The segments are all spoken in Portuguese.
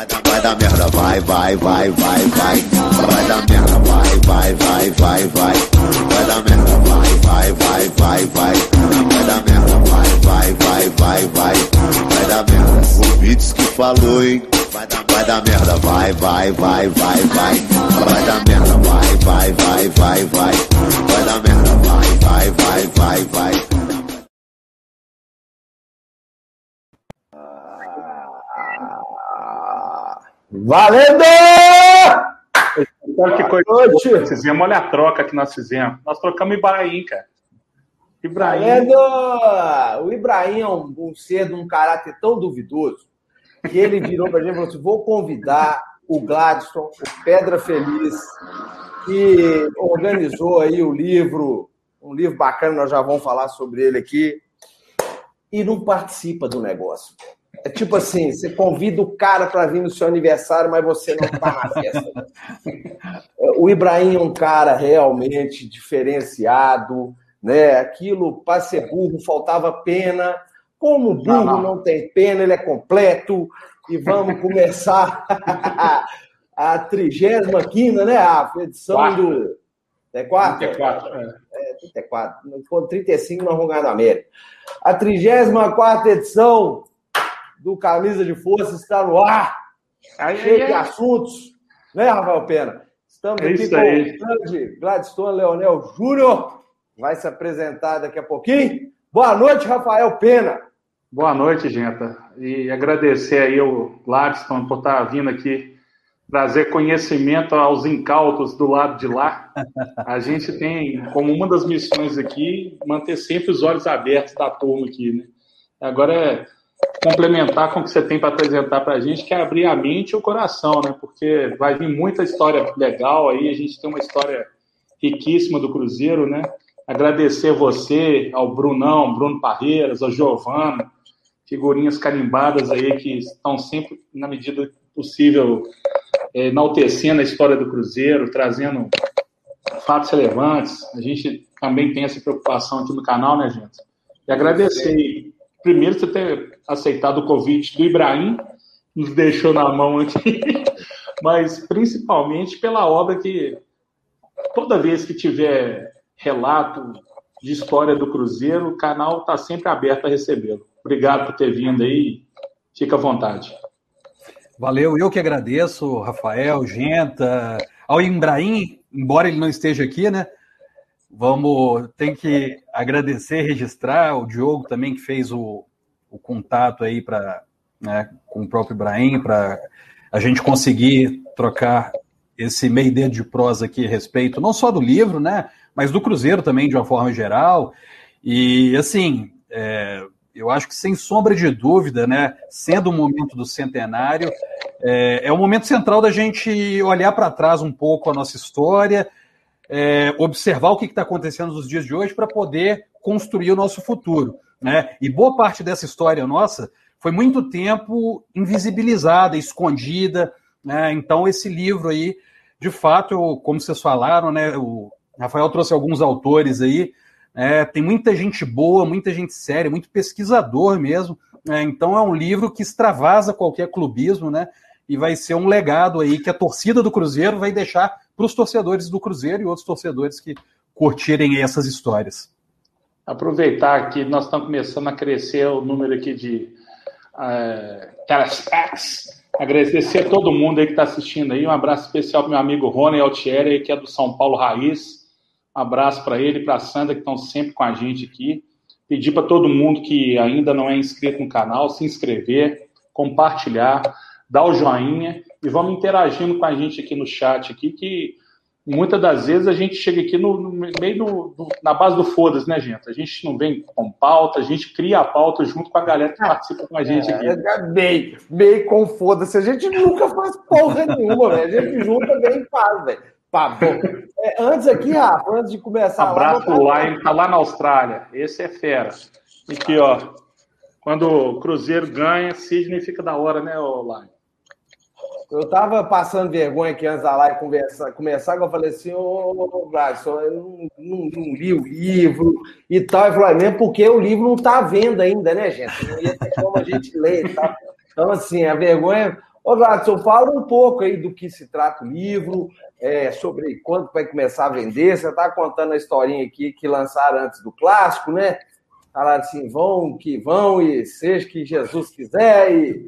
Vai dar, merda, vai, vai, vai, vai, vai. Vai dar merda, vai, vai, vai, vai, vai. Vai dar merda, vai, vai, vai, vai, vai. Vai dar merda, vai, vai, vai, vai, vai. Vai dar merda. O Beats que falou, hein? Vai dar, vai dar merda, vai, vai, vai, vai, vai. Vai dar merda, vai, vai, vai, vai, vai. Vai dar merda, vai, vai, vai, vai, vai. Valendo! Sabe que coisa noite. Nós fizemos, olha a troca que nós fizemos. Nós trocamos Ibrahim, cara. Ibrahim. Valendo! O Ibrahim é um, um ser de um caráter tão duvidoso que ele virou para a gente e falou assim: vou convidar o Gladstone, o Pedra Feliz, que organizou aí o livro, um livro bacana, nós já vamos falar sobre ele aqui, e não participa do negócio. É tipo assim, você convida o cara para vir no seu aniversário, mas você não está na festa. O Ibrahim é um cara realmente diferenciado, né? Aquilo, para ser burro, faltava pena. Como burro não, não. não tem pena, ele é completo. E vamos começar a 35 né? A edição Quarta. do. É quarta? 34, é. É, 34. Quando 35, nós vamos ganhar da América. A 34 edição do Camisa de Força está no ar, Aí, cheio de assuntos, né, Rafael Pena? Estamos É aqui com aí. o grande Gladstone Leonel Júnior, vai se apresentar daqui a pouquinho. Boa noite, Rafael Pena. Boa noite, gente. E agradecer aí ao Gladstone por estar vindo aqui trazer conhecimento aos incautos do lado de lá. A gente tem como uma das missões aqui manter sempre os olhos abertos da turma aqui, né? Agora é complementar com o que você tem para apresentar para a gente, que é abrir a mente e o coração, né? Porque vai vir muita história legal aí, a gente tem uma história riquíssima do Cruzeiro, né? Agradecer você, ao Brunão, Bruno Parreiras, ao Giovano, figurinhas carimbadas aí que estão sempre, na medida possível, eh, enaltecendo a história do Cruzeiro, trazendo fatos relevantes. A gente também tem essa preocupação aqui no canal, né, gente? E agradecer, primeiro, você ter aceitado o convite do Ibrahim, nos deixou na mão aqui, mas principalmente pela obra que toda vez que tiver relato de história do Cruzeiro, o canal está sempre aberto a recebê-lo. Obrigado por ter vindo aí, fica à vontade. Valeu, eu que agradeço, Rafael, Genta, ao Ibrahim, embora ele não esteja aqui, né? Vamos, tem que agradecer, registrar o Diogo também que fez o, o contato aí para né, com o próprio Ibrahim para a gente conseguir trocar esse meio dedo de prosa aqui a respeito não só do livro, né, mas do Cruzeiro também de uma forma geral. E assim, é, eu acho que sem sombra de dúvida, né, sendo o momento do centenário, é, é o momento central da gente olhar para trás um pouco a nossa história, é, observar o que está acontecendo nos dias de hoje para poder construir o nosso futuro. Né? E boa parte dessa história nossa foi muito tempo invisibilizada, escondida. Né? Então, esse livro aí, de fato, eu, como vocês falaram, né, o Rafael trouxe alguns autores aí, né, tem muita gente boa, muita gente séria, muito pesquisador mesmo. né? então, é um livro que extravasa qualquer clubismo, né? E vai ser um legado aí que a torcida do Cruzeiro vai deixar para os torcedores do Cruzeiro e outros torcedores que curtirem essas histórias. Aproveitar que nós estamos começando a crescer o número aqui de uh, telespects. Agradecer a todo mundo aí que está assistindo aí. Um abraço especial para meu amigo Rony Altieri, que é do São Paulo Raiz. Um abraço para ele e para a Sandra, que estão sempre com a gente aqui. Pedir para todo mundo que ainda não é inscrito no canal se inscrever, compartilhar, dar o joinha e vamos interagindo com a gente aqui no chat aqui, que muitas das vezes a gente chega aqui no, no meio do, do, na base do foda-se, né, gente? A gente não vem com pauta, a gente cria a pauta junto com a galera que participa com a gente aqui. É, bem, bem com foda-se. A gente nunca faz porra nenhuma, velho. A gente junta bem e faz, velho. Bom. É, antes aqui, Rafa, antes de começar. Abraço pro Lion, tá lá na Austrália. Esse é fera. Aqui, ó. Quando o Cruzeiro ganha, Sidney fica da hora, né, Lion? Eu tava passando vergonha aqui antes da live conversar, começar, que eu falei assim, ô, Gladson, eu não, não, não, li o livro e tal. Ele falou, é mesmo porque o livro não tá à venda ainda, né, gente? Não ia ter como a gente ler e tal. Então, assim, a vergonha. Ô, Gladson, fala um pouco aí do que se trata o livro, é, sobre quando vai começar a vender. Você está contando a historinha aqui que lançaram antes do clássico, né? Falaram assim, vão que vão e seja que Jesus quiser. E...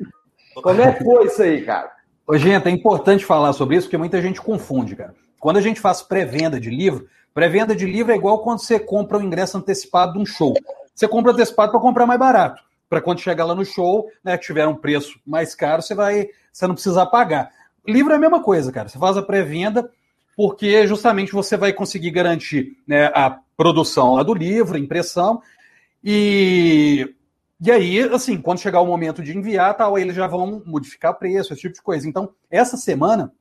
Como é que foi isso aí, cara? Ô, gente, é importante falar sobre isso porque muita gente confunde, cara. Quando a gente faz pré-venda de livro, pré-venda de livro é igual quando você compra o ingresso antecipado de um show. Você compra antecipado para comprar mais barato. Para quando chegar lá no show, né, tiver um preço mais caro, você vai, você não precisa pagar. Livro é a mesma coisa, cara. Você faz a pré-venda porque justamente você vai conseguir garantir né, a produção lá do livro, a impressão, e, e aí, assim, quando chegar o momento de enviar, tal, eles já vão modificar preço, esse tipo de coisa. Então, essa semana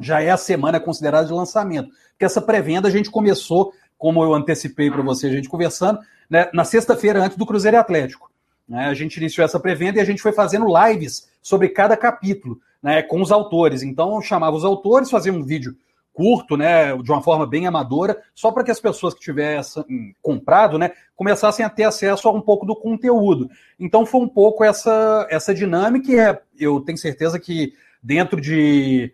já é a semana considerada de lançamento. Porque essa pré-venda a gente começou, como eu antecipei para você, a gente conversando, né, na sexta-feira antes do Cruzeiro Atlético. Né, a gente iniciou essa pré-venda e a gente foi fazendo lives sobre cada capítulo, né, com os autores. Então, eu chamava os autores, fazia um vídeo curto, né, de uma forma bem amadora, só para que as pessoas que tivessem comprado, né, começassem a ter acesso a um pouco do conteúdo. Então foi um pouco essa essa dinâmica e é, eu tenho certeza que dentro de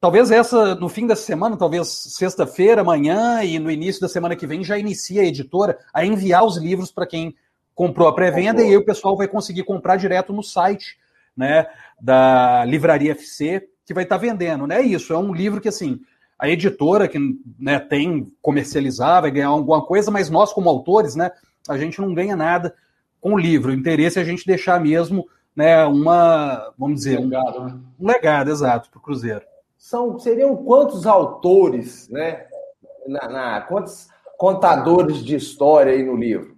Talvez essa, no fim da semana, talvez sexta-feira, amanhã e no início da semana que vem, já inicia a editora a enviar os livros para quem comprou a pré-venda e aí o pessoal vai conseguir comprar direto no site né, da Livraria FC, que vai estar tá vendendo. Né? Isso, é um livro que, assim, a editora que né, tem comercializar, vai ganhar alguma coisa, mas nós, como autores, né, a gente não ganha nada com o livro. O interesse é a gente deixar mesmo né, uma, vamos dizer, um legado, né? um legado exato para o Cruzeiro são, seriam quantos autores, né? Na, na, quantos contadores de história aí no livro?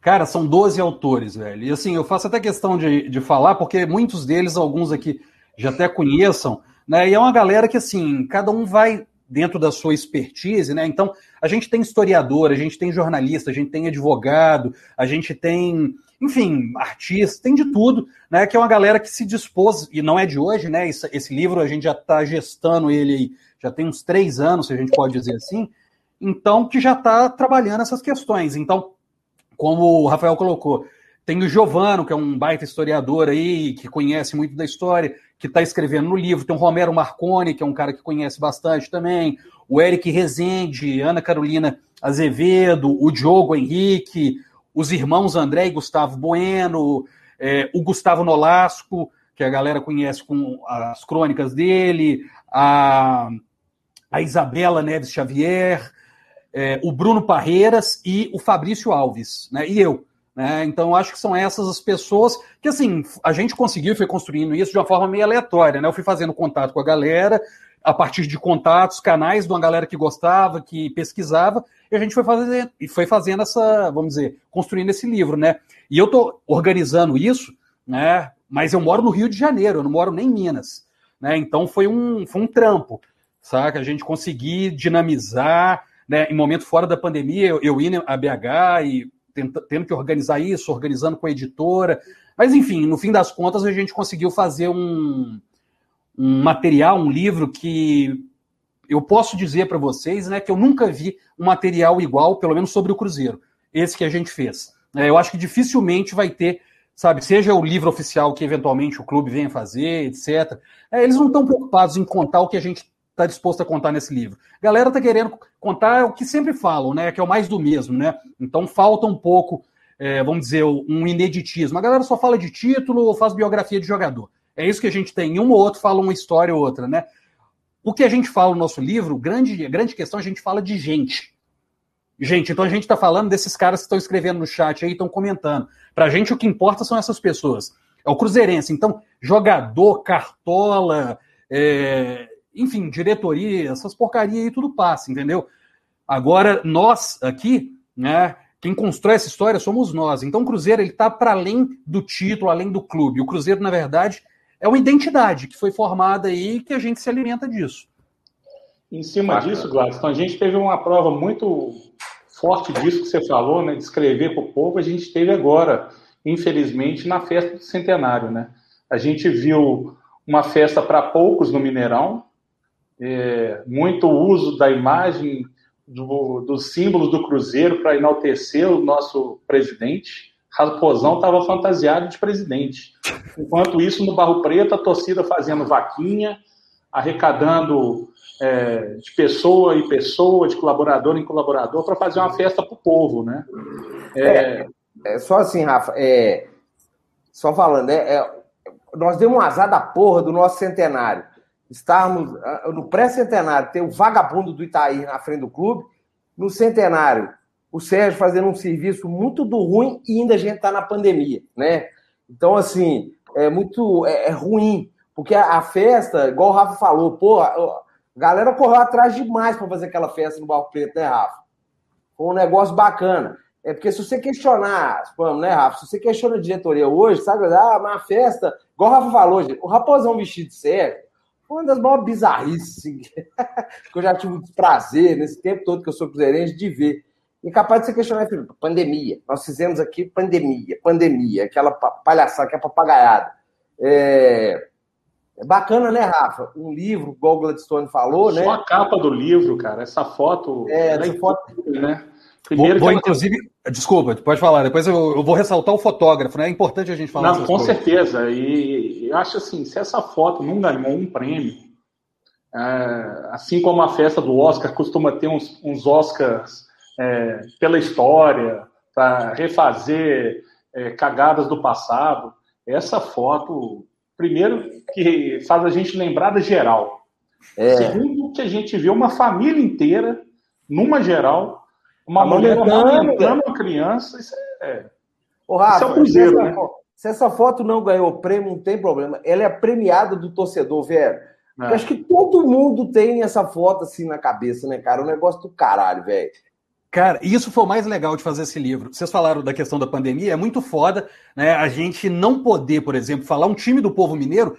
Cara, são 12 autores, velho. E assim, eu faço até questão de, de falar, porque muitos deles, alguns aqui já até conheçam, né? E é uma galera que, assim, cada um vai dentro da sua expertise, né? Então, a gente tem historiador, a gente tem jornalista, a gente tem advogado, a gente tem enfim, artistas, tem de tudo, né? Que é uma galera que se dispôs, e não é de hoje, né? Esse, esse livro a gente já está gestando ele já tem uns três anos, se a gente pode dizer assim, então que já está trabalhando essas questões. Então, como o Rafael colocou, tem o Giovano, que é um baita historiador aí, que conhece muito da história, que está escrevendo no livro. Tem o Romero Marconi, que é um cara que conhece bastante também. O Eric Rezende, Ana Carolina Azevedo, o Diogo Henrique, os irmãos André e Gustavo Bueno, é, o Gustavo Nolasco, que a galera conhece com as crônicas dele, a, a Isabela Neves Xavier, é, o Bruno Parreiras e o Fabrício Alves, né, e eu. Né? Então, acho que são essas as pessoas que, assim, a gente conseguiu e foi construindo isso de uma forma meio aleatória. Né? Eu fui fazendo contato com a galera, a partir de contatos, canais de uma galera que gostava, que pesquisava, e a gente foi fazendo, foi fazendo essa, vamos dizer, construindo esse livro, né? E eu estou organizando isso, né? Mas eu moro no Rio de Janeiro, eu não moro nem em Minas, né? Então foi um, foi um trampo, saca? A gente conseguir dinamizar, né? Em momento fora da pandemia, eu, eu ia a BH e tenta, tendo que organizar isso, organizando com a editora, mas enfim, no fim das contas a gente conseguiu fazer um, um material, um livro que eu posso dizer para vocês né, que eu nunca vi um material igual, pelo menos sobre o Cruzeiro, esse que a gente fez. É, eu acho que dificilmente vai ter, sabe, seja o livro oficial que eventualmente o clube venha fazer, etc. É, eles não estão preocupados em contar o que a gente está disposto a contar nesse livro. A galera está querendo contar o que sempre falam, né? Que é o mais do mesmo, né? Então falta um pouco, é, vamos dizer, um ineditismo. A galera só fala de título ou faz biografia de jogador. É isso que a gente tem. Um ou outro fala uma história ou outra, né? O que a gente fala no nosso livro, grande, grande questão, a gente fala de gente. Gente, então a gente está falando desses caras que estão escrevendo no chat aí, estão comentando. Para a gente o que importa são essas pessoas. É o Cruzeirense. Então, jogador, cartola, é, enfim, diretoria, essas porcarias aí tudo passa, entendeu? Agora, nós aqui, né, quem constrói essa história somos nós. Então, o Cruzeiro ele está para além do título, além do clube. O Cruzeiro, na verdade, é uma identidade que foi formada aí que a gente se alimenta disso. Em cima Bacana. disso, Gladstone, a gente teve uma prova muito forte disso que você falou, né, de escrever para o povo, a gente teve agora, infelizmente, na festa do centenário. Né? A gente viu uma festa para poucos no Mineirão, é, muito uso da imagem do, dos símbolos do Cruzeiro para enaltecer o nosso presidente, Raposão estava fantasiado de presidente. Enquanto isso, no Barro Preto, a torcida fazendo vaquinha, arrecadando é, de pessoa em pessoa, de colaborador em colaborador, para fazer uma festa para o povo, né? É, é, é, só assim, Rafa, é, só falando, é, é, nós demos um azar da porra do nosso centenário. Estarmos ah, no pré-centenário, ter o vagabundo do Itaí na frente do clube, no centenário, o Sérgio fazendo um serviço muito do ruim e ainda a gente está na pandemia, né? Então, assim, é muito é, é ruim, porque a, a, festa, igual o Rafa falou, porra, a galera correu atrás demais para fazer aquela festa no Barro Preto, né, Rafa? Foi um negócio bacana. É porque se você questionar, vamos, né, Rafa? Se você questiona a diretoria hoje, sabe? Ah, mas festa, igual o Rafa falou, gente, o Raposão vestido de Sérgio uma das maiores bizarrices assim, que eu já tive o prazer nesse tempo todo que eu sou cruzeirense de ver. E capaz de você questionar, filho, pandemia. Nós fizemos aqui pandemia, pandemia, aquela palhaçada, aquela papagaiada. É... é bacana, né, Rafa? Um livro, igual o Gladstone falou, Só né? Só a capa do livro, cara. Essa foto. É, essa é foto. Né? Primeiro vou, vou inclusive, desculpa, pode falar, depois eu, eu, vou ressaltar o fotógrafo, né? É importante a gente falar Não, com coisas. certeza. E eu acho assim, se essa foto não ganhou um prêmio, é, assim como a festa do Oscar costuma ter uns, uns Oscars é, pela história, para refazer é, cagadas do passado, essa foto, primeiro, que faz a gente lembrar da geral. É. Segundo, que a gente vê uma família inteira, numa geral, uma mulher amamentando uma criança, isso é. Ô, Rafa, isso é o cruzeiro, né? Se essa foto não ganhou prêmio, não tem problema. Ela é premiada do torcedor, velho. É. Acho que todo mundo tem essa foto assim na cabeça, né, cara? O negócio do caralho, velho. Cara, isso foi o mais legal de fazer esse livro. Vocês falaram da questão da pandemia, é muito foda, né? A gente não poder, por exemplo, falar um time do povo mineiro,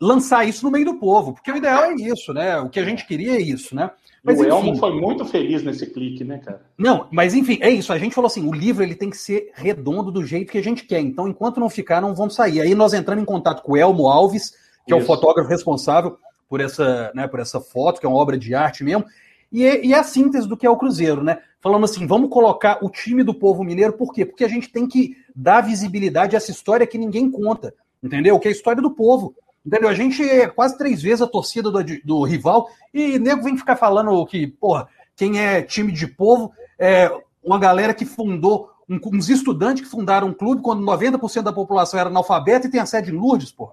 lançar isso no meio do povo, porque o ideal é isso, né? O que a gente queria é isso, né? Mas, o Elmo enfim, foi muito feliz nesse clique, né, cara? Não, mas enfim, é isso. A gente falou assim: o livro ele tem que ser redondo do jeito que a gente quer. Então, enquanto não ficar, não vamos sair. Aí nós entramos em contato com o Elmo Alves, que isso. é o fotógrafo responsável por essa, né, por essa foto, que é uma obra de arte mesmo. E e a síntese do que é o Cruzeiro, né? Falando assim, vamos colocar o time do povo mineiro, por quê? Porque a gente tem que dar visibilidade a essa história que ninguém conta, entendeu? Que é a história do povo. Entendeu? A gente é quase três vezes a torcida do, do rival e nego vem ficar falando que, porra, quem é time de povo é uma galera que fundou, um, uns estudantes que fundaram um clube quando 90% da população era analfabeta e tem a sede em Lourdes, porra.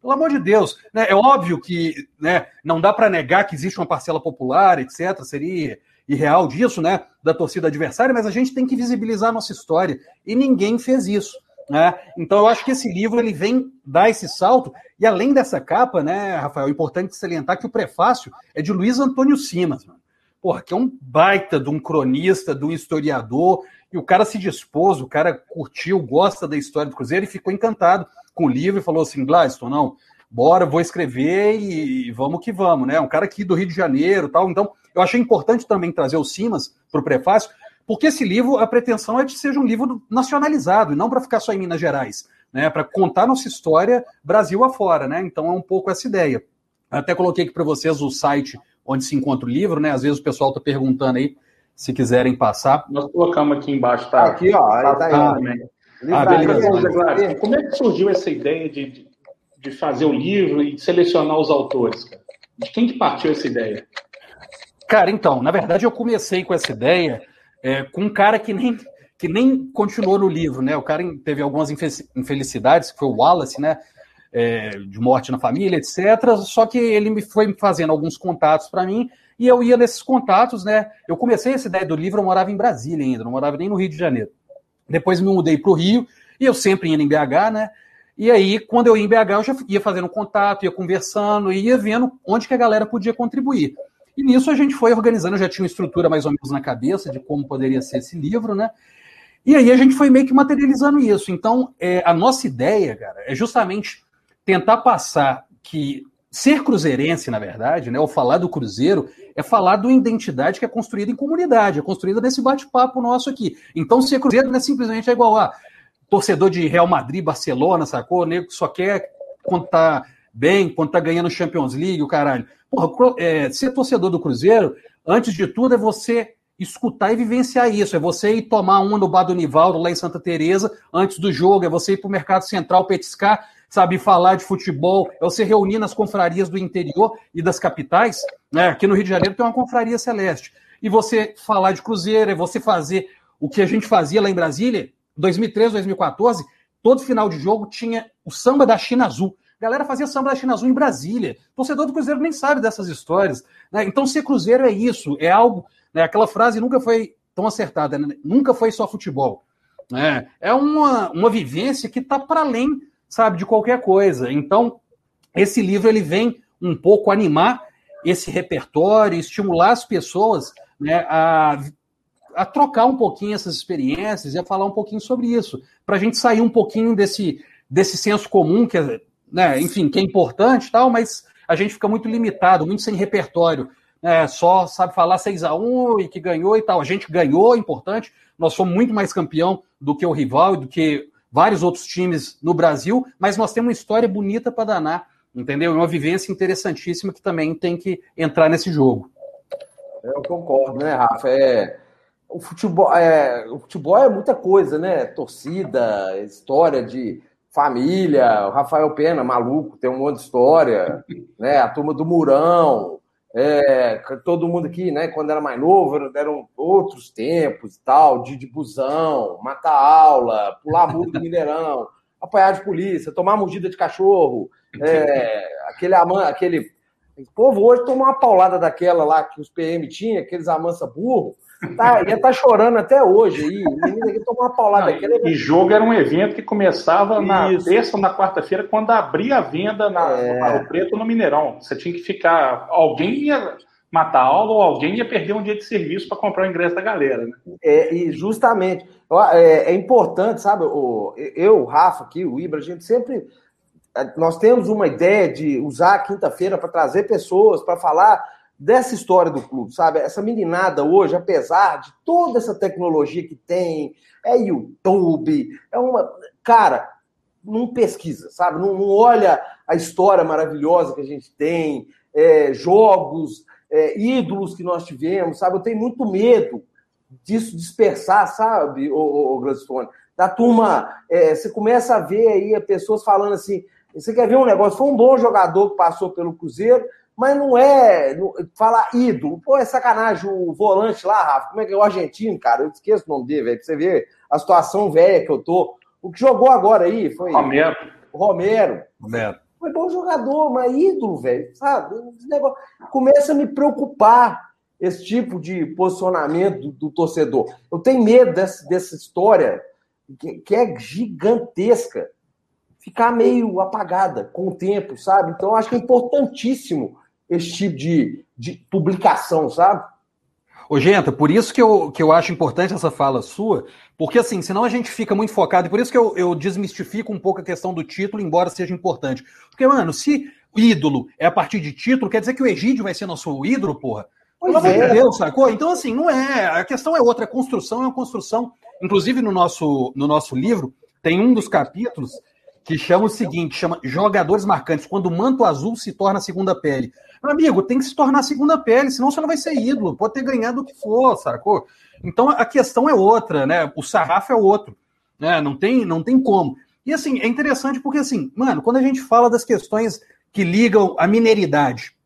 Pelo amor de Deus. Né? É óbvio que né, não dá para negar que existe uma parcela popular, etc. Seria irreal disso, né? Da torcida adversária, mas a gente tem que visibilizar a nossa história. E ninguém fez isso. Né? Então eu acho que esse livro ele vem dar esse salto e além dessa capa, né, Rafael, é importante salientar que o prefácio é de Luiz Antônio Simas, mano. Porra, que é um baita de um cronista, de um historiador, e o cara se dispôs, o cara curtiu, gosta da história do Cruzeiro e ficou encantado com o livro e falou assim, Gladstone, não, bora, vou escrever e vamos que vamos, né? Um cara aqui do Rio de Janeiro tal. Então, eu achei importante também trazer o Simas para o prefácio, porque esse livro, a pretensão é de ser um livro nacionalizado, e não para ficar só em Minas Gerais, né? Para contar nossa história Brasil afora, né? Então é um pouco essa ideia. Até coloquei aqui para vocês o site onde se encontra o livro, né? Às vezes o pessoal está perguntando aí se quiserem passar. Nós colocamos aqui embaixo, tá? Aqui, ó, tá, tá aí. Ah, beleza. Como é que surgiu essa ideia de, de fazer o livro e de selecionar os autores? Cara? De quem que partiu essa ideia? Cara, então, na verdade eu comecei com essa ideia é, com um cara que nem, que nem continuou no livro, né? O cara teve algumas infelicidades, que foi o Wallace, né? É, de morte na família, etc. Só que ele me foi fazendo alguns contatos para mim e eu ia nesses contatos, né? Eu comecei essa ideia do livro, eu morava em Brasília ainda, não morava nem no Rio de Janeiro. Depois me mudei para o Rio e eu sempre ia em BH, né? E aí, quando eu ia em BH, eu já ia fazendo contato, ia conversando, ia vendo onde que a galera podia contribuir. E nisso a gente foi organizando, já tinha uma estrutura mais ou menos na cabeça de como poderia ser esse livro, né? E aí a gente foi meio que materializando isso. Então, é, a nossa ideia, cara, é justamente tentar passar que ser cruzeirense, na verdade, né, ou falar do Cruzeiro, é falar de uma identidade que é construída em comunidade, é construída nesse bate-papo nosso aqui. Então, ser Cruzeiro não é simplesmente igual a torcedor de Real Madrid, Barcelona, sacou? O nego só quer contar bem, quando tá ganhando Champions League, o caralho. Porra, é, ser torcedor do Cruzeiro, antes de tudo, é você escutar e vivenciar isso. É você ir tomar uma no Bar do Nivaldo, lá em Santa Teresa antes do jogo. É você ir para o Mercado Central petiscar, sabe, falar de futebol. É você reunir nas confrarias do interior e das capitais. Né? Aqui no Rio de Janeiro tem uma confraria celeste. E você falar de Cruzeiro, é você fazer o que a gente fazia lá em Brasília, 2013, 2014, todo final de jogo tinha o samba da China Azul. Galera fazia samba da China Azul em Brasília. Torcedor do Cruzeiro nem sabe dessas histórias. Né? Então, ser Cruzeiro é isso, é algo. Né? Aquela frase nunca foi tão acertada, né? nunca foi só futebol. Né? É uma, uma vivência que está para além, sabe, de qualquer coisa. Então, esse livro ele vem um pouco animar esse repertório, estimular as pessoas né, a a trocar um pouquinho essas experiências e a falar um pouquinho sobre isso, para a gente sair um pouquinho desse, desse senso comum, que é, né, enfim, que é importante tal, mas a gente fica muito limitado, muito sem repertório. Né, só sabe falar 6 a 1 e que ganhou e tal. A gente ganhou, é importante. Nós somos muito mais campeão do que o rival e do que vários outros times no Brasil, mas nós temos uma história bonita para danar, entendeu? Uma vivência interessantíssima que também tem que entrar nesse jogo. Eu concordo, né, Rafa? É, o futebol é, o futebol é muita coisa, né? Torcida, história de família, o Rafael Pena, maluco, tem um monte de história, né? A turma do Murão, é, todo mundo aqui, né? Quando era mais novo, eram outros tempos e tal, de, de busão, matar aula, pular muro do Mineirão, apanhar de polícia, tomar mordida de cachorro, é, aquele aquele o povo hoje toma uma paulada daquela lá que os PM tinham, aqueles amansa burro, Tá, ia estar tá chorando até hoje aqui tomou uma paulada. Não, e jogo era um evento que começava na terça ou na quarta-feira, quando abria a venda na, é... no Preto no Mineirão. Você tinha que ficar. Alguém ia matar aula ou alguém ia perder um dia de serviço para comprar o ingresso da galera. Né? É, e justamente. É, é importante, sabe? O, eu, o Rafa aqui, o Ibra, a gente sempre. Nós temos uma ideia de usar a quinta-feira para trazer pessoas para falar dessa história do clube, sabe? Essa meninada hoje, apesar de toda essa tecnologia que tem, é YouTube, é uma. Cara, não pesquisa, sabe? Não, não olha a história maravilhosa que a gente tem, é, jogos, é, ídolos que nós tivemos, sabe? Eu tenho muito medo disso dispersar, sabe, o, o? Da turma, é, você começa a ver aí pessoas falando assim: você quer ver um negócio? Foi um bom jogador que passou pelo Cruzeiro, mas não é não, falar ídolo. Pô, é sacanagem o volante lá, Rafa. Como é que é o argentino, cara? Eu esqueço o nome dele, velho. Pra você ver a situação velha que eu tô. O que jogou agora aí foi. Romero. O Romero. Romero. Foi bom jogador, mas ídolo, velho. Sabe? Esse negócio... Começa a me preocupar esse tipo de posicionamento do, do torcedor. Eu tenho medo dessa, dessa história que, que é gigantesca ficar meio apagada com o tempo, sabe? Então, acho que é importantíssimo esse tipo de, de publicação, sabe? Ô, Genta, por isso que eu, que eu acho importante essa fala sua, porque assim, senão a gente fica muito focado, e por isso que eu, eu desmistifico um pouco a questão do título, embora seja importante. Porque, mano, se o ídolo é a partir de título, quer dizer que o Egídio vai ser nosso ídolo, porra? Pois Pelo amor é. de Deus, sacou? Então, assim, não é. A questão é outra. A construção é uma construção. Inclusive, no nosso, no nosso livro, tem um dos capítulos que chama o seguinte, chama jogadores marcantes, quando o manto azul se torna segunda pele. Meu amigo, tem que se tornar segunda pele, senão você não vai ser ídolo, pode ter ganhado o que for, sacou? Então a questão é outra, né? O sarrafo é outro, né? Não tem, não tem como. E assim, é interessante porque assim, mano, quando a gente fala das questões que ligam a mineridade,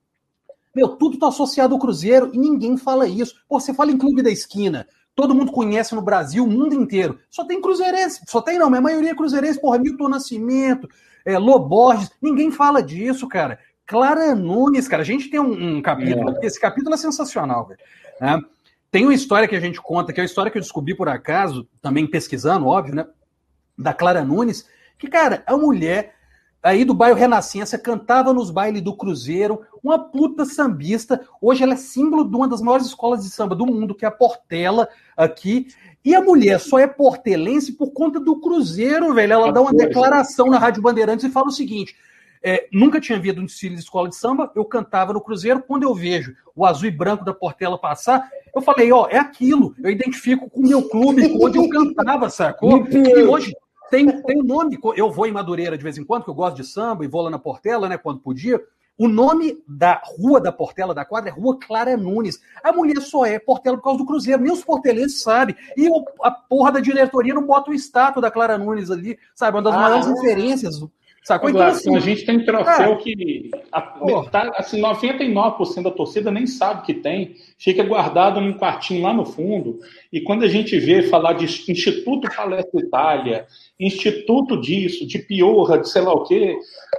meu, tudo tá associado ao Cruzeiro e ninguém fala isso. Pô, você fala em clube da esquina, todo mundo conhece no Brasil, o mundo inteiro. Só tem cruzeirense, só tem não, mas a maioria é cruzeirense, porra, Milton Nascimento, é, Loborges, ninguém fala disso, cara. Clara Nunes, cara, a gente tem um, um capítulo, é. esse capítulo é sensacional, velho. Né? Tem uma história que a gente conta, que é uma história que eu descobri por acaso, também pesquisando, óbvio, né? Da Clara Nunes, que, cara, a mulher aí do bairro Renascença, cantava nos bailes do Cruzeiro, uma puta sambista. Hoje ela é símbolo de uma das maiores escolas de samba do mundo, que é a Portela, aqui. E a mulher só é portelense por conta do Cruzeiro, velho. Ela dá uma declaração na Rádio Bandeirantes e fala o seguinte: é, nunca tinha visto um desfile de escola de samba, eu cantava no Cruzeiro. Quando eu vejo o azul e branco da Portela passar, eu falei, ó, é aquilo. Eu identifico com o meu clube, onde eu cantava, sacou? E hoje, tem, tem um nome, eu vou em Madureira de vez em quando, que eu gosto de samba e vou lá na Portela, né, quando podia. O nome da rua da Portela da quadra é Rua Clara Nunes. A mulher só é Portela por causa do Cruzeiro, nem os portelenses sabem. E a porra da diretoria não bota o estátua da Clara Nunes ali, sabe? Uma das ah, maiores é. referências Sacou? Então, assim, a gente tem troféu que a, metade, assim, 99% da torcida nem sabe que tem, fica guardado num quartinho lá no fundo. E quando a gente vê falar de Instituto Palestra Itália, Instituto disso, de Piorra, de sei lá o quê,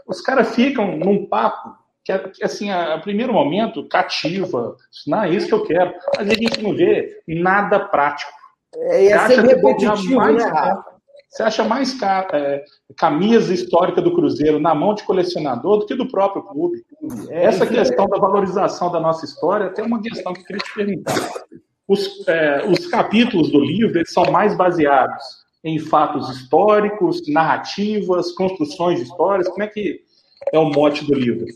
os caras ficam num papo que, assim, a, a, primeiro momento, cativa. Não é isso que eu quero. Mas a gente não vê nada prático. É, ia ser repetitivo, né, Rafa? Você acha mais é, camisa histórica do Cruzeiro na mão de colecionador do que do próprio clube? Essa questão da valorização da nossa história tem uma questão que eu queria te perguntar. Os, é, os capítulos do livro eles são mais baseados em fatos históricos, narrativas, construções de histórias. Como é que é o mote do livro?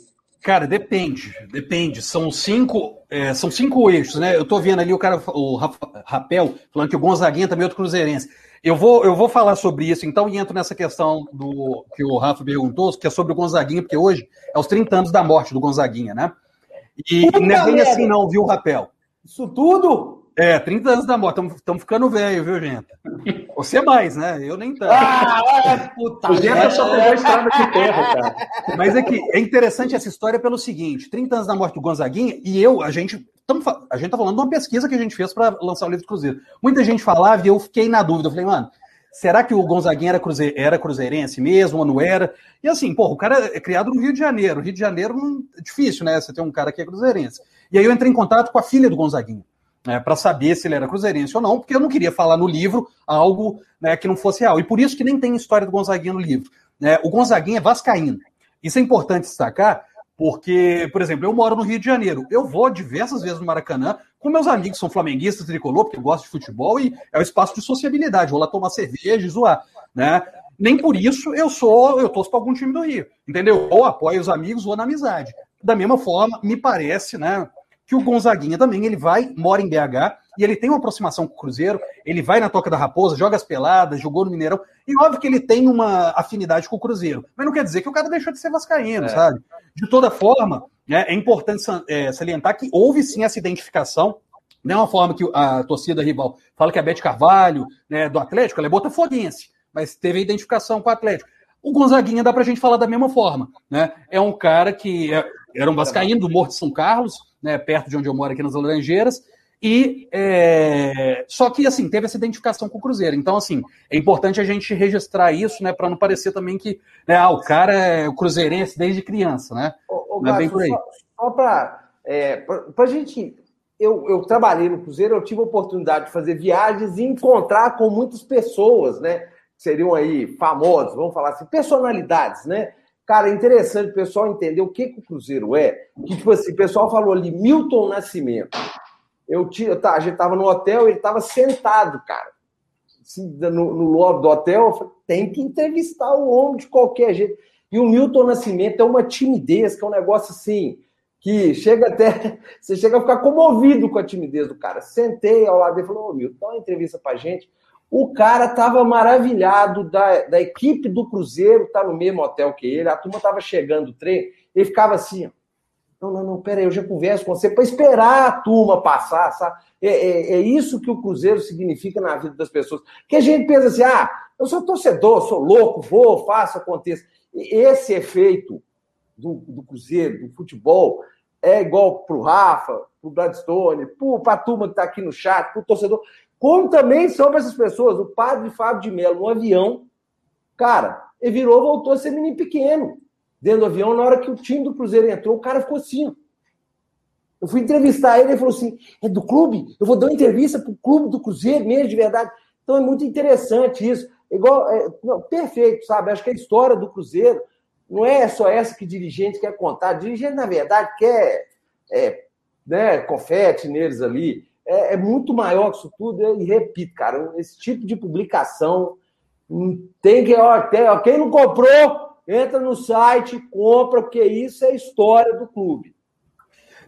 Cara, depende, depende. São cinco, é, são cinco eixos, né? Eu tô vendo ali o cara, o Rapel, falando que o Gonzaguinha também é outro cruzeirense. Eu vou, eu vou falar sobre isso, então, e entro nessa questão do que o Rafa perguntou, que é sobre o Gonzaguinha, porque hoje é os 30 anos da morte do Gonzaguinha, né? E, não é bem assim, não, viu, Rapel? Isso tudo? É, 30 anos da morte. Estamos ficando velho, viu, gente? Você mais, né? Eu nem tanto. Ah, é, puta. O gente só pegou a estrada de terra, cara. Mas é que é interessante essa história pelo seguinte: 30 anos da morte do Gonzaguinha, e eu, a gente. Tamo, a gente tá falando de uma pesquisa que a gente fez para lançar o livro do Cruzeiro. Muita gente falava e eu fiquei na dúvida. Eu falei, mano, será que o Gonzaguinha era, cruze, era cruzeirense mesmo ou não era? E assim, pô, o cara é criado no Rio de Janeiro. Rio de Janeiro é difícil, né? Você tem um cara que é cruzeirense. E aí eu entrei em contato com a filha do Gonzaguinha né, para saber se ele era cruzeirense ou não, porque eu não queria falar no livro algo né, que não fosse real. E por isso que nem tem história do Gonzaguinha no livro. Né? O Gonzaguinha é vascaíno. Isso é importante destacar, porque, por exemplo, eu moro no Rio de Janeiro. Eu vou diversas vezes no Maracanã com meus amigos que são flamenguistas, tricolor, porque eu gosto de futebol e é o espaço de sociabilidade. Vou lá tomar cerveja e zoar. Né? Nem por isso eu sou, eu torço para algum time do Rio, entendeu? Ou apoio os amigos ou na amizade. Da mesma forma, me parece, né? que o Gonzaguinha também, ele vai, mora em BH, e ele tem uma aproximação com o Cruzeiro, ele vai na Toca da Raposa, joga as peladas, jogou no Mineirão, e óbvio que ele tem uma afinidade com o Cruzeiro, mas não quer dizer que o cara deixou de ser vascaíno, é. sabe? De toda forma, né, é importante é, salientar que houve sim essa identificação, não é uma forma que a torcida rival fala que a Bete Carvalho, né, do Atlético, ela é botafoguense, mas teve a identificação com o Atlético. O Gonzaguinha dá pra gente falar da mesma forma, né? É um cara que é, era um vascaíno do Morro de São Carlos, né, perto de onde eu moro aqui nas Laranjeiras, e é... só que assim teve essa identificação com o Cruzeiro. Então assim é importante a gente registrar isso, né, para não parecer também que né, ah, o cara é o cruzeirense desde criança, né? Ô, ô, não é bem por aí. Só, só para é, a gente, eu, eu trabalhei no Cruzeiro, eu tive a oportunidade de fazer viagens e encontrar com muitas pessoas, né? Seriam aí famosos, vamos falar assim, personalidades, né? Cara, é interessante o pessoal entender o que, que o Cruzeiro é. Que, tipo assim, o pessoal falou ali, Milton Nascimento. Eu tinha, tá, a gente tava no hotel, ele tava sentado, cara. Assim, no, no lobby do hotel, eu falei, tem que entrevistar o homem de qualquer jeito. E o Milton Nascimento é uma timidez, que é um negócio assim, que chega até. Você chega a ficar comovido com a timidez do cara. Sentei ao lado dele e falei, ô Milton, dá uma entrevista pra gente. O cara estava maravilhado da, da equipe do Cruzeiro, tá no mesmo hotel que ele, a turma estava chegando o trem, ele ficava assim, não, não, não, peraí, eu já converso com você para esperar a turma passar, sabe? É, é, é, isso que o Cruzeiro significa na vida das pessoas. Que a gente pensa assim, ah, eu sou torcedor, sou louco, vou, faço, aconteça. Esse efeito do, do Cruzeiro, do futebol, é igual para o Rafa, para o Gladstone, para a turma que está aqui no chat, para o torcedor como também são para essas pessoas. O padre Fábio de Mello, no avião, cara, ele virou, voltou a ser menino pequeno dentro do avião. Na hora que o time do Cruzeiro entrou, o cara ficou assim. Eu fui entrevistar ele, ele falou assim: é do clube? Eu vou dar uma entrevista para o clube do Cruzeiro mesmo, de verdade. Então é muito interessante isso. Igual, é, não, perfeito, sabe? Acho que a história do Cruzeiro não é só essa que dirigente quer contar. dirigente, na verdade, quer é, né, confete neles ali é, é muito maior que isso tudo. E repito, cara, esse tipo de publicação tem que. Ó, tem, ó, quem não comprou, entra no site, compra, porque isso é história do clube.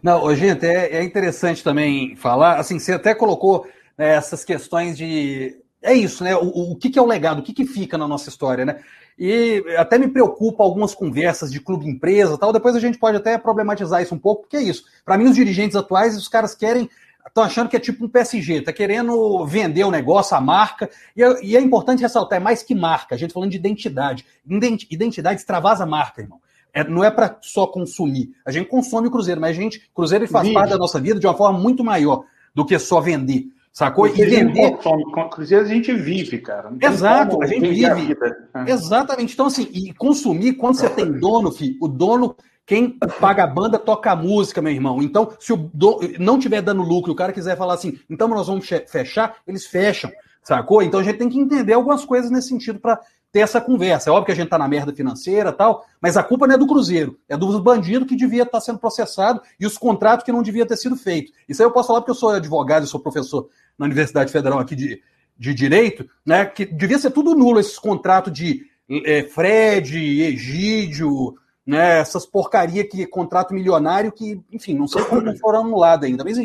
Não, gente, é, é interessante também falar. Assim, você até colocou né, essas questões de. É isso, né? O, o que, que é o legado, o que, que fica na nossa história, né? E até me preocupa algumas conversas de clube empresa tal. Depois a gente pode até problematizar isso um pouco, porque é isso. Para mim, os dirigentes atuais, os caras querem. Estão achando que é tipo um PSG, tá querendo vender o negócio, a marca. E é, e é importante ressaltar, é mais que marca, a gente falando de identidade. Identidade extravasa a marca, irmão. É, não é para só consumir. A gente consome o Cruzeiro, mas a gente, Cruzeiro faz Vive. parte da nossa vida de uma forma muito maior do que só vender. Sacou? E vender. Cruzeiro a gente vive, cara. Exato, a gente vive. A é. Exatamente. Então, assim, e consumir, quando você tem dono, filho, o dono, quem paga a banda, toca a música, meu irmão. Então, se o dono não tiver dando lucro, o cara quiser falar assim, então nós vamos fechar, eles fecham. Sacou? Então a gente tem que entender algumas coisas nesse sentido para ter essa conversa. É óbvio que a gente está na merda financeira tal, mas a culpa não é do Cruzeiro, é dos bandidos que devia estar tá sendo processado e os contratos que não devia ter sido feitos. Isso aí eu posso falar porque eu sou advogado, eu sou professor na Universidade Federal aqui de, de Direito, né? Que devia ser tudo nulo esses contratos de é, Fred, Egídio, né? Essas porcaria que contrato milionário que, enfim, não sei como foram anulados ainda, mas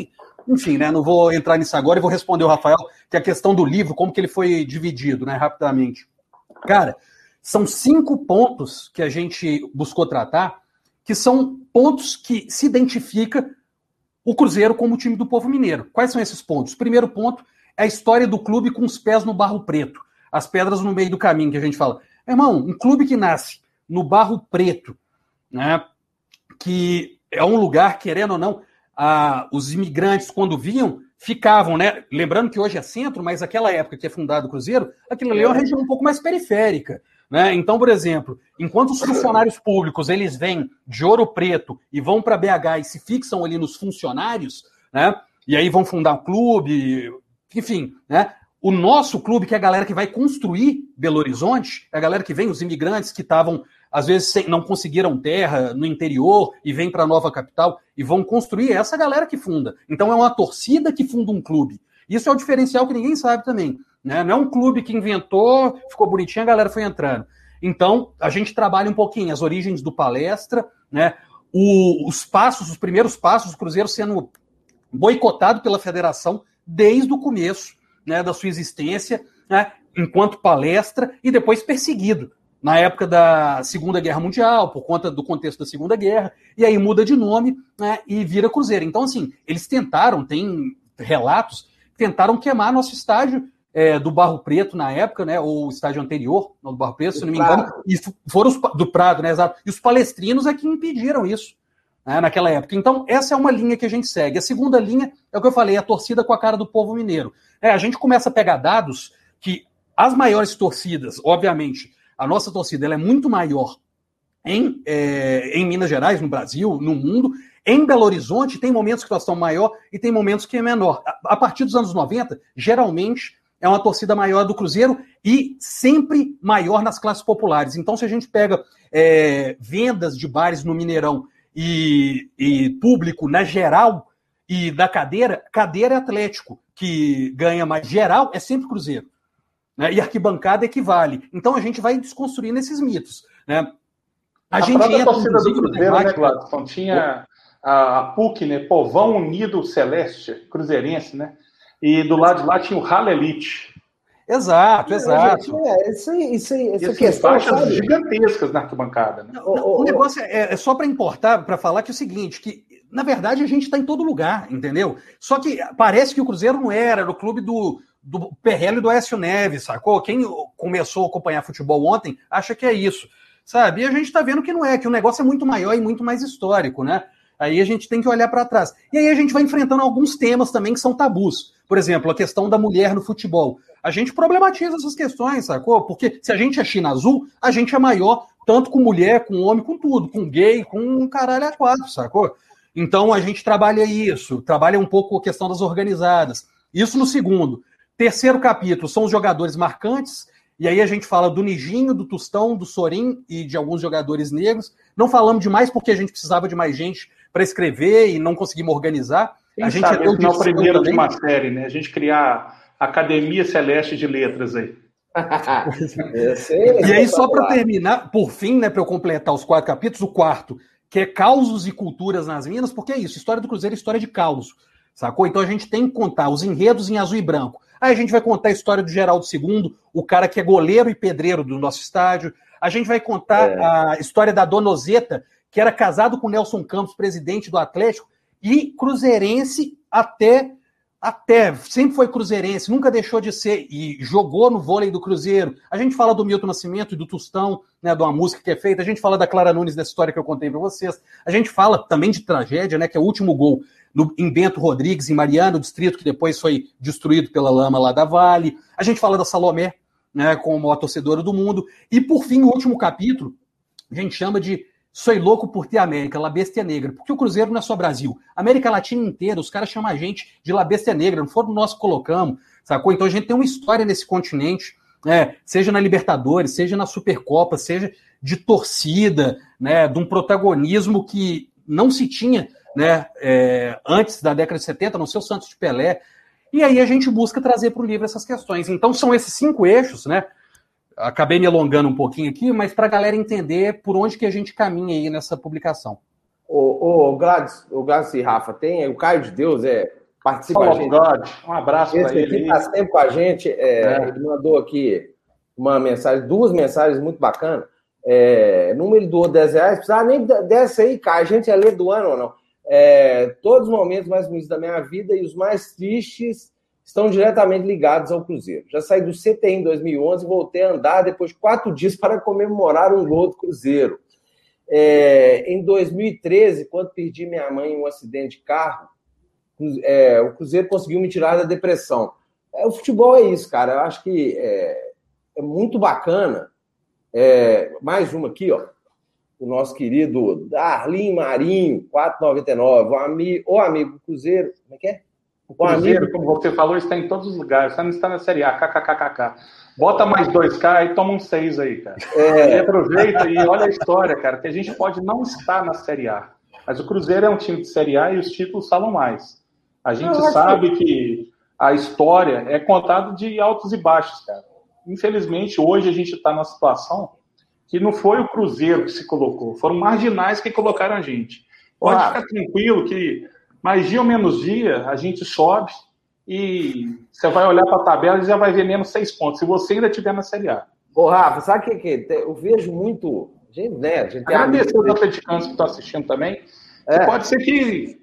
enfim, né? Não vou entrar nisso agora e vou responder o Rafael que é a questão do livro, como que ele foi dividido, né? Rapidamente. Cara, são cinco pontos que a gente buscou tratar, que são pontos que se identifica o Cruzeiro como time do povo mineiro. Quais são esses pontos? Primeiro ponto é a história do clube com os pés no barro preto, as pedras no meio do caminho que a gente fala. Irmão, um clube que nasce no barro preto, né, que é um lugar, querendo ou não, a, os imigrantes, quando vinham, ficavam, né? Lembrando que hoje é centro, mas aquela época que é fundado o Cruzeiro, aquilo ali é uma é. região um pouco mais periférica. Né? Então, por exemplo, enquanto os funcionários públicos eles vêm de Ouro Preto e vão para BH e se fixam ali nos funcionários, né? E aí vão fundar um clube, enfim, né? O nosso clube, que é a galera que vai construir Belo Horizonte, é a galera que vem, os imigrantes que estavam às vezes não conseguiram terra no interior e vêm para a nova capital e vão construir é essa galera que funda. Então é uma torcida que funda um clube. Isso é o diferencial que ninguém sabe também. Né? Não é um clube que inventou, ficou bonitinho, a galera foi entrando. Então, a gente trabalha um pouquinho as origens do palestra, né? O, os passos, os primeiros passos do Cruzeiro sendo boicotado pela federação desde o começo né, da sua existência, né, enquanto palestra, e depois perseguido na época da Segunda Guerra Mundial, por conta do contexto da Segunda Guerra, e aí muda de nome né, e vira Cruzeiro. Então, assim, eles tentaram, tem relatos, tentaram queimar nosso estádio é, do Barro Preto na época, né, ou o estádio anterior, do Barro Preto, se não me engano, e foram os, do Prado, né, exato. E os palestrinos é que impediram isso. Né, naquela época. Então, essa é uma linha que a gente segue. A segunda linha é o que eu falei, a torcida com a cara do povo mineiro. É, a gente começa a pegar dados que as maiores torcidas, obviamente, a nossa torcida é muito maior em, é, em Minas Gerais, no Brasil, no mundo. Em Belo Horizonte, tem momentos que nós estamos maior e tem momentos que é menor. A, a partir dos anos 90, geralmente é uma torcida maior do Cruzeiro e sempre maior nas classes populares. Então, se a gente pega é, vendas de bares no Mineirão e, e, público na geral e da cadeira, cadeira é Atlético, que ganha mais. Geral é sempre Cruzeiro. Né? E arquibancada equivale. Então a gente vai desconstruindo esses mitos. Né? A, a gente entra, torcida do Cruzeiro, né, Gladson? Tinha a, a PUC, né? Povão Unido Celeste, cruzeirense, né? E do lado de lá tinha o Hall Elite. Exato, exato. É, isso aí, isso aí, essa e questão. Faixas gigantescas na arquibancada. Né? o, o, negócio é, é só para importar, para falar que é o seguinte: que na verdade a gente está em todo lugar, entendeu? Só que parece que o Cruzeiro não era, era o clube do, do Perrello e do Écio Neves, sacou? Quem começou a acompanhar futebol ontem acha que é isso, sabe? E a gente está vendo que não é, que o negócio é muito maior e muito mais histórico, né? Aí a gente tem que olhar para trás. E aí a gente vai enfrentando alguns temas também que são tabus. Por exemplo, a questão da mulher no futebol. A gente problematiza essas questões, sacou? Porque se a gente é China Azul, a gente é maior, tanto com mulher, com homem, com tudo, com gay, com um caralho a quatro, sacou? Então a gente trabalha isso, trabalha um pouco a questão das organizadas. Isso no segundo. Terceiro capítulo são os jogadores marcantes, e aí a gente fala do Nijinho, do Tustão, do Sorin e de alguns jogadores negros. Não falamos demais porque a gente precisava de mais gente para escrever e não conseguimos organizar. Quem a gente sabe, é o primeiro também. de uma série, né? A gente criar a Academia Celeste de Letras aí. e aí, só para terminar, por fim, né, para eu completar os quatro capítulos, o quarto, que é causos e culturas nas minas, porque é isso, história do Cruzeiro é história de caos. Sacou? Então a gente tem que contar os enredos em azul e branco. Aí a gente vai contar a história do Geraldo II, o cara que é goleiro e pedreiro do nosso estádio. A gente vai contar é. a história da Dona Ozeta, que era casado com Nelson Campos, presidente do Atlético, e cruzeirense até até sempre foi cruzeirense, nunca deixou de ser e jogou no vôlei do Cruzeiro. A gente fala do Milton Nascimento e do Tostão, né, de uma música que é feita. A gente fala da Clara Nunes dessa história que eu contei para vocês. A gente fala também de tragédia, né, que é o último gol no, em Bento Rodrigues, em Mariano, distrito que depois foi destruído pela lama lá da Vale. A gente fala da Salomé, né, como a torcedora do mundo. E por fim, o último capítulo, a gente chama de Sou louco por ter América, La Bestia Negra. Porque o Cruzeiro não é só Brasil. América Latina inteira, os caras chamam a gente de La Bestia Negra, não foram nós que colocamos, sacou? Então a gente tem uma história nesse continente, né? seja na Libertadores, seja na Supercopa, seja de torcida, né? de um protagonismo que não se tinha né? É, antes da década de 70, no seu Santos de Pelé. E aí a gente busca trazer para o livro essas questões. Então são esses cinco eixos, né? Acabei me alongando um pouquinho aqui, mas para a galera entender por onde que a gente caminha aí nessa publicação. O, o Gladys, o Gladys e Rafa, tem o Caio de Deus, é, participa a gente. God. Um abraço para ele. Está sempre com a gente, é, é. ele mandou aqui uma mensagem, duas mensagens muito bacanas. É, ele doou 10 reais, precisava nem dessa aí, Caio, a gente ia ler do ano ou não. É, todos os momentos mais bonitos da minha vida e os mais tristes estão diretamente ligados ao Cruzeiro. Já saí do CTI em 2011 e voltei a andar depois de quatro dias para comemorar um gol do Cruzeiro. É, em 2013, quando perdi minha mãe em um acidente de carro, é, o Cruzeiro conseguiu me tirar da depressão. É, o futebol é isso, cara. Eu acho que é, é muito bacana. É, mais uma aqui, ó. O nosso querido Darlin Marinho, 4,99. O, ami, o amigo Cruzeiro. Como é que é? O Cruzeiro, como você falou, está em todos os lugares. Só não está na Série A, kkkk. Bota mais 2K e toma um 6 aí, cara. É. E aproveita e olha a história, cara, que a gente pode não estar na Série A. Mas o Cruzeiro é um time de Série A e os títulos falam mais. A gente sabe que a história é contada de altos e baixos, cara. Infelizmente, hoje a gente está numa situação que não foi o Cruzeiro que se colocou, foram marginais que colocaram a gente. Pode ficar tranquilo que mas dia ou menos dia, a gente sobe e você vai olhar para a tabela e já vai ver menos seis pontos, se você ainda estiver na Série A. Ô, Rafa, sabe o que, que eu vejo muito. Gente, né? A gente Agradecer os atleticanos que estão assistindo também. É. Pode ser que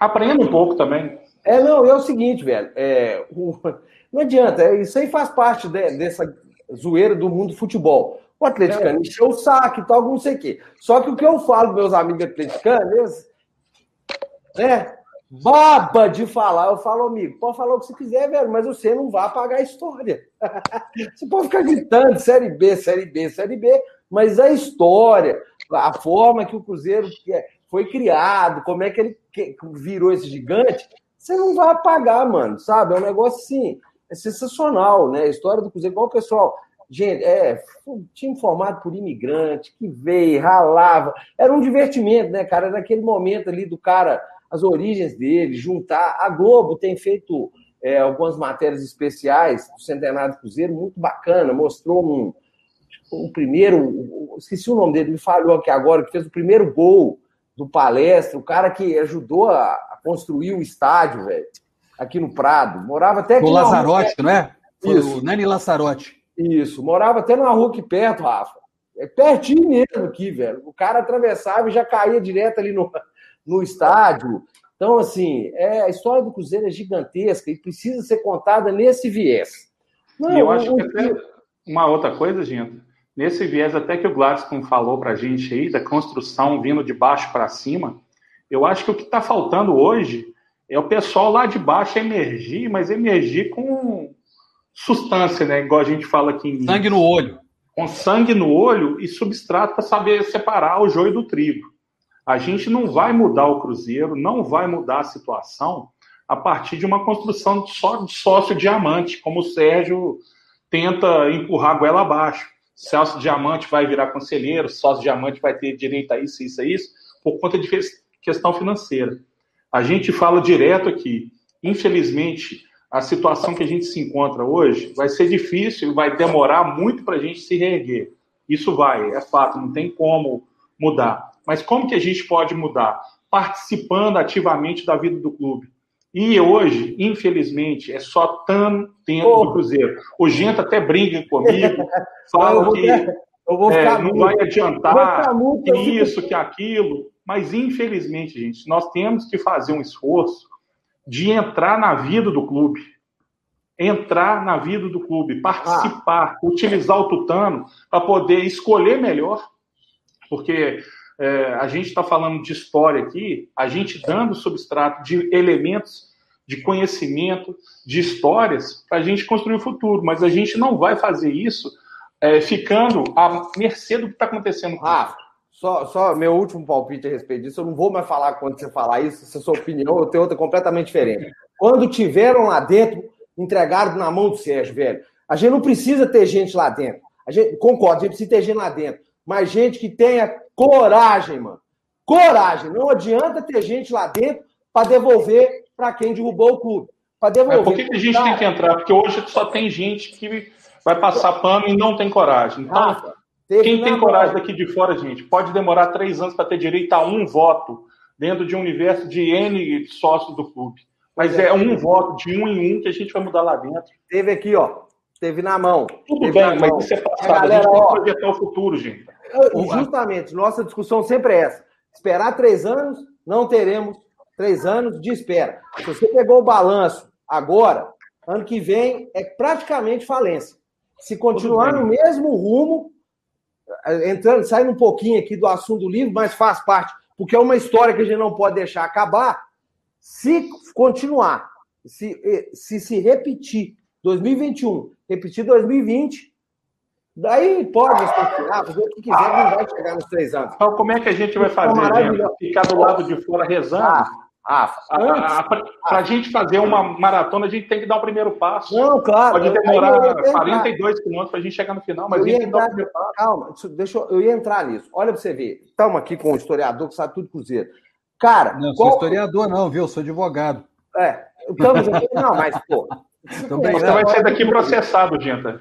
aprenda um pouco também. É, não, é o seguinte, velho. É, o, não adianta, é, isso aí faz parte de, dessa zoeira do mundo do futebol. O atleticano é. encheu o saco e tal, não sei o quê. Só que o que eu falo meus amigos atleticanos, eles, né? Baba de falar. Eu falo, amigo, pode falar o que você quiser, velho, mas você não vai apagar a história. você pode ficar gritando Série B, Série B, Série B, mas a história, a forma que o Cruzeiro foi criado, como é que ele virou esse gigante, você não vai apagar, mano, sabe? É um negócio assim, é sensacional, né? A história do Cruzeiro, igual o pessoal. Gente, é um time formado por imigrante que veio, ralava. Era um divertimento, né, cara? Era aquele momento ali do cara as origens dele, juntar. A Globo tem feito é, algumas matérias especiais do Centenário do Cruzeiro, muito bacana, mostrou um, um primeiro, esqueci o nome dele, me falhou aqui agora, que fez o primeiro gol do palestra, o cara que ajudou a, a construir o estádio, velho, aqui no Prado. Morava até aqui. O Lazarote, não é? Isso. o Nani Lazarote. Isso, morava até numa rua aqui perto, Rafa. É pertinho mesmo aqui, velho. O cara atravessava e já caía direto ali no, no estádio. Então, assim, é, a história do Cruzeiro é gigantesca e precisa ser contada nesse viés. Não, eu acho que até uma outra coisa, gente, nesse viés até que o Gladstone falou para a gente aí, da construção vindo de baixo para cima, eu acho que o que está faltando hoje é o pessoal lá de baixo emergir, mas emergir com substância, né? Igual a gente fala aqui em Sangue no olho. Com sangue no olho e substrato para saber separar o joio do trigo. A gente não vai mudar o Cruzeiro, não vai mudar a situação a partir de uma construção só de sócio diamante, como o Sérgio tenta empurrar a goela abaixo. Sócio diamante vai virar conselheiro, sócio diamante vai ter direito a isso, isso, isso, por conta de questão financeira. A gente fala direto aqui. Infelizmente, a situação que a gente se encontra hoje vai ser difícil, vai demorar muito para a gente se reerguer. Isso vai, é fato, não tem como mudar. Mas como que a gente pode mudar? Participando ativamente da vida do clube. E hoje, infelizmente, é só tão dentro oh. do Cruzeiro. O Gento até brinca comigo, fala que é, não vai adiantar que isso, que aquilo. Mas, infelizmente, gente, nós temos que fazer um esforço de entrar na vida do clube. Entrar na vida do clube, participar, ah. utilizar o tutano para poder escolher melhor. Porque é, a gente está falando de história aqui, a gente dando substrato de elementos de conhecimento, de histórias, para a gente construir o futuro. Mas a gente não vai fazer isso é, ficando à mercê do que está acontecendo. Rafa, só, só meu último palpite a respeito disso, eu não vou mais falar quando você falar isso, se é sua opinião, eu tenho outra completamente diferente. Quando tiveram lá dentro, entregaram na mão do Sérgio, velho. A gente não precisa ter gente lá dentro. A gente, concordo, a gente precisa ter gente lá dentro. Mas gente que tenha Coragem, mano. Coragem. Não adianta ter gente lá dentro para devolver para quem derrubou o clube. Para devolver. É, por que, que a gente tem que entrar? Porque hoje só tem gente que vai passar pano e não tem coragem. Então, Rafa, quem tem coragem daqui de fora, gente, pode demorar três anos para ter direito a um voto dentro de um universo de N sócios do clube. Mas é, é um voto de um em um que a gente vai mudar lá dentro. Teve aqui, ó. Teve na mão. Tudo bem, mas isso é passado. A, galera, a gente tem que projetar o futuro, gente. Justamente, nossa discussão sempre é essa. Esperar três anos, não teremos três anos de espera. Se você pegou o balanço agora, ano que vem é praticamente falência. Se continuar no mesmo rumo, entrando, saindo um pouquinho aqui do assunto do livro, mas faz parte, porque é uma história que a gente não pode deixar acabar. Se continuar, se se, se repetir 2021, repetir 2020, Daí pode especular, fazer o que quiser, não vai chegar nos três anos. Então, como é que a gente vai fazer? Né? Ficar do lado de fora rezando? Ah, ah, para a gente fazer uma maratona, a gente tem que dar o primeiro passo. Não, claro. Pode demorar 42 quilômetros para a gente chegar no final, mas a gente tem que dar o primeiro passo. Calma, deixa eu, eu ia entrar nisso. Olha para você ver. Estamos aqui com um historiador que sabe tudo Cruzeiro. Cara. Não, qual... sou historiador, não, viu? Sou advogado. É, estamos aqui. Não, mas, pô, também Você vai ser daqui processado, Genta.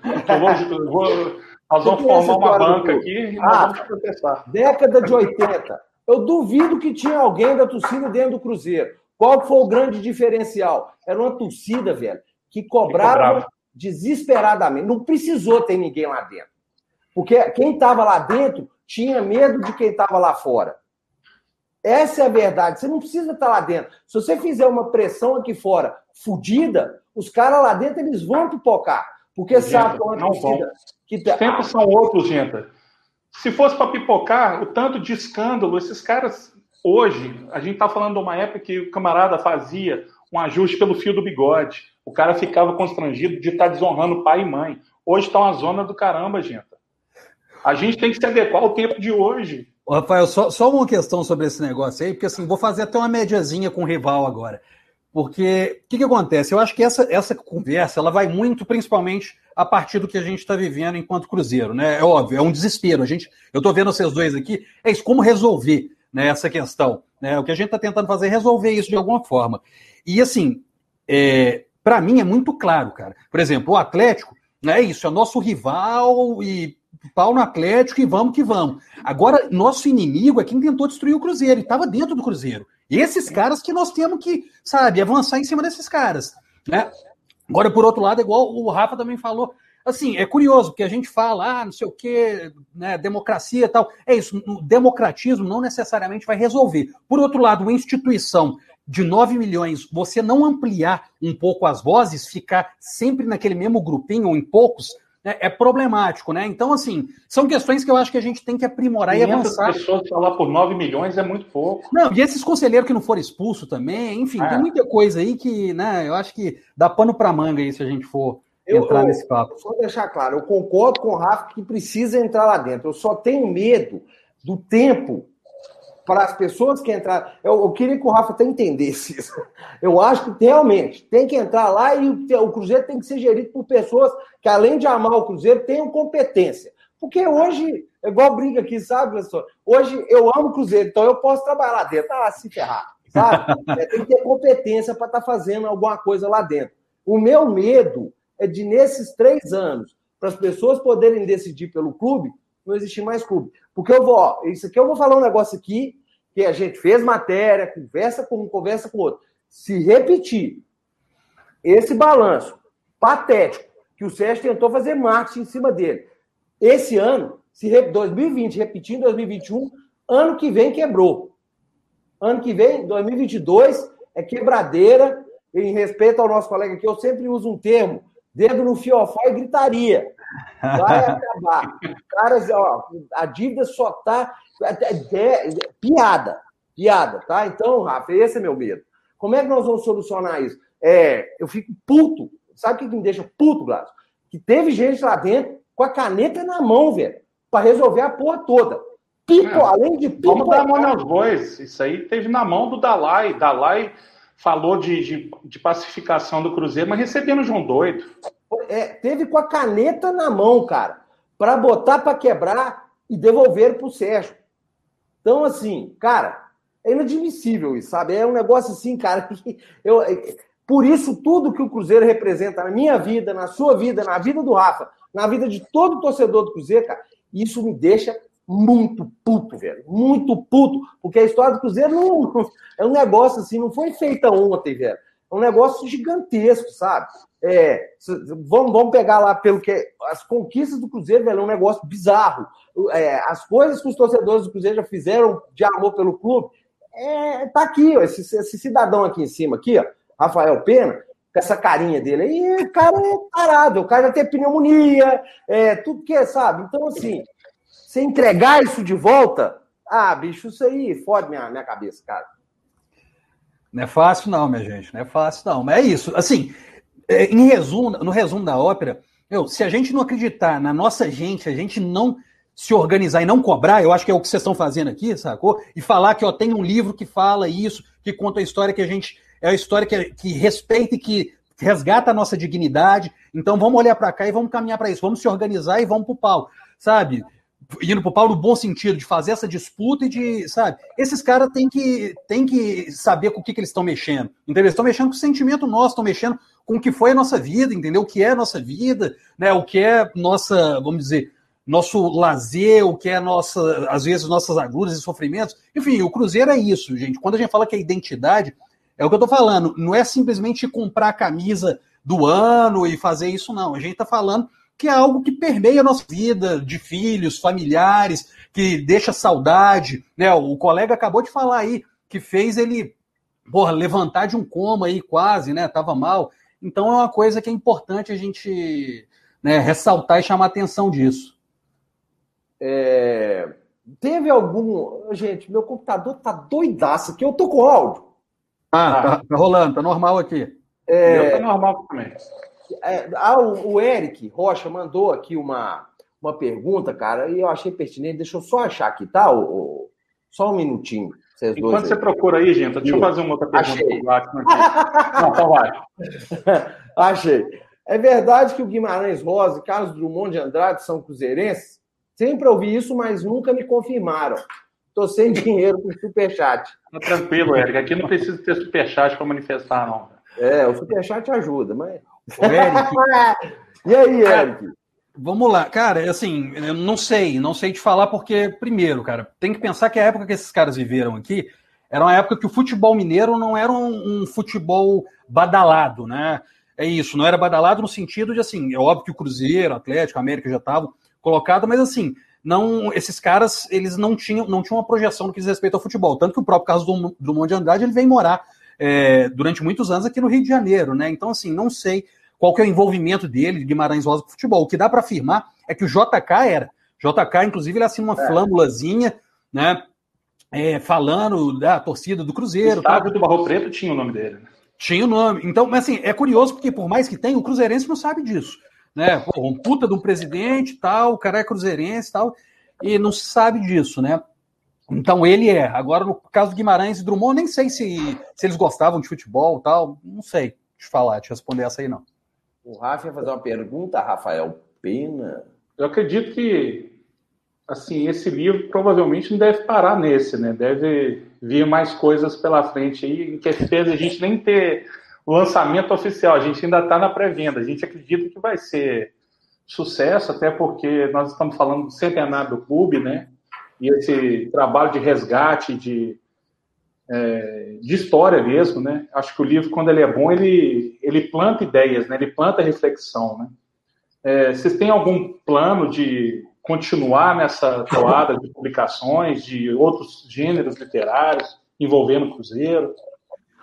Eu vou, nós vamos formar uma banca aqui e nós ah, vamos processar. Década de 80. Eu duvido que tinha alguém da torcida dentro do Cruzeiro. Qual foi o grande diferencial? Era uma torcida, velho, que cobrava, que cobrava. desesperadamente. Não precisou ter ninguém lá dentro. Porque quem estava lá dentro tinha medo de quem estava lá fora. Essa é a verdade. Você não precisa estar lá dentro. Se você fizer uma pressão aqui fora fodida, os caras lá dentro eles vão pipocar. Porque sabe que é uma torcida. Que... Os tempos são outros, gente. Se fosse para pipocar, o tanto de escândalo, esses caras, hoje, a gente está falando de uma época que o camarada fazia um ajuste pelo fio do bigode. O cara ficava constrangido de estar tá desonrando pai e mãe. Hoje está uma zona do caramba, gente. A gente tem que se adequar ao tempo de hoje. Rafael, só, só uma questão sobre esse negócio aí, porque assim, vou fazer até uma médiazinha com o rival agora. Porque o que, que, acontece? Eu acho que essa, essa conversa ela vai muito, principalmente, a partir do que a gente está vivendo enquanto Cruzeiro. Né? É óbvio, é um desespero. A gente, eu estou vendo vocês dois aqui, é isso, como resolver né, essa questão. Né? O que a gente está tentando fazer é resolver isso de alguma forma. E assim, é, para mim é muito claro, cara. Por exemplo, o Atlético é isso, é nosso rival e pau no Atlético e vamos que vamos. Agora, nosso inimigo é quem tentou destruir o Cruzeiro e estava dentro do Cruzeiro. Esses caras que nós temos que, sabe, avançar em cima desses caras, né? Agora, por outro lado, igual o Rafa também falou, assim, é curioso, porque a gente fala, ah, não sei o quê, né, democracia e tal. É isso, o democratismo não necessariamente vai resolver. Por outro lado, uma instituição de 9 milhões, você não ampliar um pouco as vozes, ficar sempre naquele mesmo grupinho ou em poucos, né, é problemático, né? Então, assim, são questões que eu acho que a gente tem que aprimorar e avançar. pessoas falar por 9 milhões é muito pouco. Não, e esses conselheiros que não foram expulsos também, enfim, é. tem muita coisa aí que, né, eu acho que dá pano para manga aí se a gente for eu, entrar eu, nesse papo. Só deixar claro, eu concordo com o Rafa que precisa entrar lá dentro. Eu só tenho medo do tempo para as pessoas que entraram. Eu, eu, queria que o Rafa até entendesse isso. Eu acho que realmente tem que entrar lá e o, o, Cruzeiro tem que ser gerido por pessoas que, além de amar o Cruzeiro, tenham competência. Porque hoje, é igual briga aqui, sabe, professor? Hoje eu amo o Cruzeiro, então eu posso trabalhar lá dentro, ah, se ferrar, sabe? É, tem que ter competência para estar tá fazendo alguma coisa lá dentro. O meu medo é de, nesses três anos, para as pessoas poderem decidir pelo clube, não existir mais clube. Porque eu vou, ó, isso aqui eu vou falar um negócio aqui, que a gente fez matéria, conversa com um, conversa com outro. se repetir esse balanço patético que o Sérgio tentou fazer marketing em cima dele, esse ano, se 2020 repetir em 2021, ano que vem quebrou. Ano que vem, 2022, é quebradeira. Em respeito ao nosso colega aqui, eu sempre uso um termo: dedo no fiofó e gritaria. Vai acabar. Caras, ó, a dívida só tá. É, é, é, piada. Piada, tá? Então, Rafa, esse é meu medo. Como é que nós vamos solucionar isso? É, eu fico puto. Sabe o que me deixa puto, Glass? Que teve gente lá dentro com a caneta na mão, velho, para resolver a porra toda. Pipo, é, além de pipo. Vamos dar a mão nos bois. Isso aí teve na mão do Dalai. Dalai falou de, de, de pacificação do Cruzeiro, mas recebendo João Doido. É, teve com a caneta na mão, cara, para botar para quebrar e devolver para o Sérgio. Então, assim, cara, é inadmissível isso, sabe? É um negócio assim, cara, que eu, por isso, tudo que o Cruzeiro representa na minha vida, na sua vida, na vida do Rafa, na vida de todo torcedor do Cruzeiro, cara, isso me deixa muito puto, velho. Muito puto. Porque a história do Cruzeiro não, é um negócio assim, não foi feita ontem, velho. É um negócio gigantesco, sabe? É, vamos, vamos pegar lá pelo que. As conquistas do Cruzeiro, velho, é um negócio bizarro. É, as coisas que os torcedores do Cruzeiro já fizeram de amor pelo clube, é, tá aqui, ó, esse, esse cidadão aqui em cima, aqui, ó, Rafael Pena, com essa carinha dele aí, o cara é parado, o cara já tem pneumonia, é, tudo que é, sabe? Então, assim, você entregar isso de volta, ah, bicho, isso aí fode minha, minha cabeça, cara. Não é fácil, não, minha gente, não é fácil, não. Mas é isso, assim, é, em resumo, no resumo da ópera, meu, se a gente não acreditar na nossa gente, a gente não se organizar e não cobrar, eu acho que é o que vocês estão fazendo aqui, sacou? E falar que ó, tem um livro que fala isso, que conta a história que a gente é a história que, que respeita e que resgata a nossa dignidade. Então vamos olhar para cá e vamos caminhar para isso. Vamos se organizar e vamos para o pau, sabe? Indo para o pau no bom sentido, de fazer essa disputa e de, sabe? Esses caras têm que, têm que saber com o que, que eles estão mexendo. Entendeu? Eles estão mexendo com o sentimento nosso, estão mexendo com o que foi a nossa vida, entendeu? O que é a nossa vida, né? O que é nossa, vamos dizer, nosso lazer, o que é nossa, às vezes, nossas agruras e sofrimentos. Enfim, o Cruzeiro é isso, gente. Quando a gente fala que é identidade, é o que eu tô falando. Não é simplesmente comprar a camisa do ano e fazer isso, não. A gente tá falando que é algo que permeia a nossa vida de filhos, familiares, que deixa saudade. Né? O colega acabou de falar aí que fez ele porra, levantar de um coma aí quase, né? Tava mal. Então é uma coisa que é importante a gente né, ressaltar e chamar atenção disso. É... Teve algum. Gente, meu computador tá doidaço aqui. Eu tô com áudio. Ah, tá, tá, rolando, tá normal aqui. É, tá normal também. É, ah, o, o, Eric Rocha mandou aqui uma, uma pergunta, cara, e eu achei pertinente. Deixa eu só achar aqui, tá? O, o só um minutinho. Enquanto você procura aí, gente, deixa eu fazer uma outra pergunta. Achei. Não, então vai. Achei. É verdade que o Guimarães Rosa e Carlos Drummond de Andrade são cruzeirenses? Sempre ouvi isso, mas nunca me confirmaram. Tô sem dinheiro com superchat. Tá tranquilo, Eric. Aqui não precisa ter superchat para manifestar, não. É, o superchat ajuda, mas. Eric. e aí, Eric? Vamos lá, cara, assim, eu não sei, não sei te falar porque, primeiro, cara, tem que pensar que a época que esses caras viveram aqui era uma época que o futebol mineiro não era um, um futebol badalado, né? É isso, não era badalado no sentido de, assim, é óbvio que o Cruzeiro, Atlético, América já estavam colocados, mas, assim, não esses caras eles não tinham, não tinham uma projeção no que diz respeito ao futebol. Tanto que o próprio caso do Drummond de Andrade ele vem morar é, durante muitos anos aqui no Rio de Janeiro, né? Então, assim, não sei qual que é o envolvimento dele, de Guimarães Rosa, com o futebol. O que dá para afirmar é que o JK era. JK, inclusive, ele assina uma é. flâmulazinha, né? É, falando da torcida do Cruzeiro. O estádio do Barro Preto tinha o nome dele. Né? Tinha o nome. Então, mas assim, é curioso porque, por mais que tenha, o Cruzeirense não sabe disso né? Pô, um puta de um presidente tal, o cara é cruzeirense tal, e não se sabe disso, né? Então ele é. Agora, no caso do Guimarães e Drummond, nem sei se, se eles gostavam de futebol tal, não sei te falar, te responder essa aí não. O Rafa ia fazer uma pergunta, Rafael Pena. Eu acredito que assim, esse livro provavelmente não deve parar nesse, né? Deve vir mais coisas pela frente aí, que fez a gente nem ter o lançamento oficial. A gente ainda está na pré-venda. A gente acredita que vai ser sucesso, até porque nós estamos falando do centenário do clube, né? E esse trabalho de resgate, de, é, de história mesmo, né? Acho que o livro, quando ele é bom, ele, ele planta ideias, né? Ele planta reflexão, né? É, vocês têm algum plano de continuar nessa toada de publicações de outros gêneros literários envolvendo o Cruzeiro?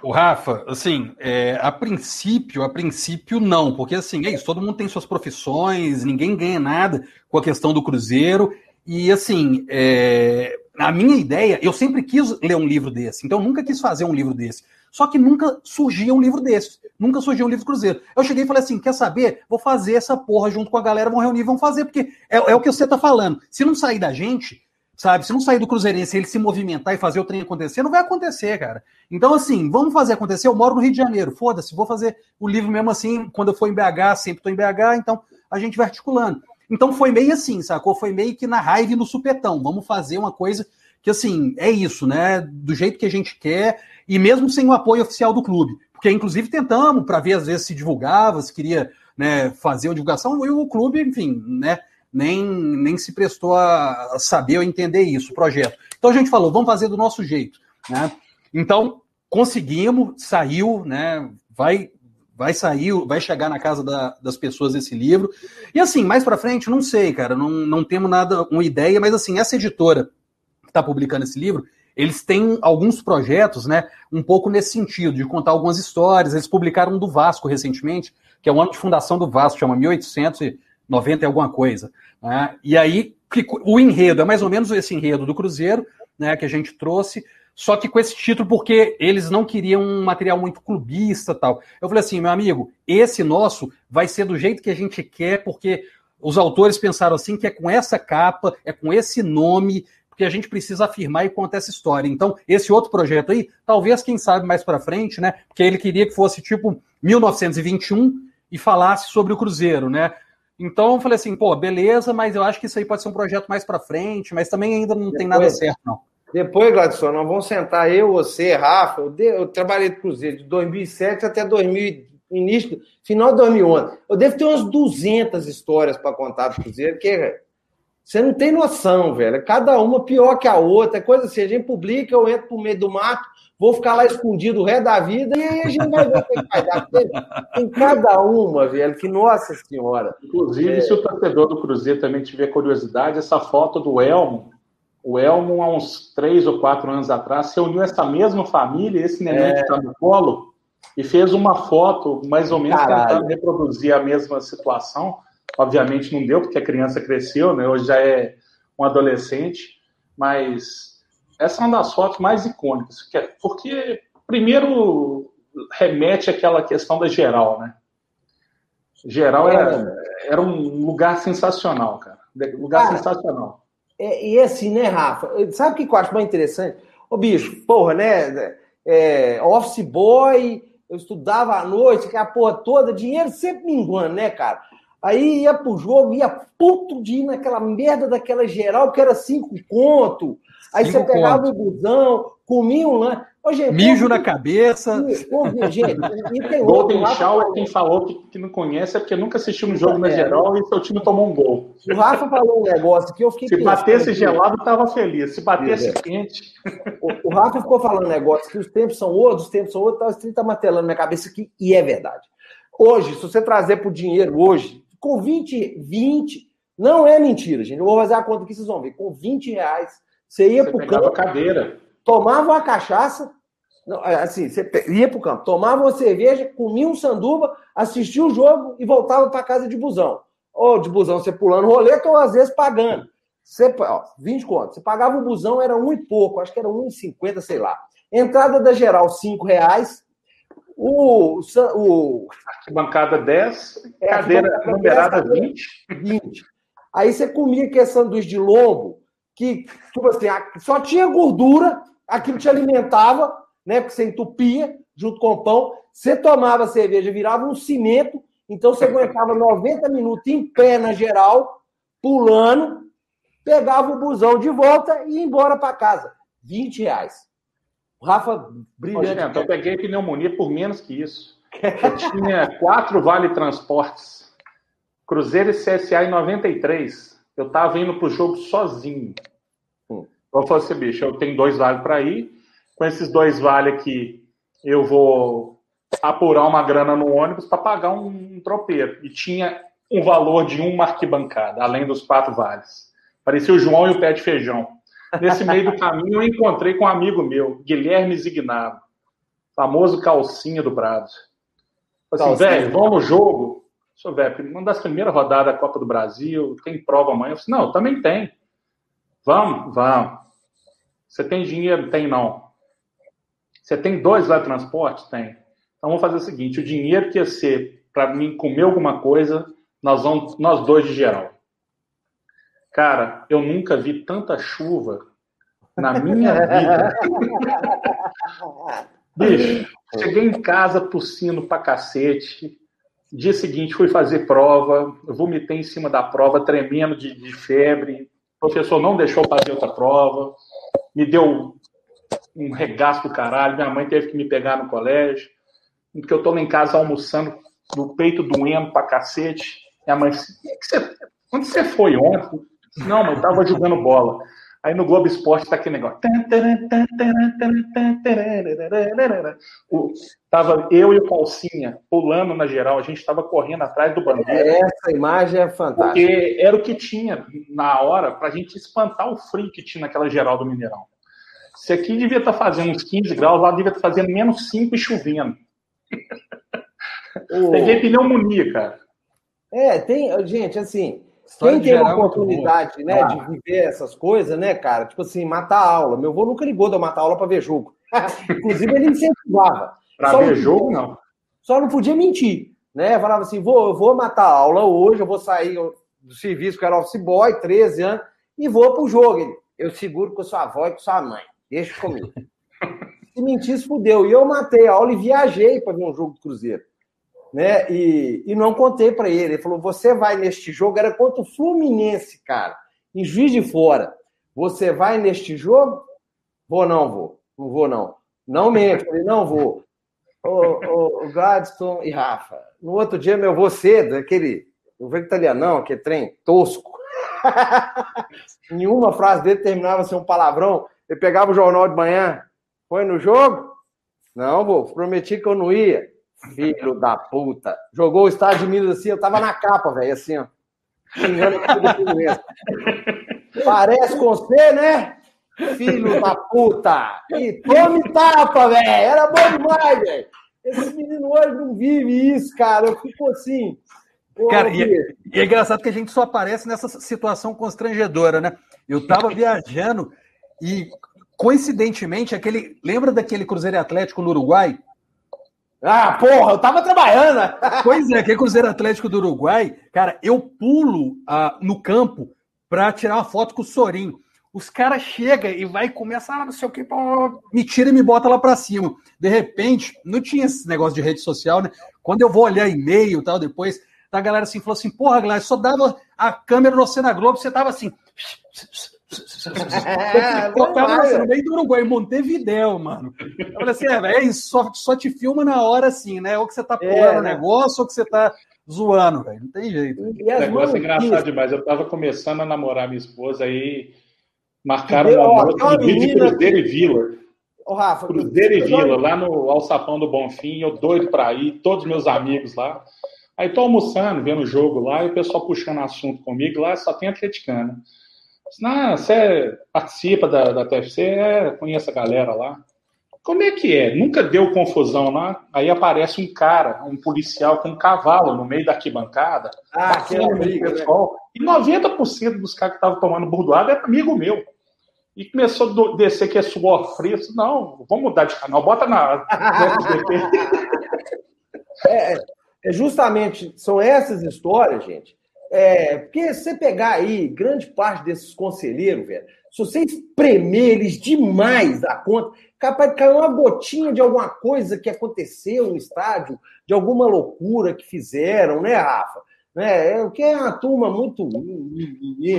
O Rafa, assim, é, a princípio, a princípio não, porque assim, é isso, todo mundo tem suas profissões, ninguém ganha nada com a questão do Cruzeiro, e assim, é, a minha ideia, eu sempre quis ler um livro desse, então eu nunca quis fazer um livro desse. Só que nunca surgia um livro desse. Nunca surgia um livro Cruzeiro. Eu cheguei e falei assim: quer saber? Vou fazer essa porra junto com a galera, vão reunir, vão fazer, porque é, é o que você tá falando. Se não sair da gente, sabe? Se não sair do Cruzeirense ele se movimentar e fazer o trem acontecer, não vai acontecer, cara. Então, assim, vamos fazer acontecer. Eu moro no Rio de Janeiro, foda-se, vou fazer o livro mesmo assim. Quando eu for em BH, sempre estou em BH, então a gente vai articulando. Então foi meio assim, sacou? Foi meio que na raiva e no supetão. Vamos fazer uma coisa que, assim, é isso, né? Do jeito que a gente quer e mesmo sem o apoio oficial do clube. Porque, inclusive, tentamos para ver, às vezes, se divulgava, se queria né, fazer uma divulgação, e o clube, enfim, né, nem, nem se prestou a saber ou entender isso, o projeto. Então a gente falou, vamos fazer do nosso jeito. Né? Então, conseguimos, saiu, né, vai vai sair, vai chegar na casa da, das pessoas esse livro. E assim, mais para frente, não sei, cara, não, não temos nada, uma ideia, mas assim, essa editora que está publicando esse livro, eles têm alguns projetos, né, um pouco nesse sentido, de contar algumas histórias. Eles publicaram um do Vasco recentemente, que é o ano de fundação do Vasco, chama 1890 e alguma coisa. Né? E aí, o enredo é mais ou menos esse enredo do Cruzeiro, né, que a gente trouxe, só que com esse título, porque eles não queriam um material muito clubista tal. Eu falei assim, meu amigo, esse nosso vai ser do jeito que a gente quer, porque os autores pensaram assim, que é com essa capa, é com esse nome, porque a gente precisa afirmar e contar essa história. Então, esse outro projeto aí, talvez, quem sabe, mais para frente, né? Porque ele queria que fosse tipo 1921 e falasse sobre o Cruzeiro, né? Então eu falei assim, pô, beleza, mas eu acho que isso aí pode ser um projeto mais para frente, mas também ainda não Depois, tem nada certo, não. Depois, Gladson, nós vamos sentar eu, você, Rafa. Eu, de, eu trabalhei no Cruzeiro de 2007 até 2000, início, final de 2011. Eu devo ter umas 200 histórias para contar do Cruzeiro, que você não tem noção, velho. Cada uma pior que a outra. É coisa assim, a gente publica, eu entro por meio do mato, vou ficar lá escondido o resto da vida e aí a gente vai ver o que vai dar. Tem cada uma, velho, que nossa senhora. Inclusive, é... se o torcedor do Cruzeiro também tiver curiosidade, essa foto do Elmo, o Elmo, há uns três ou quatro anos atrás, se uniu essa mesma família, esse neném é... que está no colo, e fez uma foto, mais ou menos, Caralho. tentando reproduzir a mesma situação. Obviamente não deu, porque a criança cresceu, né? Hoje já é um adolescente, mas essa é uma das fotos mais icônicas, é, porque primeiro remete àquela questão da geral, né? Geral era, era um lugar sensacional, cara. Lugar sensacional. É, e assim, né, Rafa? Sabe o que eu acho mais interessante? Ô, bicho, porra, né? É, office boy, eu estudava à noite, que a porra toda, dinheiro sempre minguando, né, cara? Aí ia pro jogo, ia puto de ir naquela merda daquela geral, que era cinco conto. Aí cinco você pegava conto. o busão, comia um lanche. Ô, gente, Mijo na cabeça. gente, e tem Golden Shaw é quem falou que, que, não conhece, é porque nunca assistiu um jogo é, na geral e seu time tomou um gol. O Rafa falou um negócio que eu fiquei. Se pensando, batesse gelado, estava feliz. Se batesse é. quente. O, o, Rafa ficou falando um negócio que os tempos são outros, os tempos são outros, tá, tá martelando na minha cabeça aqui, e é verdade. Hoje, se você trazer para o dinheiro hoje, com 20, 20, não é mentira, gente. Eu vou fazer a conta aqui, vocês vão ver. Com 20 reais, você ia para o campo. cadeira. Tomava uma cachaça, é, assim, você ia para o campo, tomava uma cerveja, comia um sanduba, assistia o jogo e voltava para casa de busão. Ou de busão você pulando roleta ou às vezes pagando. Você, ó, 20 contos. Você pagava o busão, era um e pouco, acho que era 1,50, sei lá. Entrada da geral, 5 reais. O, o... Arquibancada 10, é, cadeira numerada 20. 20. Aí você comia aquele sanduíche de lombo, que, tipo assim, só tinha gordura, aquilo te alimentava, né? Porque você entupia junto com o pão. Você tomava cerveja, virava um cimento, então você aguentava 90 minutos em pé na geral, pulando, pegava o busão de volta e ia embora para casa. 20 reais. O Rafa, brilhante. Eu peguei pneumonia por menos que isso. Eu tinha quatro vale transportes. Cruzeiro e CSA em 93. Eu estava indo para o jogo sozinho. Eu falei assim, bicho, eu tenho dois vale para ir. com esses dois vale aqui, eu vou apurar uma grana no ônibus para pagar um, um tropeiro. E tinha um valor de uma arquibancada, além dos quatro vales. Parecia o João e o pé de feijão. Nesse meio do caminho, eu encontrei com um amigo meu, Guilherme Zignado, famoso calcinha do Prado. Assim, velho, vamos no jogo. Sou velho, uma das primeiras rodadas da Copa do Brasil, tem prova amanhã. Eu falei, não, também tem. Vamos, vamos. Você tem dinheiro? Tem não. Você tem dois lá de transporte? Tem. Então vamos fazer o seguinte: o dinheiro que ia ser para mim comer alguma coisa, nós vamos, nós dois de geral. Cara, eu nunca vi tanta chuva na minha vida. Bicho, cheguei em casa tossindo pra cacete. Dia seguinte fui fazer prova, vomitei em cima da prova, tremendo de, de febre. O professor não deixou fazer outra prova, me deu um regaço do caralho. Minha mãe teve que me pegar no colégio, porque eu tô lá em casa almoçando, no peito doendo pra cacete. Minha mãe disse: onde você foi ontem? Não, mas eu tava jogando bola. Aí no Globo Esporte tá aquele negócio. O, tava eu e o Calcinha pulando na geral, a gente tava correndo atrás do bandeira. Essa imagem é fantástica. Porque era o que tinha na hora pra gente espantar o frio que tinha naquela geral do Mineirão. Se aqui devia estar tá fazendo uns 15 graus, lá devia estar tá fazendo menos 5 e chovendo. O... Peguei pneumonia, cara. É, tem, gente, assim, Quem tem a oportunidade né, ah. de viver essas coisas, né, cara? Tipo assim, matar aula. Meu avô nunca ligou de eu matar aula para ver jogo. Inclusive, ele incentivava. Para ver jogo, não. Só não podia mentir. Né? Falava assim: vou, eu vou matar aula hoje, eu vou sair do serviço, que era office boy, 13 anos, e vou pro jogo. Ele, eu seguro com sua avó e com sua mãe. Deixa comigo. Se mentisse, fudeu. E eu matei a aula e viajei para ver um jogo do Cruzeiro né? E, e não contei para ele. Ele falou: você vai neste jogo, era contra o Fluminense, cara, em Juiz de Fora. Você vai neste jogo? Vou, não vou. Não vou, não. Não mente. Falei: não vou. O, o, Gladstone e Rafa. No outro dia, meu avô cedo, aquele. Eu vejo italianão, aquele trem tosco. Nenhuma frase dele terminava sem um palavrão. Ele pegava o jornal de manhã. Foi no jogo? Não, vou. Prometi que eu não ia. Filho da puta. Jogou o estádio de Minas assim, eu tava na capa, velho, assim, ó. Parece com você, né? Filho da puta! E tome tapa, velho! Era bom demais, velho! Esse menino hoje não vive isso, cara. Eu fico assim. Cara, e é, e é, engraçado que a gente só aparece nessa situação constrangedora, né? Eu tava viajando e, coincidentemente, aquele. Lembra daquele Cruzeiro Atlético no Uruguai? Ah, porra, eu tava trabalhando. Pois é, que é Cruzeiro Atlético do Uruguai, cara, eu pulo ah, no campo pra tirar uma foto com o Sorim. Os caras chegam e vai e começa, ah, não sei o que, me tira e me bota lá pra cima. De repente, não tinha esse negócio de rede social, né? Quando eu vou olhar e-mail e tal, depois, a galera assim falou assim: porra, Gladys, só dava a câmera no Cena Globo, você tava assim. É, eu tava no meio do Uruguai, Montevidéu, mano. Eu falei assim, é, velho, só, só te filma na hora assim, né? Ou que você tá pulando é, o né? negócio, ou que você tá zoando, velho. Não tem jeito. O negócio é engraçado demais. Eu tava começando a namorar minha esposa, aí marcaram uma noite no vídeo Cruzeiro e Vila. Ô, Rafa, Cruzeiro e Vila, lá no Alçapão do Bonfim, eu doido pra ir, todos meus amigos lá. Aí tô almoçando, vendo o jogo lá, e o pessoal puxando assunto comigo, lá só tem atleticano. Ah, você participa da, da TFC? É, conhece a galera lá. Como é que é? Nunca deu confusão lá? Aí aparece um cara, um policial com um cavalo no meio da arquibancada. Ah, que amiga, pessoal. Né? E 90% dos caras que estavam tomando burdoada é amigo meu. E começou a descer que é suor frio. Disse, não, vamos mudar de canal, bota na. é, é justamente, são essas histórias, gente, é, porque você pegar aí grande parte desses conselheiros, velho, se você espremer eles demais da conta, capaz de cair uma gotinha de alguma coisa que aconteceu no estádio, de alguma loucura que fizeram, né, Rafa? Né? É, o que é uma turma muito.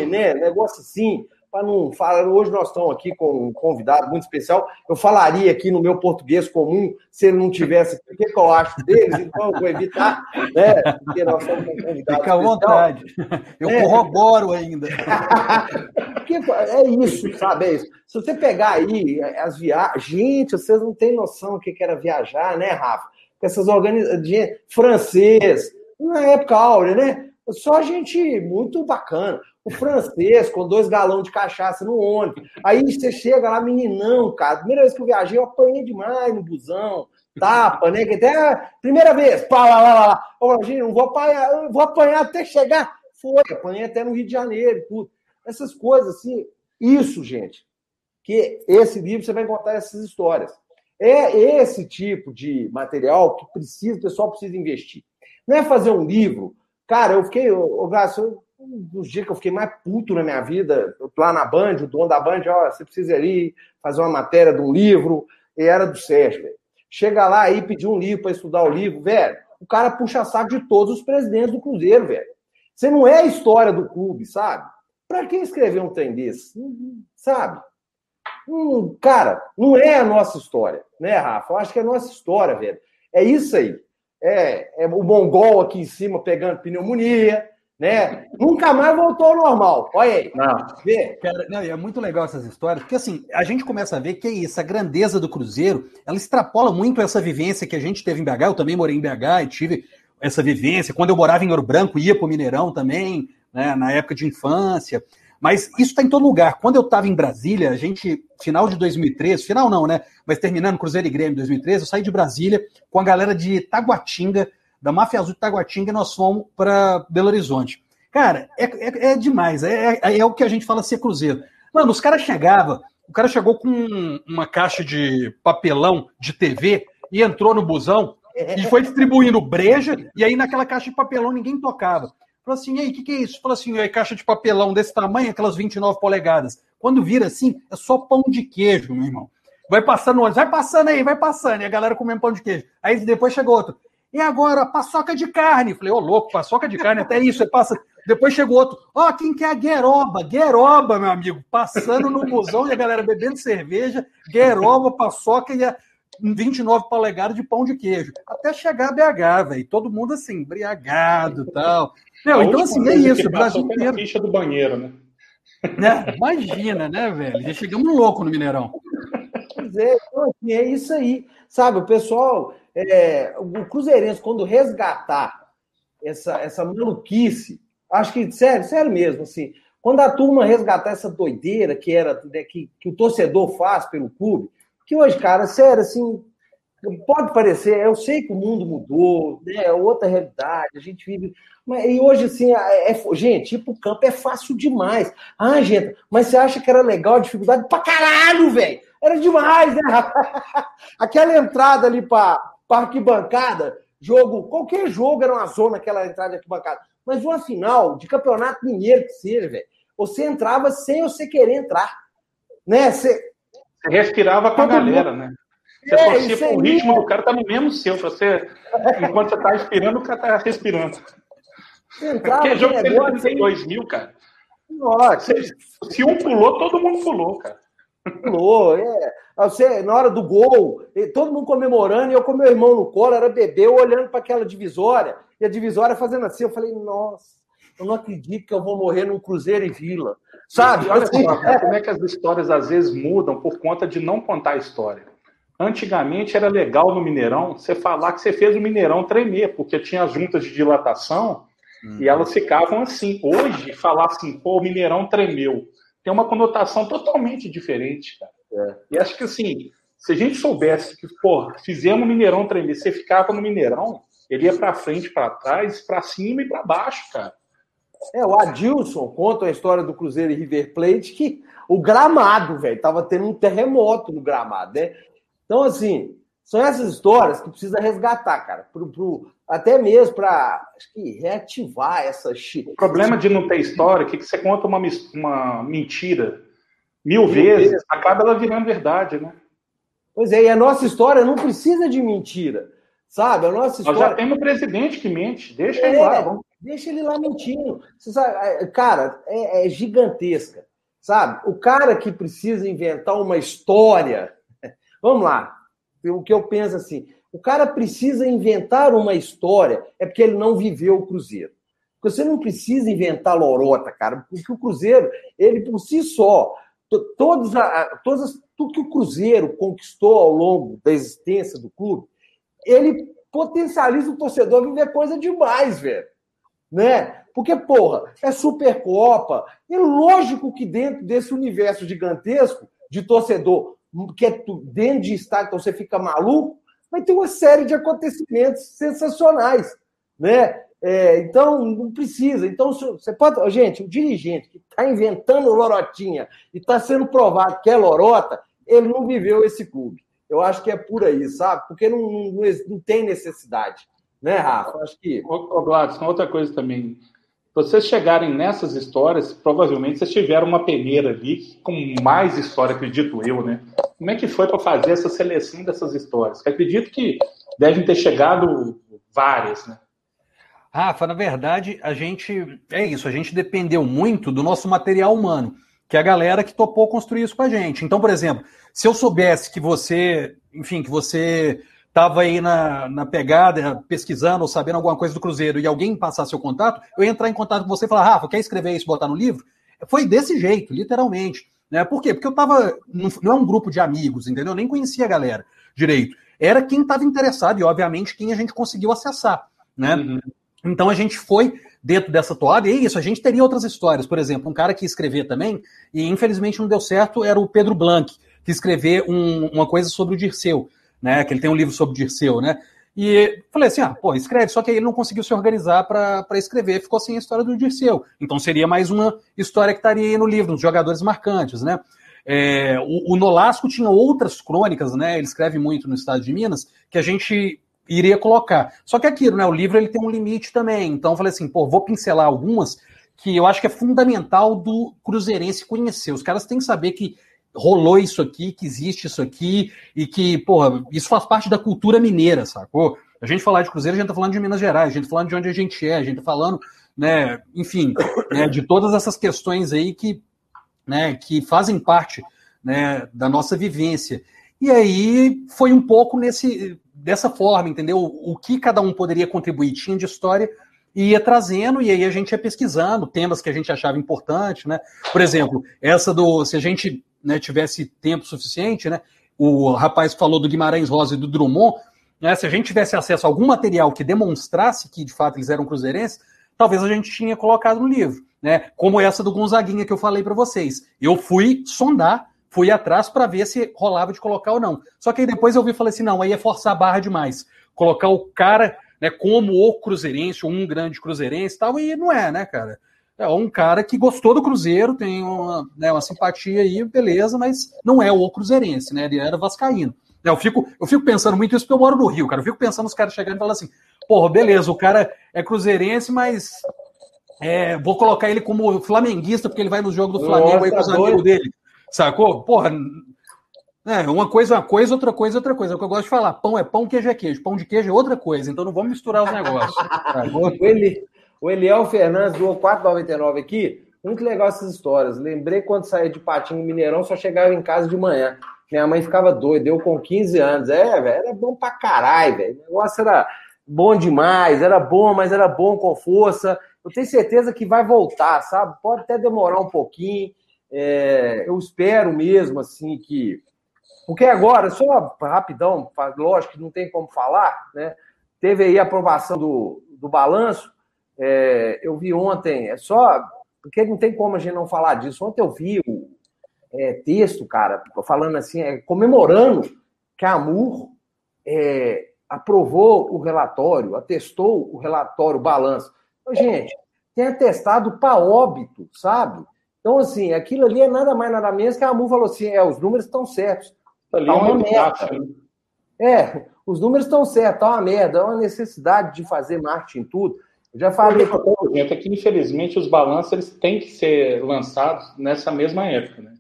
né? Negócio assim. Para não falar. Hoje nós estamos aqui com um convidado muito especial. Eu falaria aqui no meu português comum, se ele não tivesse o que, eu acho deles, então eu vou evitar, né? Porque nós estamos com um convidado. Fica à vontade. Eu é. corroboro ainda. É isso, sabe? É isso. Se você pegar aí as viagens. Gente, vocês não têm noção do que era viajar, né, Rafa? Essas organizações. Francês, na época áurea, né? Só gente muito bacana o francês com dois galões de cachaça no ônibus. Aí você chega lá, meninão, cara. Primeira vez que eu viajei, eu apanhei demais no busão. Tapa, né? Que até primeira vez, pá, lá, lá, lá. Ô, gente, não vou apanhar, vou apanhar até chegar. Foi, apanhei até no Rio de Janeiro, tudo. Essas coisas, assim. Isso, gente. Que esse livro você vai contar essas histórias. É esse tipo de material que precisa, o pessoal precisa investir. Não é fazer um livro. Cara, eu fiquei, ô, Graça, um dos dias que eu fiquei mais puto na minha vida, lá na Band, o dono da Band, ó, você precisa ir fazer uma matéria de um livro, e era do Sérgio, velho. Chega lá aí, pedir um livro para estudar o livro, velho, o cara puxa saco de todos os presidentes do Cruzeiro, velho. Você não é a história do clube, sabe? Para quem escrever um trem desse? Sabe? Hum, cara, não é a nossa história, né, Rafa? Eu acho que é a nossa história, velho. É isso aí. É, é o mongol aqui em cima pegando pneumonia, né? Nunca mais voltou ao normal. Olha aí. Não. Vê. Cara, não, é muito legal essas histórias, porque assim, a gente começa a ver que é isso, a grandeza do Cruzeiro, ela extrapola muito essa vivência que a gente teve em BH. Eu também morei em BH e tive essa vivência. Quando eu morava em Ouro Branco, ia para o Mineirão também, né, na época de infância. Mas isso está em todo lugar. Quando eu estava em Brasília, a gente, final de 2013, final não, né? Mas terminando Cruzeiro e Grêmio em 2013, eu saí de Brasília com a galera de Taguatinga, da Máfia Azul de Taguatinga, nós fomos para Belo Horizonte. Cara, é, é, é demais. É, é, é, o que a gente fala ser Cruzeiro. Mano, os caras chegavam, o cara chegou com uma caixa de papelão de TV e entrou no busão e foi distribuindo breja, e aí naquela caixa de papelão ninguém tocava. Falou assim, e aí, o que, que é isso? Falou assim, aí, caixa de papelão desse tamanho, aquelas 29 polegadas. Quando vira assim, é só pão de queijo, meu irmão. Vai passando vai passando aí, vai passando, e a galera comendo pão de queijo. Aí depois chegou outro. E agora, paçoca de carne. Falei, ô, oh, louco, paçoca de carne, até isso, você passa. Depois chegou outro, ó, oh, quem quer a gueroba? Gueroba, meu amigo, passando no busão e a galera bebendo cerveja, gueroba, paçoca e a 29 polegadas de pão de queijo. Até chegar a BH, velho. Todo mundo assim, embriagado tal. Não, então, assim, é isso. O Brasil inteiro. ficha do banheiro, né? né? Imagina, né, velho? Já chegamos louco no Mineirão. Pois é, então, assim, é isso aí. Sabe, o pessoal é, o Cruzeirense, quando resgatar essa, essa maluquice, acho que, sério, sério mesmo, assim, quando a turma resgatar essa doideira que era né, que, que o torcedor faz pelo clube, que hoje, cara, sério, assim, pode parecer, eu sei que o mundo mudou, né, é outra realidade, a gente vive. Mas, e hoje, assim, é, é, gente, ir pro campo é fácil demais. Ah, gente, mas você acha que era legal a dificuldade? Pra caralho, velho! Era demais, né? Aquela entrada ali para para arquibancada, jogo, qualquer jogo era uma zona aquela entrada de arquibancada. Mas uma final de campeonato mineiro que seja, velho, você entrava sem você querer entrar. Né? Você, você respirava com a galera, né? Você é, torcia pro o ritmo do cara tá no mesmo seu. Você, enquanto você tá respirando, o cara tá respirando. Entrava, Porque jogo negócio, tem 2 mil, cara. Nossa. Se, se um pulou, todo mundo pulou, cara. Pulou, é. Você, na hora do gol, todo mundo comemorando, e eu com meu irmão no colo, era bebê, eu olhando para aquela divisória, e a divisória fazendo assim. Eu falei, nossa, eu não acredito que eu vou morrer num Cruzeiro e Vila. Sabe? olha assim, só, é... como é que as histórias às vezes mudam por conta de não contar a história. Antigamente era legal no Mineirão você falar que você fez o Mineirão tremer, porque tinha as juntas de dilatação hum. e elas ficavam assim. Hoje, falar assim, pô, o Mineirão tremeu tem uma conotação totalmente diferente, cara. É. E acho que assim, se a gente soubesse que, pô, fizemos o Mineirão tremer, você ficava no Mineirão, ele ia para frente, para trás, para cima e para baixo, cara. É, o Adilson conta a história do Cruzeiro e River Plate que o gramado, velho, tava tendo um terremoto no gramado, né? Então, assim, são essas histórias que precisa resgatar, cara, pro, pro até mesmo para reativar essa. O problema de não ter história é que você conta uma, uma mentira mil, mil vezes, vezes, acaba ela virando verdade, né? Pois é, e a nossa história não precisa de mentira, sabe? A nossa história. Nós já temos um presidente que mente, deixa é, ele lá. Vamos... Deixa ele lá mentindo. Sabe, é, cara, é, é gigantesca sabe? O cara que precisa inventar uma história. Vamos lá. O que eu penso assim, o cara precisa inventar uma história é porque ele não viveu o Cruzeiro. Você não precisa inventar lorota, cara, porque o Cruzeiro, ele por si só, todos, todas, tudo que o Cruzeiro conquistou ao longo da existência do clube, ele potencializa o torcedor a viver coisa demais, velho. Né? Porque, porra, é Supercopa. É lógico que dentro desse universo gigantesco de torcedor, que é dentro de estádio, então você fica maluco, vai ter uma série de acontecimentos sensacionais. Né? É, então, não precisa. Então, você pode. Gente, o dirigente que está inventando lorotinha e está sendo provado que é lorota, ele não viveu esse clube. Eu acho que é por aí, sabe? Porque não, não, não tem necessidade. Né, Rafa? Acho que. Ô, ô Gladson, outra coisa também. Vocês chegarem nessas histórias, provavelmente vocês tiveram uma peneira ali com mais história, acredito eu, né? Como é que foi para fazer essa seleção dessas histórias? Eu acredito que devem ter chegado várias, né? Rafa, na verdade, a gente. É isso, a gente dependeu muito do nosso material humano, que é a galera que topou construir isso com a gente. Então, por exemplo, se eu soubesse que você, enfim, que você estava aí na, na pegada, pesquisando ou sabendo alguma coisa do Cruzeiro e alguém passasse seu contato, eu ia entrar em contato com você e falar, Rafa, quer escrever isso e botar no livro? Foi desse jeito, literalmente. Né? Por quê? Porque eu estava. Não é um grupo de amigos, entendeu? Eu nem conhecia a galera direito. Era quem estava interessado e, obviamente, quem a gente conseguiu acessar. Né? Uhum. Então a gente foi dentro dessa toada, e é isso, a gente teria outras histórias. Por exemplo, um cara que escrevia também, e infelizmente não deu certo, era o Pedro Blanc, que escreveu um, uma coisa sobre o Dirceu, né? Que ele tem um livro sobre Dirceu, né? E falei assim: ah, pô, escreve, só que ele não conseguiu se organizar para escrever, ficou sem a história do Dirceu. Então seria mais uma história que estaria aí no livro, nos jogadores marcantes, né? É, o, o Nolasco tinha outras crônicas, né? Ele escreve muito no estado de Minas, que a gente iria colocar. Só que aquilo, né? O livro ele tem um limite também. Então falei assim, pô, vou pincelar algumas que eu acho que é fundamental do cruzeirense conhecer. Os caras têm que saber que rolou isso aqui, que existe isso aqui, e que, porra, isso faz parte da cultura mineira, sacou? A gente falar de Cruzeiro, a gente tá falando de Minas Gerais, a gente tá falando de onde a gente é, a gente tá falando, né, enfim, né, de todas essas questões aí que, né, que fazem parte, né, da nossa vivência. E aí foi um pouco nesse, dessa forma, entendeu? O que cada um poderia contribuir tinha de história e ia trazendo, e aí a gente ia pesquisando temas que a gente achava importante, né? Por exemplo, essa do. Se a gente né, tivesse tempo suficiente, né? O rapaz falou do Guimarães Rosa e do Drummond, né? Se a gente tivesse acesso a algum material que demonstrasse que de fato eles eram cruzeirenses, talvez a gente tinha colocado no livro, né? Como essa do Gonzaguinha que eu falei para vocês. Eu fui sondar fui atrás para ver se rolava de colocar ou não. Só que aí depois eu vi e falei assim: não, aí é forçar a barra demais. Colocar o cara né, como o cruzeirense, um grande cruzeirense e tal, e não é, né, cara? É um cara que gostou do Cruzeiro, tem uma, né, uma simpatia aí, beleza, mas não é o cruzeirense, né? Ele era vascaíno. Eu fico, eu fico pensando muito isso porque eu moro no Rio, cara. Eu fico pensando os caras chegando e falando assim: porra, beleza, o cara é cruzeirense, mas é, vou colocar ele como flamenguista porque ele vai no jogo do Flamengo Nossa, aí com os amigos dele. Sacou? Porra, é, uma coisa é uma coisa, outra coisa é outra coisa. É o que eu gosto de falar. Pão é pão, queijo é queijo. Pão de queijo é outra coisa. Então não vamos misturar os negócios. o, Eli, o Eliel Fernandes doou 4,99 aqui. Muito legal essas histórias. Lembrei quando saía de Patinho Mineirão, só chegava em casa de manhã. Minha mãe ficava doida, eu com 15 anos. É, velho, era bom pra caralho, velho. O negócio era bom demais, era bom, mas era bom com força. Eu tenho certeza que vai voltar, sabe? Pode até demorar um pouquinho. É, eu espero mesmo assim que. Porque agora, só rapidão, lógico que não tem como falar, né? Teve aí a aprovação do, do balanço. É, eu vi ontem, é só. Porque não tem como a gente não falar disso. Ontem eu vi o é, texto, cara, falando assim, é, comemorando que a AMUR é, aprovou o relatório, atestou o relatório, o balanço. Gente, tem atestado para óbito, sabe? Então, assim, aquilo ali é nada mais, nada menos que a AMU falou assim: é, os números estão certos. Ali tá uma merda. Né? É, os números estão certos, tá uma merda, é uma necessidade de fazer marketing tudo. Eu já falei. Gente, é que infelizmente os balanços eles têm que ser lançados nessa mesma época, né?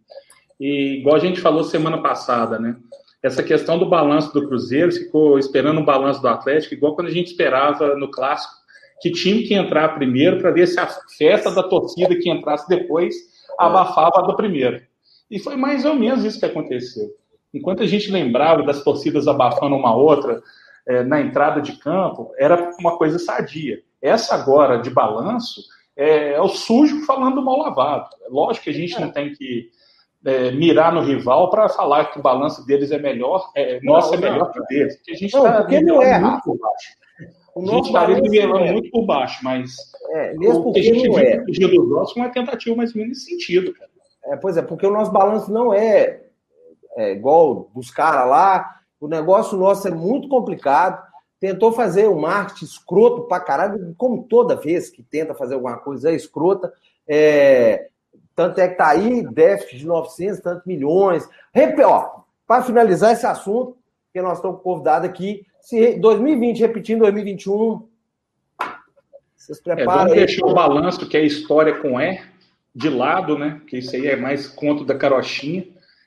E igual a gente falou semana passada, né? Essa questão do balanço do Cruzeiro ficou esperando o balanço do Atlético, igual quando a gente esperava no clássico que time que entrar primeiro para ver se a festa da torcida que entrasse depois abafava a do primeiro. E foi mais ou menos isso que aconteceu. Enquanto a gente lembrava das torcidas abafando uma outra é, na entrada de campo, era uma coisa sadia. Essa agora de balanço é, é o sujo falando mal lavado. Lógico que a gente não tem que é, mirar no rival para falar que o balanço deles é melhor, é, nosso é melhor que o deles. Porque a gente está nivelando muito por baixo. O a gente está nivelando é. muito por baixo, mas é, mesmo o que a gente é. no dia dos nossos é uma tentativa mais ou menos nesse sentido. Cara. É, pois é, porque o nosso balanço não é, é igual dos caras lá, o negócio nosso é muito complicado. Tentou fazer o marketing escroto pra caralho, como toda vez que tenta fazer alguma coisa é escrota. É, tanto é que tá aí déficit de 900, tantos milhões. Ó, para finalizar esse assunto, que nós estamos convidados aqui, se 2020 repetindo 2021, vocês preparam. É, vamos deixar o balanço, que é história com E, de lado, né? Que isso aí é mais conto da carochinha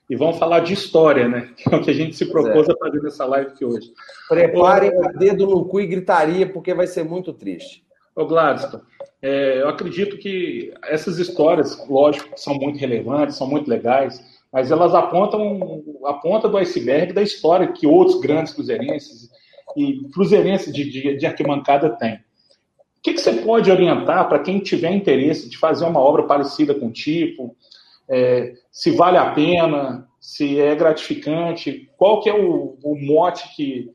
e vamos falar de história, né? Que é o que a gente se propôs é. a fazer nessa live aqui hoje. Preparem o dedo no cu e gritaria, porque vai ser muito triste. Ô Gladstone, é, eu acredito que essas histórias, lógico, são muito relevantes, são muito legais, mas elas apontam a ponta do iceberg da história que outros grandes cruzeirenses e cruzeirenses de, de, de arquibancada têm. O que, que você pode orientar para quem tiver interesse de fazer uma obra parecida com o tipo, é, se vale a pena, se é gratificante, qual que é o, o mote que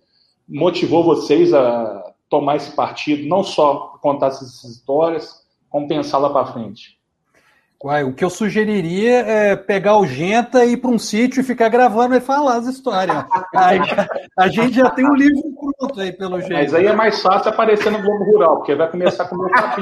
motivou vocês a tomar esse partido, não só contar essas histórias, como pensar lá para frente? Uai, o que eu sugeriria é pegar o Genta e ir para um sítio e ficar gravando e falar as histórias. Aí, a gente já tem um livro pronto aí, pelo jeito. Mas aí é mais fácil aparecer no Globo Rural, porque vai começar a comer capim.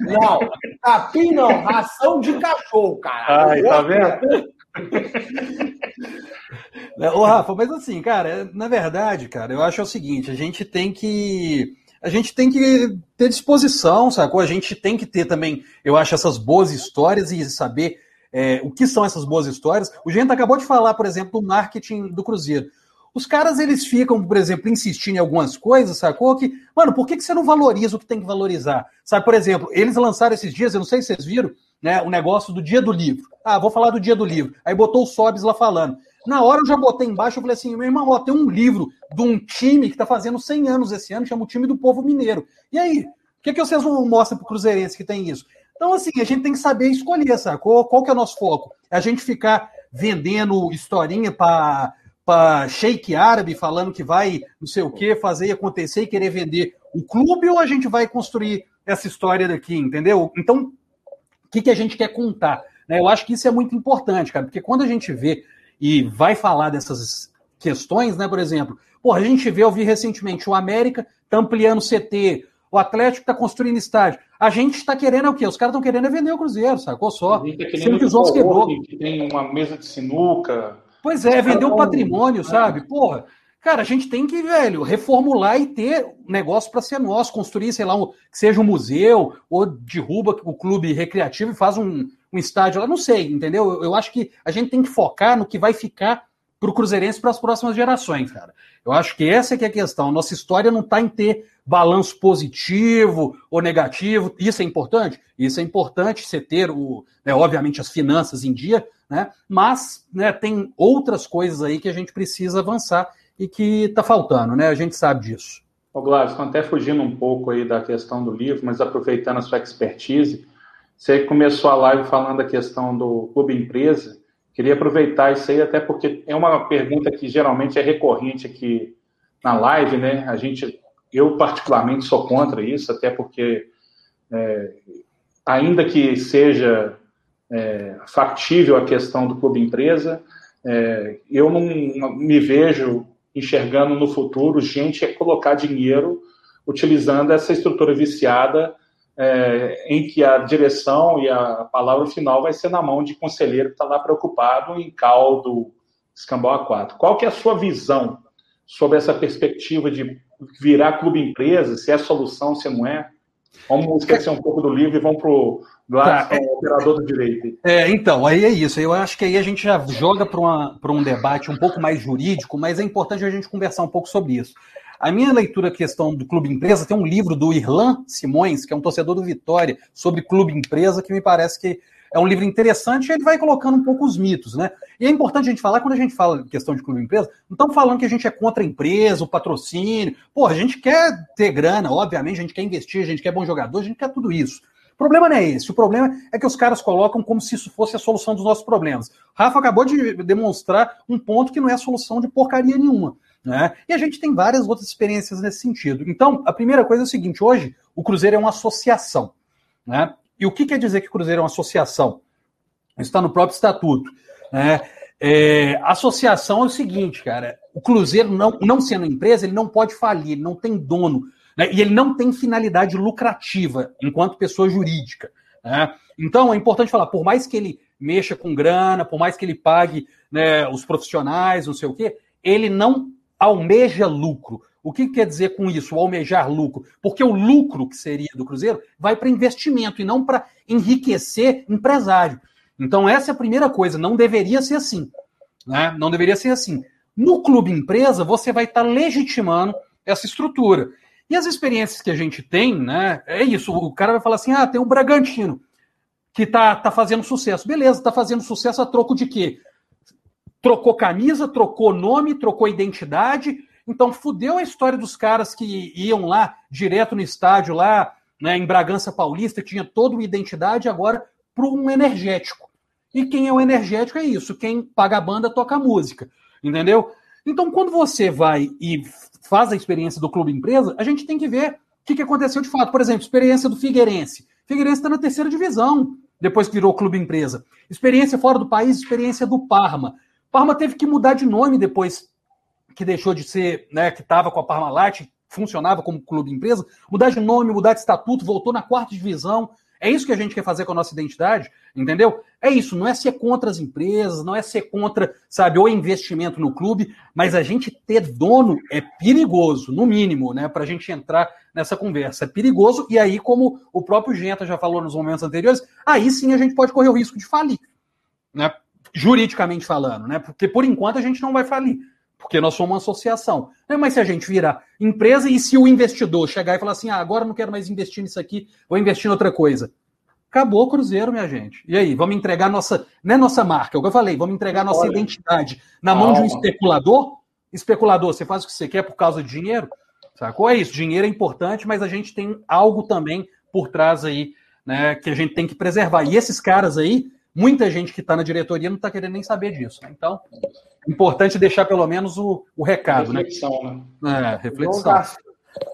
não, capim não, ração de cachorro, cara. Ai, tá vendo? Ô, Rafa, mas assim, cara, na verdade, cara, eu acho o seguinte, a gente tem que a gente tem que ter disposição, sacou? A gente tem que ter também, eu acho, essas boas histórias e saber é, o que são essas boas histórias. O Gente acabou de falar, por exemplo, do marketing do Cruzeiro. Os caras, eles ficam, por exemplo, insistindo em algumas coisas, sacou? Que, mano, por que, que você não valoriza o que tem que valorizar? Sabe, por exemplo, eles lançaram esses dias, eu não sei se vocês viram, né, o negócio do dia do livro. Ah, vou falar do dia do livro. Aí botou o Sobs lá falando. Na hora eu já botei embaixo, eu falei assim, meu irmão, ó, tem um livro de um time que está fazendo 100 anos esse ano, chama o time do povo mineiro. E aí, o que, que vocês não mostram para o Cruzeirense que tem isso? Então, assim, a gente tem que saber escolher, sabe? Qual, qual que é o nosso foco? É a gente ficar vendendo historinha para para shake árabe falando que vai não sei o que fazer acontecer e querer vender o clube ou a gente vai construir essa história daqui, entendeu? Então, o que, que a gente quer contar? Né? Eu acho que isso é muito importante, cara, porque quando a gente vê e vai falar dessas questões, né? Por exemplo, porra, a gente vê, eu vi recentemente, o América tá ampliando o CT, o Atlético está construindo estádio. A gente está querendo é o quê? Os caras estão querendo é vender o Cruzeiro, sacou só? Tá Sendo que os outros quebrou. Que tem uma mesa de sinuca. Pois é, vender o patrimônio, sabe? Porra, cara, a gente tem que, velho, reformular e ter negócio para ser nosso, construir, sei lá, um, que seja um museu, ou derruba o clube recreativo e faz um, um estádio lá, não sei, entendeu? Eu acho que a gente tem que focar no que vai ficar para o Cruzeirense para as próximas gerações, cara. Eu acho que essa é que é a questão. Nossa história não está em ter balanço positivo ou negativo. Isso é importante? Isso é importante, você ter, o, né, obviamente, as finanças em dia, né? mas né, tem outras coisas aí que a gente precisa avançar e que está faltando, né? A gente sabe disso. Ô Gladys, até fugindo um pouco aí da questão do livro, mas aproveitando a sua expertise, você começou a live falando da questão do clube empresa. Queria aproveitar isso aí, até porque é uma pergunta que geralmente é recorrente aqui na live, né? A gente, eu particularmente sou contra isso, até porque, é, ainda que seja é, factível a questão do clube empresa, é, eu não, não me vejo enxergando no futuro gente colocar dinheiro utilizando essa estrutura viciada é, em que a direção e a palavra final vai ser na mão de conselheiro que está lá preocupado em caldo escambau A4. Qual que é a sua visão sobre essa perspectiva de virar clube empresa, se é solução, se não é? Vamos esquecer um pouco do livro e vamos para o tá, é, operador do direito. É, então, aí é isso. Eu acho que aí a gente já joga para um debate um pouco mais jurídico, mas é importante a gente conversar um pouco sobre isso. A minha leitura questão do clube empresa tem um livro do Irlan Simões, que é um torcedor do Vitória, sobre clube empresa, que me parece que é um livro interessante e ele vai colocando um pouco os mitos, né? E é importante a gente falar, quando a gente fala questão de clube empresa, não estamos falando que a gente é contra a empresa, o patrocínio. Pô, a gente quer ter grana, obviamente, a gente quer investir, a gente quer bom jogador, a gente quer tudo isso. O problema não é esse. O problema é que os caras colocam como se isso fosse a solução dos nossos problemas. Rafa acabou de demonstrar um ponto que não é solução de porcaria nenhuma. Né? E a gente tem várias outras experiências nesse sentido. Então, a primeira coisa é o seguinte: hoje, o Cruzeiro é uma associação. Né? E o que quer dizer que o Cruzeiro é uma associação? Isso está no próprio estatuto. Né? É, associação é o seguinte, cara: o Cruzeiro, não, não sendo empresa, ele não pode falir, ele não tem dono. Né? E ele não tem finalidade lucrativa enquanto pessoa jurídica. Né? Então é importante falar, por mais que ele mexa com grana, por mais que ele pague né, os profissionais, não sei o quê, ele não almeja lucro. O que quer dizer com isso, almejar lucro? Porque o lucro que seria do Cruzeiro vai para investimento e não para enriquecer empresário. Então, essa é a primeira coisa, não deveria ser assim. Né? Não deveria ser assim. No clube empresa, você vai estar legitimando essa estrutura. E as experiências que a gente tem, né? É isso. O cara vai falar assim: ah, tem o Bragantino que tá, tá fazendo sucesso. Beleza, tá fazendo sucesso a troco de quê? Trocou camisa, trocou nome, trocou identidade. Então fudeu a história dos caras que iam lá direto no estádio lá, né, em Bragança Paulista, que tinha toda uma identidade agora para um energético. E quem é o energético é isso, quem paga a banda toca a música, entendeu? Então quando você vai e faz a experiência do clube empresa, a gente tem que ver o que, que aconteceu de fato. Por exemplo, experiência do Figueirense. Figueirense está na terceira divisão, depois que virou clube empresa. Experiência fora do país, experiência do Parma. Parma teve que mudar de nome depois que deixou de ser, né, que estava com a Parmalat, funcionava como clube empresa, mudar de nome, mudar de estatuto, voltou na quarta divisão, é isso que a gente quer fazer com a nossa identidade, entendeu? É isso, não é ser contra as empresas, não é ser contra, sabe, o investimento no clube, mas a gente ter dono é perigoso, no mínimo, né, para a gente entrar nessa conversa. É perigoso, e aí, como o próprio Genta já falou nos momentos anteriores, aí sim a gente pode correr o risco de falir, né, juridicamente falando, né, porque por enquanto a gente não vai falir porque nós somos uma associação. Né, mas se a gente virar empresa e se o investidor chegar e falar assim, ah, agora não quero mais investir nisso aqui, vou investir em outra coisa. Acabou o Cruzeiro, minha gente. E aí, vamos entregar nossa, não é nossa marca, é o que eu falei, vamos entregar nossa Olha. identidade na mão de um especulador? Especulador, você faz o que você quer por causa de dinheiro? Sacou? É isso, dinheiro é importante, mas a gente tem algo também por trás aí, né, que a gente tem que preservar. E esses caras aí, muita gente que está na diretoria não está querendo nem saber disso. Né? Então, importante deixar pelo menos o, o recado, reflexão, né? né? É, reflexão.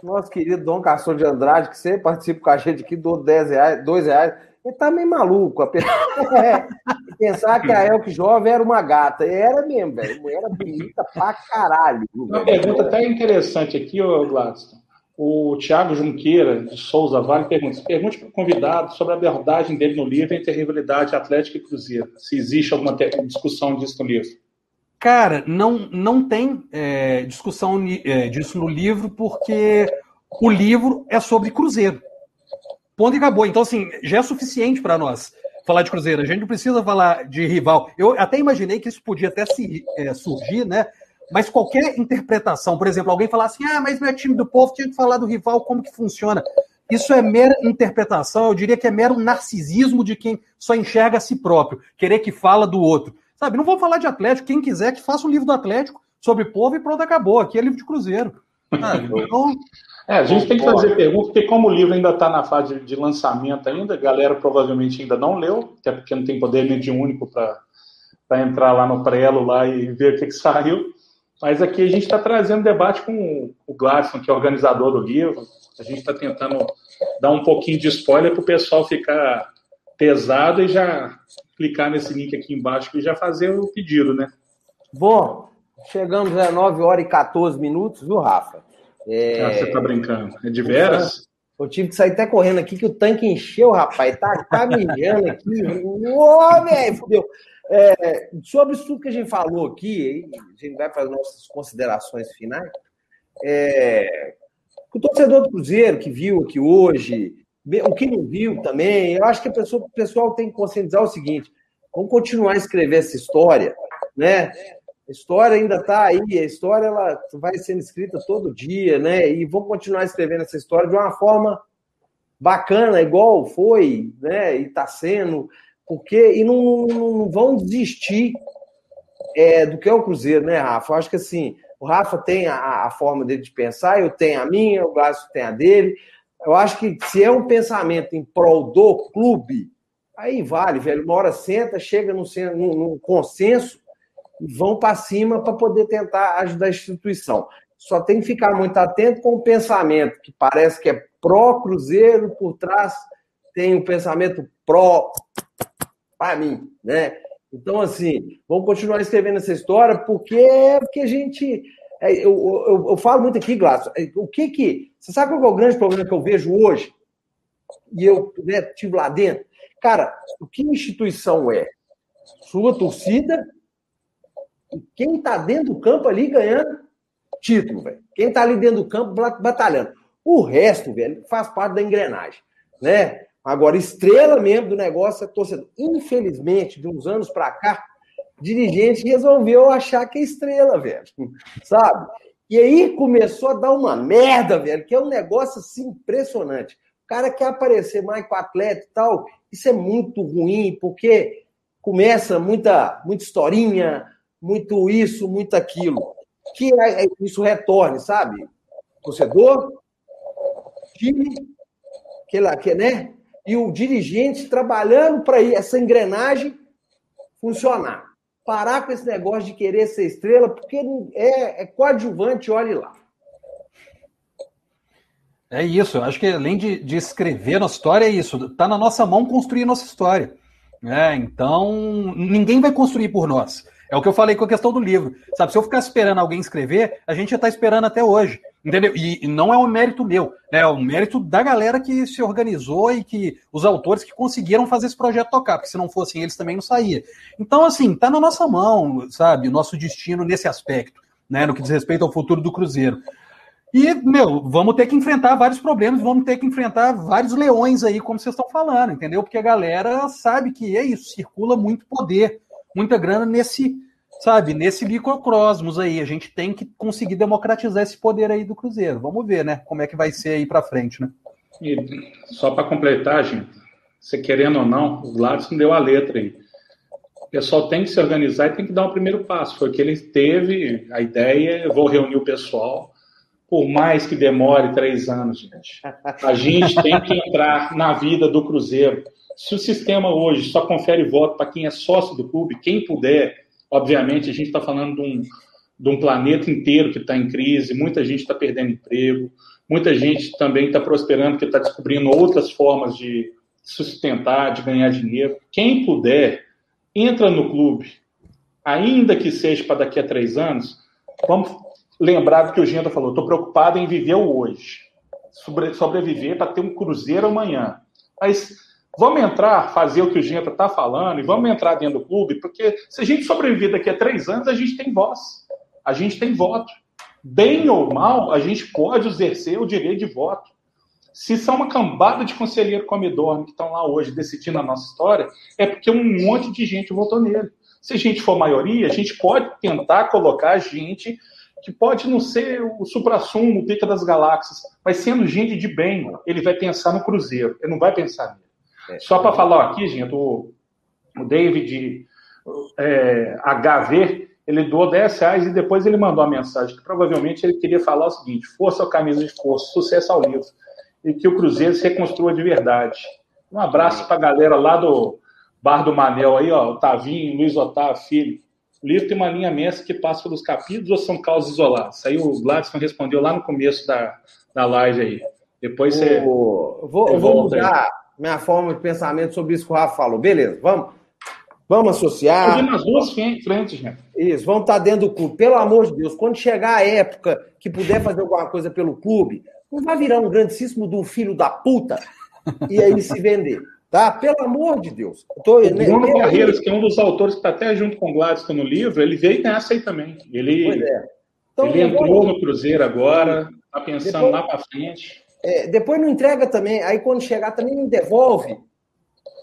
nosso querido Dom Castor de Andrade, que sempre participa com a gente aqui, do 10 reais, 2 reais. Ele tá meio maluco. A é, pensar que a Elke Jovem era uma gata. Era mesmo, velho. Era bonita pra caralho. Uma pergunta até interessante aqui, ô Gladstone. O Tiago Junqueira, de Souza Vale, pergunta: pergunte para o convidado sobre a abordagem dele no livro entre a rivalidade Atlético e Cruzeiro. Se existe alguma discussão disso no livro. Cara, não, não tem é, discussão é, disso no livro, porque o livro é sobre Cruzeiro. Ponto e acabou. Então, assim, já é suficiente para nós falar de Cruzeiro. A gente não precisa falar de rival. Eu até imaginei que isso podia até se, é, surgir, né? Mas qualquer interpretação, por exemplo, alguém falar assim, ah, mas meu time do povo tinha que falar do rival, como que funciona? Isso é mera interpretação, eu diria que é mero narcisismo de quem só enxerga a si próprio, querer que fala do outro. Sabe, não vou falar de Atlético. Quem quiser que faça um livro do Atlético sobre povo e pronto, acabou. Aqui é livro de Cruzeiro. então... É, a gente tem que fazer perguntas, porque como o livro ainda está na fase de lançamento ainda, a galera provavelmente ainda não leu, até porque não tem poder mediúnico para entrar lá no prelo lá e ver o que, que saiu. Mas aqui a gente está trazendo debate com o Gladson, que é organizador do livro. A gente está tentando dar um pouquinho de spoiler para o pessoal ficar pesado e já clicar nesse link aqui embaixo e já fazer o pedido, né? Bom, chegamos a 9 horas e 14 minutos, viu, Rafa? É... Ah, você tá brincando. É de veras? Eu tive que sair até correndo aqui, que o tanque encheu, rapaz. Tá, tá mijando aqui. Ô, velho, fudeu. É, sobre isso tudo que a gente falou aqui, a gente vai fazer nossas considerações finais. É, o torcedor do Cruzeiro que viu aqui hoje, o que não viu também, eu acho que pessoa, o pessoal tem que conscientizar o seguinte: vamos continuar a escrever essa história, né? A história ainda está aí, a história ela vai sendo escrita todo dia, né? E vou continuar escrevendo essa história de uma forma bacana, igual foi, né? E está sendo, porque e não, não vão desistir é, do que é o Cruzeiro, né, Rafa? Eu acho que assim, o Rafa tem a, a forma dele de pensar, eu tenho a minha, o Glácio tem a dele. Eu acho que se é um pensamento em prol do clube, aí vale, velho. Uma hora senta, chega num, num, num consenso e vão para cima para poder tentar ajudar a instituição. Só tem que ficar muito atento com o pensamento que parece que é pró-Cruzeiro, por trás tem um pensamento pró para mim, né? Então, assim, vamos continuar escrevendo essa história, porque, porque a gente. É, eu, eu, eu, falo muito aqui, Glaço, é, o que que. Você sabe qual é o grande problema que eu vejo hoje? E eu né, estive lá dentro. Cara, o que instituição é? Sua torcida e quem está dentro do campo ali ganhando título, velho. Quem está ali dentro do campo batalhando. O resto, velho, faz parte da engrenagem, né? Agora, estrela mesmo do negócio é torcedor. Infelizmente, de uns anos para cá, dirigente resolveu achar que é estrela, velho. Sabe? E aí começou a dar uma merda, velho, que é um negócio assim impressionante. O cara quer aparecer mais com o atleta e tal. Isso é muito ruim, porque começa muita, muita historinha, muito isso, muito aquilo. Que é, é, isso retorne, sabe? Torcedor, time, que lá, que, né? E o dirigente trabalhando para essa engrenagem funcionar. Parar com esse negócio de querer ser estrela, porque é, é coadjuvante, olhe lá. É isso, eu acho que além de, de escrever nossa história, é isso. Está na nossa mão construir nossa história. É, então, ninguém vai construir por nós. É o que eu falei com a questão do livro. Sabe, se eu ficar esperando alguém escrever, a gente já está esperando até hoje. Entendeu? E, e não é um mérito meu, né? é um mérito da galera que se organizou e que os autores que conseguiram fazer esse projeto tocar, porque se não fossem eles também não saía. Então, assim, tá na nossa mão, sabe, o nosso destino nesse aspecto, né? No que diz respeito ao futuro do Cruzeiro. E, meu, vamos ter que enfrentar vários problemas, vamos ter que enfrentar vários leões aí, como vocês estão falando, entendeu? Porque a galera sabe que é isso, circula muito poder, muita grana nesse sabe, nesse microcosmos aí, a gente tem que conseguir democratizar esse poder aí do Cruzeiro. Vamos ver, né, como é que vai ser aí para frente, né? E só para completar, gente, você querendo ou não, o Gladys deu a letra aí. O pessoal tem que se organizar e tem que dar o um primeiro passo. Foi que ele teve a ideia, eu vou reunir o pessoal, por mais que demore três anos, gente. A gente tem que entrar na vida do Cruzeiro. Se o sistema hoje só confere voto para quem é sócio do clube, quem puder, Obviamente, a gente está falando de um, de um planeta inteiro que está em crise, muita gente está perdendo emprego, muita gente também está prosperando, porque está descobrindo outras formas de sustentar, de ganhar dinheiro. Quem puder, entra no clube, ainda que seja para daqui a três anos. Vamos lembrar do que o Genta falou: estou preocupado em viver o hoje, sobre, sobreviver para ter um cruzeiro amanhã. Mas Vamos entrar, fazer o que o Genta está falando e vamos entrar dentro do clube, porque se a gente sobreviver daqui a três anos, a gente tem voz, a gente tem voto. Bem ou mal, a gente pode exercer o direito de voto. Se são uma cambada de conselheiro comedor que estão lá hoje decidindo a nossa história, é porque um monte de gente votou nele. Se a gente for maioria, a gente pode tentar colocar gente que pode não ser o supra-sumo, o pica das galáxias, mas sendo gente de bem, ele vai pensar no Cruzeiro, ele não vai pensar nele. É. Só para falar aqui, gente, o, o David é, HV, ele doou 10 reais e depois ele mandou uma mensagem que provavelmente ele queria falar o seguinte: força ao camisa de força, sucesso ao livro, e que o Cruzeiro se reconstrua de verdade. Um abraço para a galera lá do Bar do Manel aí, ó, Tavinho, Luiz Otávio, filho. O livro tem uma linha mestra que passa pelos capítulos ou são causas isoladas? Aí o Gladson respondeu lá no começo da, da live aí. Depois você. vou, eu vou mudar. Minha forma de pensamento sobre isso que o Rafa falou. Beleza, vamos. Vamos associar. Fazer nas duas frentes, né? Isso, vamos estar dentro do clube. Pelo amor de Deus, quando chegar a época que puder fazer alguma coisa pelo clube, não vai virar um grandíssimo do filho da puta e aí se vender. Tá? Pelo amor de Deus. Tô, o Bruno né, que é um dos autores que está até junto com o Gladstone no livro, ele veio nessa aí também. Ele, é. então, ele entrou no Cruzeiro agora, está pensando depois, lá para frente. É, depois não entrega também, aí quando chegar também não devolve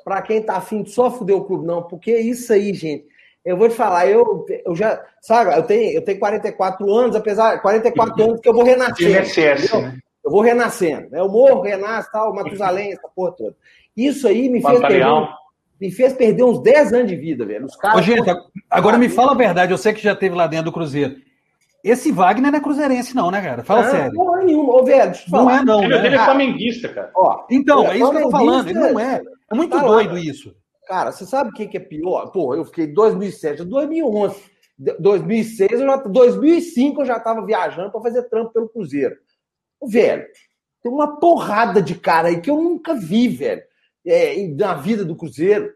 para quem tá afim de só fuder o clube, não, porque isso aí, gente, Eu vou te falar, eu, eu já, sabe, eu tenho, eu tenho 44 anos, apesar 44 anos que eu vou renascer. INSS, né? Eu vou renascendo, né? Eu morro, renasço, tal, Matusalém, essa porra toda. Isso aí me fez, perder, me fez perder uns 10 anos de vida, velho. Os caras. Ô, gente, agora me fala a verdade, eu sei que já teve lá dentro do Cruzeiro. Esse Wagner não é cruzeirense, não, né, cara? Fala não, sério. Não é nenhum, ô, velho. Não é, não. Ele, né? ele é flamenguista, cara. Ó, então, é isso que eu tô falando. Ele não é. É muito tá doido lá, isso. Cara, você sabe o que, que é pior? Pô, eu fiquei em 2007, 2011, 2006, eu já, 2005 eu já estava viajando para fazer trampo pelo Cruzeiro. Velho, tem uma porrada de cara aí que eu nunca vi, velho, é, na vida do Cruzeiro.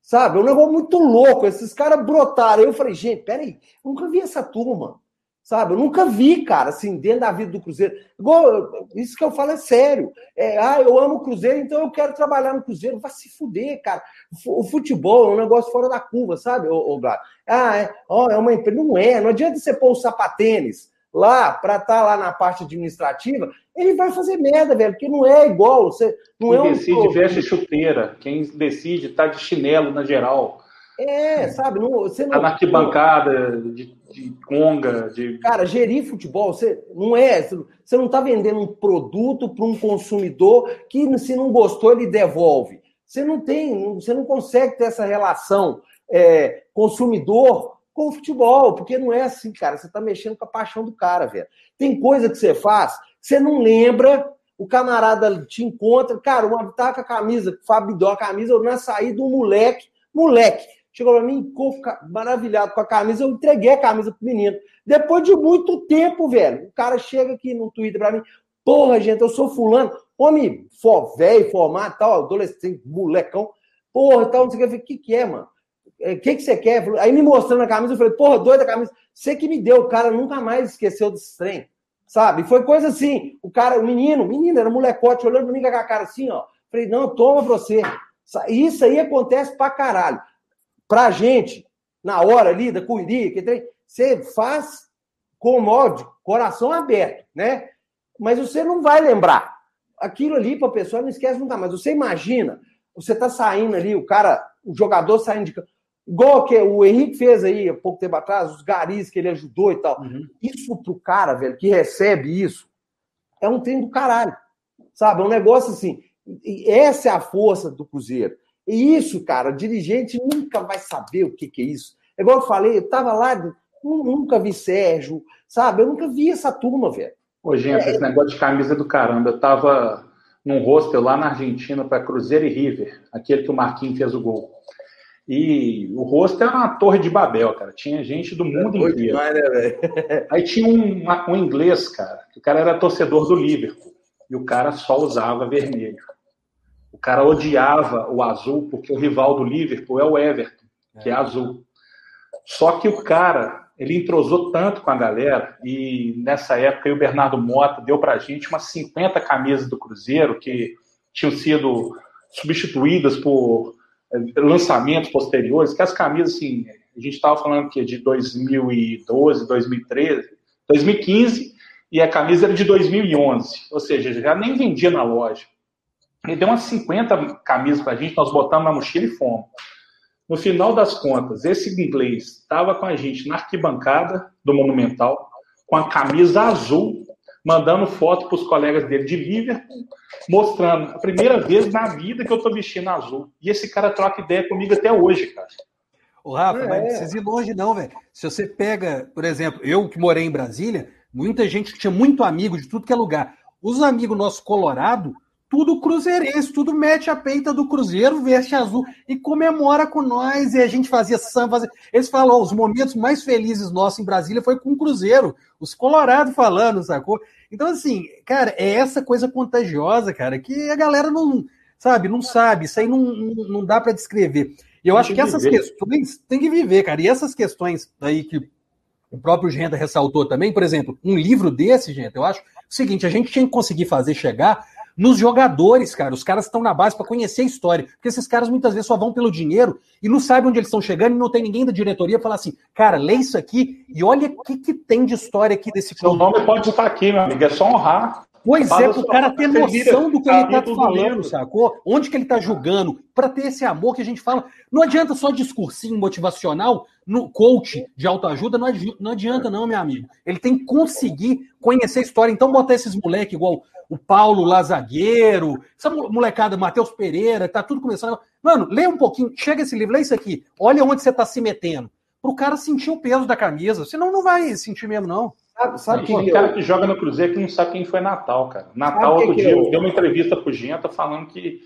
Sabe? É um negócio muito louco. Esses caras brotaram. Eu falei, gente, peraí, eu nunca vi essa turma. Sabe? Eu nunca vi, cara, assim, dentro da vida do Cruzeiro. Igual, isso que eu falo é sério. É, ah, eu amo o Cruzeiro, então eu quero trabalhar no Cruzeiro. Vai se fuder, cara. O futebol é um negócio fora da curva, sabe, ô, ô Ah, é, ó, é uma empresa. Não é. Não adianta você pôr o sapatênis lá para estar tá lá na parte administrativa, ele vai fazer merda, velho, porque não é igual. Você, não quem é um decide veste chuteira, quem decide tá de chinelo na geral. É, sabe? Não, você não, tá na arquibancada, de, de conga, de. Cara, gerir futebol, você não é. Você não tá vendendo um produto para um consumidor que, se não gostou, ele devolve. Você não tem, você não consegue ter essa relação é, consumidor com o futebol, porque não é assim, cara. Você tá mexendo com a paixão do cara, velho. Tem coisa que você faz, você não lembra, o camarada te encontra, cara, uma tá com a camisa, Fábio deu a camisa, eu na saída do moleque, moleque, chegou pra mim, maravilhado com a camisa, eu entreguei a camisa pro menino. Depois de muito tempo, velho, o cara chega aqui no Twitter pra mim, porra, gente, eu sou fulano, homem, for, velho, formado, tal, adolescente, molecão, porra, tal, não sei o que, o que que é, mano? O é, que, que você quer? Aí me mostrando a camisa, eu falei, porra, doida a camisa. Você que me deu, o cara nunca mais esqueceu desse trem. Sabe? Foi coisa assim. O cara, o menino, menino, era um molecote, olhando pra mim com a cara assim, ó. Falei, não, toma pra você. Isso aí acontece pra caralho. Pra gente, na hora ali da correria, que tem, você faz com o modo, coração aberto, né? Mas você não vai lembrar. Aquilo ali, pra pessoa, não esquece nunca mais. Você imagina, você tá saindo ali, o cara, o jogador saindo de campo Igual que o Henrique fez aí há pouco tempo atrás, os garis que ele ajudou e tal. Uhum. Isso pro cara, velho, que recebe isso, é um trem do caralho. Sabe? É um negócio assim. essa é a força do Cruzeiro. E isso, cara, o dirigente nunca vai saber o que, que é isso. É igual eu falei, eu tava lá, nunca vi Sérgio, sabe? Eu nunca vi essa turma, velho. Ô, gente, é... esse negócio de camisa do caramba. Eu tava num hostel lá na Argentina para Cruzeiro e River, aquele que o Marquinhos fez o gol. E o rosto era uma torre de Babel, cara. Tinha gente do mundo é inteiro. Demais, né, Aí tinha um, um inglês, cara, que o cara era torcedor do Liverpool. E o cara só usava vermelho. O cara odiava o azul, porque o rival do Liverpool é o Everton, que é, é azul. Só que o cara, ele entrosou tanto com a galera, e nessa época o Bernardo Mota deu pra gente umas 50 camisas do Cruzeiro que tinham sido substituídas por lançamentos posteriores, que as camisas, assim, a gente estava falando que de 2012, 2013, 2015, e a camisa era de 2011, ou seja, já nem vendia na loja. Ele deu umas 50 camisas para a gente, nós botamos na mochila e fomos. No final das contas, esse inglês estava com a gente na arquibancada do Monumental, com a camisa azul mandando foto para os colegas dele de Liverpool, mostrando a primeira vez na vida que eu estou vestindo azul. E esse cara troca ideia comigo até hoje, cara. O Rafa, é. mas não precisa ir longe, não, velho. Se você pega, por exemplo, eu que morei em Brasília, muita gente tinha muito amigo de tudo que é lugar. Os amigos nossos Colorado tudo cruzeirense, tudo mete a peita do Cruzeiro, veste azul e comemora com nós. E a gente fazia samba. Eles falam, os momentos mais felizes nossos em Brasília foi com o Cruzeiro, os Colorados falando, sacou? Então, assim, cara, é essa coisa contagiosa, cara, que a galera não, sabe, não sabe, isso aí não, não, não dá para descrever. E eu tem acho que, que essas questões tem que viver, cara. E essas questões aí que o próprio Genta ressaltou também, por exemplo, um livro desse, gente, eu acho o seguinte: a gente tinha que conseguir fazer chegar nos jogadores, cara. Os caras estão na base para conhecer a história. Porque esses caras muitas vezes só vão pelo dinheiro e não sabem onde eles estão chegando e não tem ninguém da diretoria falar assim, cara, lê isso aqui e olha o que, que tem de história aqui desse clube. Seu nome pode estar aqui, meu amigo. É só honrar. Pois é, para o cara ter noção do que ele está falando, sacou? Onde que ele está julgando, para ter esse amor que a gente fala. Não adianta só discursinho motivacional no coach de autoajuda, não, não adianta, não, meu amigo. Ele tem que conseguir conhecer a história. Então, botar esses moleques igual o Paulo Lazagueiro, essa molecada, Matheus Pereira, tá tudo começando. Mano, lê um pouquinho, chega esse livro, lê isso aqui. Olha onde você está se metendo. Para o cara sentir o peso da camisa. Senão não vai sentir mesmo, não. Sabe, sabe que o cara que joga no Cruzeiro que não sabe quem foi Natal, cara. Natal, outro dia, eu... deu uma entrevista pro Genta falando que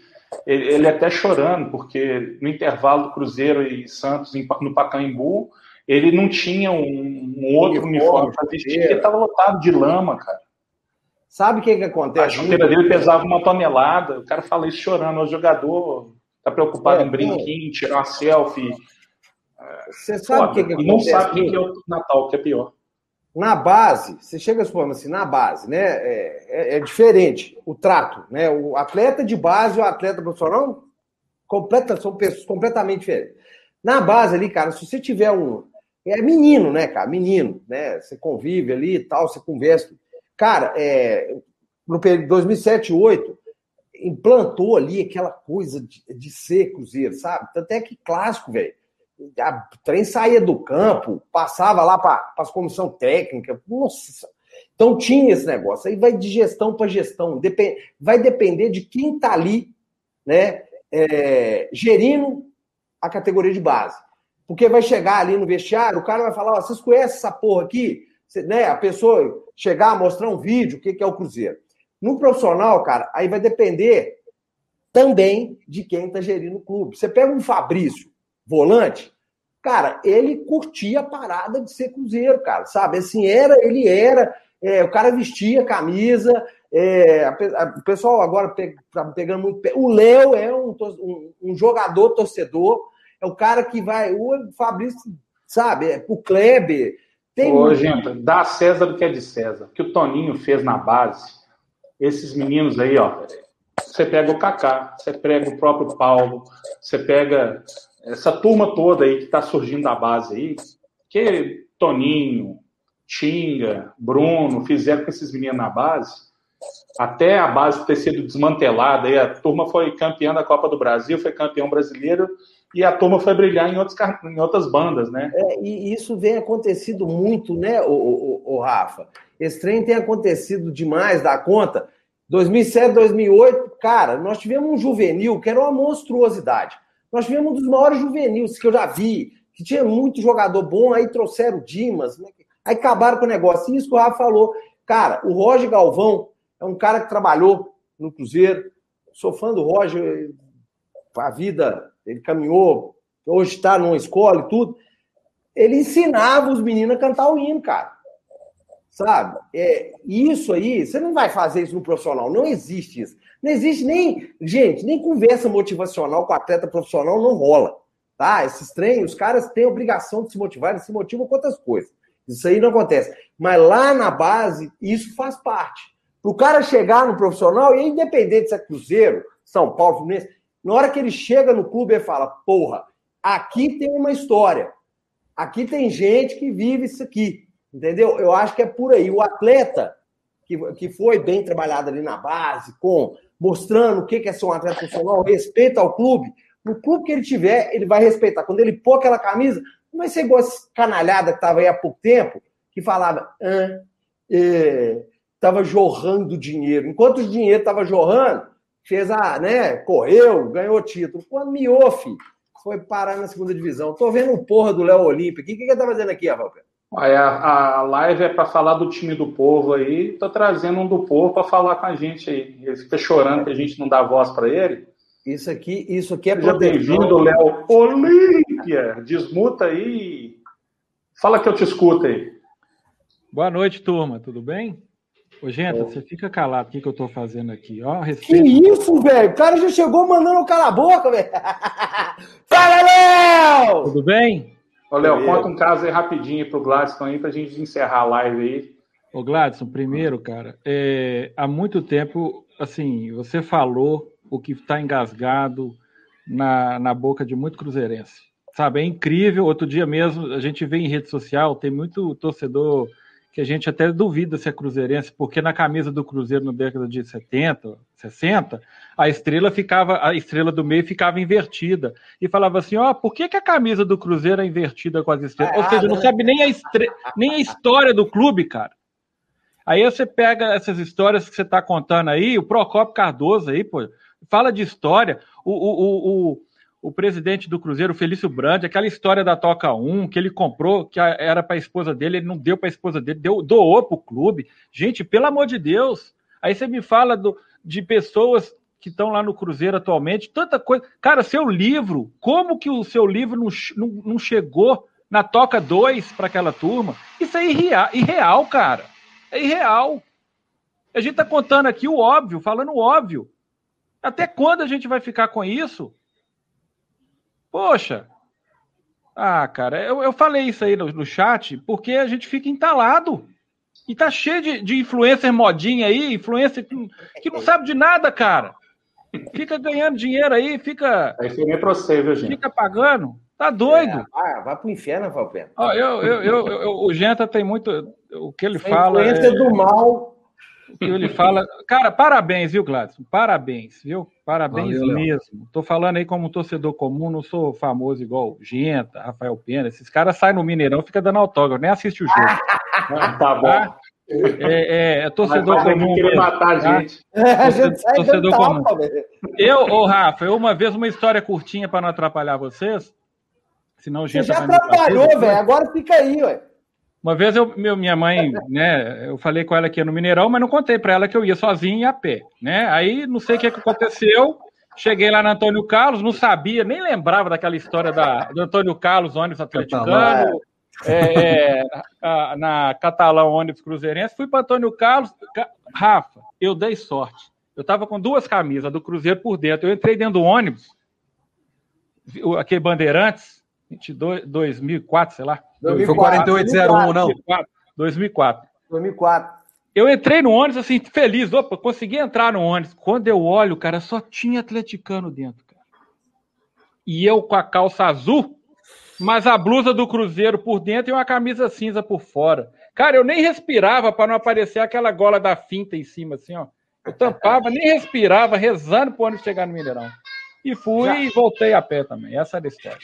ele, ele até chorando, porque no intervalo do Cruzeiro e Santos no Pacaembu, ele não tinha um, um outro uniforme para vestir, porque estava lotado de lama, cara. Sabe o que, que acontece? A chuteira dele pesava uma tonelada, o cara fala isso chorando, o jogador tá preocupado é, em brinquinho, tirar uma selfie. Você sabe o que, que acontece? E não sabe o que é o Natal, que é pior. Na base, você chega falando assim, na base, né? É, é, é, diferente o trato, né? O atleta de base e o atleta profissional completa, são pessoas completamente diferentes. Na base ali, cara, se você tiver um. É menino, né, cara? Menino, né? Você convive ali e tal, você conversa. Cara, é, no período 2007, 2008, implantou ali aquela coisa de, de ser Cruzeiro, sabe? Tanto é que clássico, velho o trem saía do campo, passava lá para as comissão técnica. Nossa. Então tinha esse negócio. Aí vai de gestão para gestão. Vai depender de quem está ali, né? É, gerindo a categoria de base. Porque vai chegar ali no vestiário, o cara vai falar: vocês conhecem essa porra aqui? né, a pessoa chegar, mostrar um vídeo, o que, que é o Cruzeiro. No profissional, cara, aí vai depender também de quem está gerindo o clube. Você pega um Fabrício, volante, cara, ele curtia a parada de ser cruzeiro, cara, sabe? Assim, era, ele era, é, o cara vestia camisa, é, a, a, o pessoal agora pe, tá pegando muito. O Léo é um, um, um, jogador torcedor, é o cara que vai. O Fabrício, sabe? É, o Kleber. Tem Ô, muito... gente, dá a César o que é de César. O que o Toninho fez na base, esses meninos aí, ó. Você pega o Kaká, você pega o próprio Paulo, você pega essa turma toda aí que está surgindo da base aí, que Toninho, Tinga, Bruno fizeram com esses meninos na base, até a base ter sido desmantelada, aí a turma foi campeã da Copa do Brasil, foi campeão brasileiro, e a turma foi brilhar em, outros, em outras bandas, né? É, e isso vem acontecido muito, né, o, o, o Rafa? Esse trem tem acontecido demais da conta. 2007, 2008, cara, nós tivemos um juvenil que era uma monstruosidade. Nós tivemos um dos maiores juvenis que eu já vi, que tinha muito jogador bom, aí trouxeram o Dimas, né? aí acabaram com o negócio. E isso que o Rafa falou. Cara, o Roger Galvão é um cara que trabalhou no Cruzeiro. Sou fã do Roger, a vida, ele caminhou, hoje está numa escola e tudo. Ele ensinava os meninos a cantar o hino, cara. Sabe? É, isso aí, você não vai fazer isso no profissional, não existe isso. Não existe nem, gente, nem conversa motivacional com atleta profissional não rola. Tá? Esses treinos, os caras têm obrigação de se motivar, eles se motivam com outras coisas. Isso aí não acontece. Mas lá na base, isso faz parte. Para o cara chegar no profissional, e independente se é Cruzeiro, São Paulo, Fluminense, na hora que ele chega no clube, ele fala: porra, aqui tem uma história. Aqui tem gente que vive isso aqui. Entendeu? Eu acho que é por aí. O atleta que, que foi bem trabalhado ali na base, com mostrando o que é ser um atleta profissional, respeito ao clube. No clube que ele tiver, ele vai respeitar. Quando ele pôr aquela camisa, não vai ser igual essa canalhada que estava aí há pouco tempo, que falava, estava é, jorrando dinheiro. Enquanto o dinheiro estava jorrando, fez a, né, correu, ganhou título. Quando Miofi foi parar na segunda divisão. Tô vendo um porra do Léo Olímpico. O que, que ele tá fazendo aqui, Rafael? A, a live é para falar do time do povo aí. Tô trazendo um do povo para falar com a gente aí. Ele fica chorando que a gente não dá voz para ele. Isso aqui, isso aqui é Seja bem-vindo, Léo Olímpia. Desmuta aí. Fala que eu te escuto aí. Boa noite, turma. Tudo bem? Ô, gente, você fica calado. O que, que eu tô fazendo aqui? Ó, respeito... Que isso, velho? O cara já chegou mandando o cara a boca, velho. Fala, Léo! Tudo bem? Ô, Léo, conta um caso aí rapidinho pro Gladstone aí pra gente encerrar a live aí. Ô, Gladson, primeiro, cara, é, há muito tempo, assim, você falou o que está engasgado na, na boca de muito cruzeirense. Sabe, é incrível. Outro dia mesmo, a gente vê em rede social, tem muito torcedor que a gente até duvida se é cruzeirense, porque na camisa do Cruzeiro na década de 70, 60, a estrela ficava, a estrela do meio ficava invertida. E falava assim: ó, oh, por que, que a camisa do Cruzeiro é invertida com as estrelas? É Ou seja, não sabe nem a, estre... nem a história do clube, cara. Aí você pega essas histórias que você está contando aí, o Procopio Cardoso aí, pô, fala de história. O, o, o presidente do Cruzeiro, Felício Brandi, aquela história da Toca 1, que ele comprou, que era para a esposa dele, ele não deu para a esposa dele, deu, doou para o clube. Gente, pelo amor de Deus. Aí você me fala do, de pessoas que estão lá no Cruzeiro atualmente, tanta coisa. Cara, seu livro, como que o seu livro não, não, não chegou na Toca 2 para aquela turma? Isso é irreal, irreal, cara. É irreal. A gente está contando aqui o óbvio, falando o óbvio. Até quando a gente vai ficar com isso? Poxa. Ah, cara, eu, eu falei isso aí no, no, chat porque a gente fica entalado. E tá cheio de, de influencer modinha aí, influencer que, que não sabe de nada, cara. Fica ganhando dinheiro aí, fica. Aí foi pra você, viu, gente? Fica pagando. Tá doido? É, vai, vai pro inferno, Valpena. Ó, eu, eu, eu, eu, o Genta tem muito. O que ele fala. Influência é... do mal que ele fala. Cara, parabéns, viu, Gladson? Parabéns, viu? Parabéns Valeu, mesmo. Tô falando aí como um torcedor comum, não sou famoso igual Genta, Rafael Pena. Esses caras saem no Mineirão, fica dando autógrafo, nem assiste o jogo. tá bom. Tá? É, é, é, torcedor mas, comum. Mesmo, matar tá? a gente. É, torcedor, torcedor comum. Eu, ô Rafa, eu uma vez uma história curtinha para não atrapalhar vocês. Senão o Você já atrapalhou, velho. Agora fica aí, ué. Uma vez eu, meu, minha mãe, né, eu falei com ela que ia no Mineirão, mas não contei para ela que eu ia sozinho e a pé, né? Aí não sei o que, que aconteceu. Cheguei lá no Antônio Carlos, não sabia, nem lembrava daquela história da, do Antônio Carlos, ônibus atleticano, é, é, na Catalão, ônibus cruzeirense. Fui para Antônio Carlos. Rafa, eu dei sorte. Eu estava com duas camisas do Cruzeiro por dentro. Eu entrei dentro do ônibus, aquele Bandeirantes, 22, 2004, sei lá. 2004, Foi 4801, não? 2004. 2004. Eu entrei no ônibus assim, feliz, opa, consegui entrar no ônibus. Quando eu olho, cara, só tinha atleticano dentro, cara. E eu com a calça azul, mas a blusa do Cruzeiro por dentro e uma camisa cinza por fora. Cara, eu nem respirava para não aparecer aquela gola da finta em cima, assim, ó. Eu tampava, nem respirava, rezando pro ônibus chegar no Mineirão. E fui Já. e voltei a pé também. Essa era a história.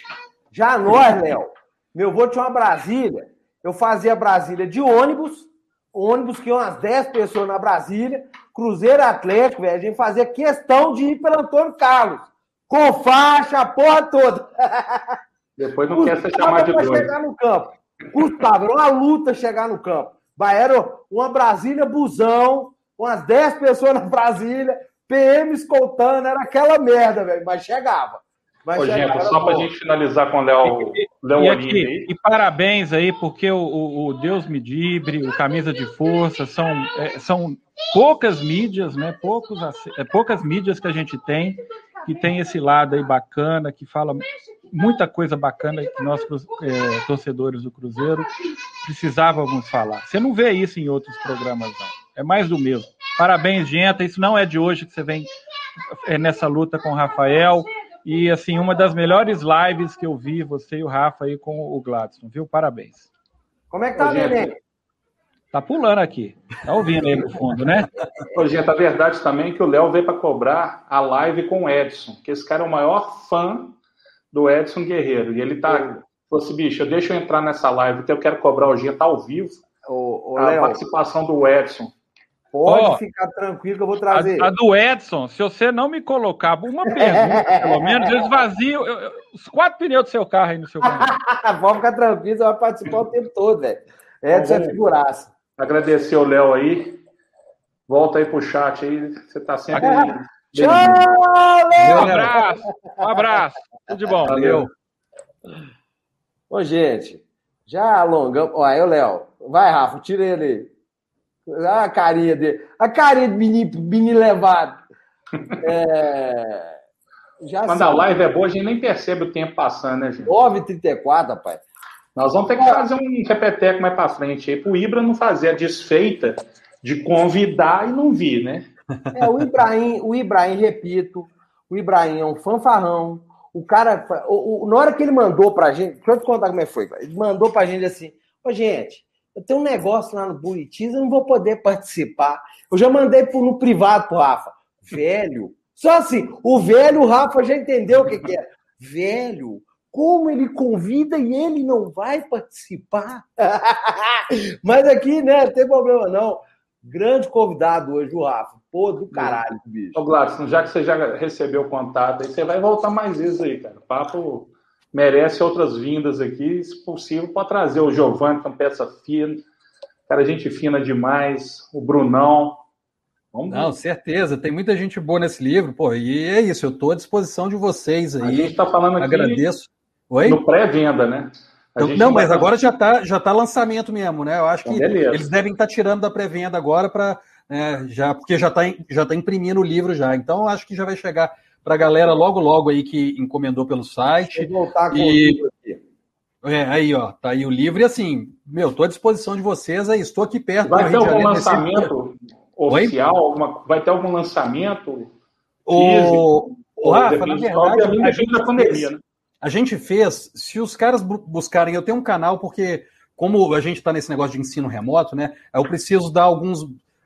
Já nós, Léo, meu avô tinha uma Brasília. Eu fazia Brasília de ônibus, ônibus que iam umas 10 pessoas na Brasília, Cruzeiro Atlético, velho. A gente fazia questão de ir pelo Antônio Carlos. Com faixa, a porra toda. Depois não quer ser chamado de doido. chegar no campo. Custava, era uma luta chegar no campo. Era uma Brasília busão, umas 10 pessoas na Brasília, PM escoltando, era aquela merda, velho, mas chegava. Ô, gente, só para a gente finalizar com o Léo, Léo e, aqui, e parabéns aí, porque o, o, o, Deus Medibre, o Camisa de Força, são, é, são poucas mídias, né? Poucos, é, poucas mídias que a gente tem, que tem esse lado aí bacana, que fala muita coisa bacana que nós, é, torcedores do Cruzeiro, precisávamos falar. Você não vê isso em outros programas, não. É mais do mesmo. Parabéns, Genta. Isso não é de hoje que você vem é, nessa luta com o Rafael. E, assim, uma das melhores lives que eu vi, você e o Rafa aí com o Gladson, viu? Parabéns. Como é que tá, Ô, neném? Tá pulando aqui. Tá ouvindo aí no fundo, né? Ô, gente, a verdade também é que o Léo veio para cobrar a live com o Edson, que esse cara é o maior fã do Edson Guerreiro. E ele tá. Falou assim, bicho, deixa eu entrar nessa live, que eu quero cobrar o Gia, tá ao vivo. Ô, ô, a Léo, participação do Edson. Pode oh, ficar tranquilo que eu vou trazer. A, a, do Edson, se você não me colocar uma pergunta, pelo menos, eu esvazio eu, eu, os quatro pneus do seu carro aí no seu carro. Pode ficar tranquilo, você vai participar o tempo todo, velho. Edson é figuraça. Agradecer o Léo aí. Volta aí pro chat aí. Você tá sempre. Tchau, Léo! Um abraço. Um abraço. Tudo de bom. Valeu. Ô, gente, já alongamos. Olha, o Léo. Vai, Rafa, tira ele aí. A carinha dele. A carinha de menino, menino levado. É... Já Quando sabe. a live é boa, a gente nem percebe o tempo passando, né, gente? 9h34, rapaz. Nós vamos ter que fazer um repeteco mais para frente aí, para o Ibra não fazer a desfeita de convidar e não vir, né? É, o Ibrahim, o Ibrahim, repito, o Ibrahim é um fanfarrão. O cara, o, o, na hora que ele mandou pra gente, deixa eu te contar como é que foi. Ele mandou pra gente assim: Ô, gente, eu tenho um negócio lá no Buritis, eu não vou poder participar. Eu já mandei pro, no privado pro Rafa. Velho, só assim, o velho o Rafa já entendeu o que, que é. Velho, como ele convida e ele não vai participar. Mas aqui, né, não tem problema não. Grande convidado hoje, o Rafa. Pô, do caralho, bicho. Ô, Gladson, já que você já recebeu o contato aí, você vai voltar mais vezes aí, cara. Papo merece outras vindas aqui, se possível, para trazer o Giovanni, que é uma peça fina. Cara, gente fina demais. O Brunão. Vamos Não, certeza. Tem muita gente boa nesse livro, pô. E é isso, eu estou à disposição de vocês aí. A gente está falando aqui. Agradeço. Oi? No pré-venda, né? Então, não, mas agora já está já tá lançamento mesmo, né? Eu acho que eles devem estar tá tirando da pré-venda agora para né, já porque já está já tá imprimindo o livro já. Então acho que já vai chegar para a galera logo logo aí que encomendou pelo site. Vou voltar com e... o livro aqui. É, aí, ó, tá aí o livro e assim, meu, estou à disposição de vocês aí, estou aqui perto. Vai ter algum lançamento oficial? Alguma... Vai ter algum lançamento? O, o Rafa, na verdade, a gente, da pandemia, né? A gente fez, se os caras buscarem, eu tenho um canal porque como a gente está nesse negócio de ensino remoto, né? Eu preciso dar alguns,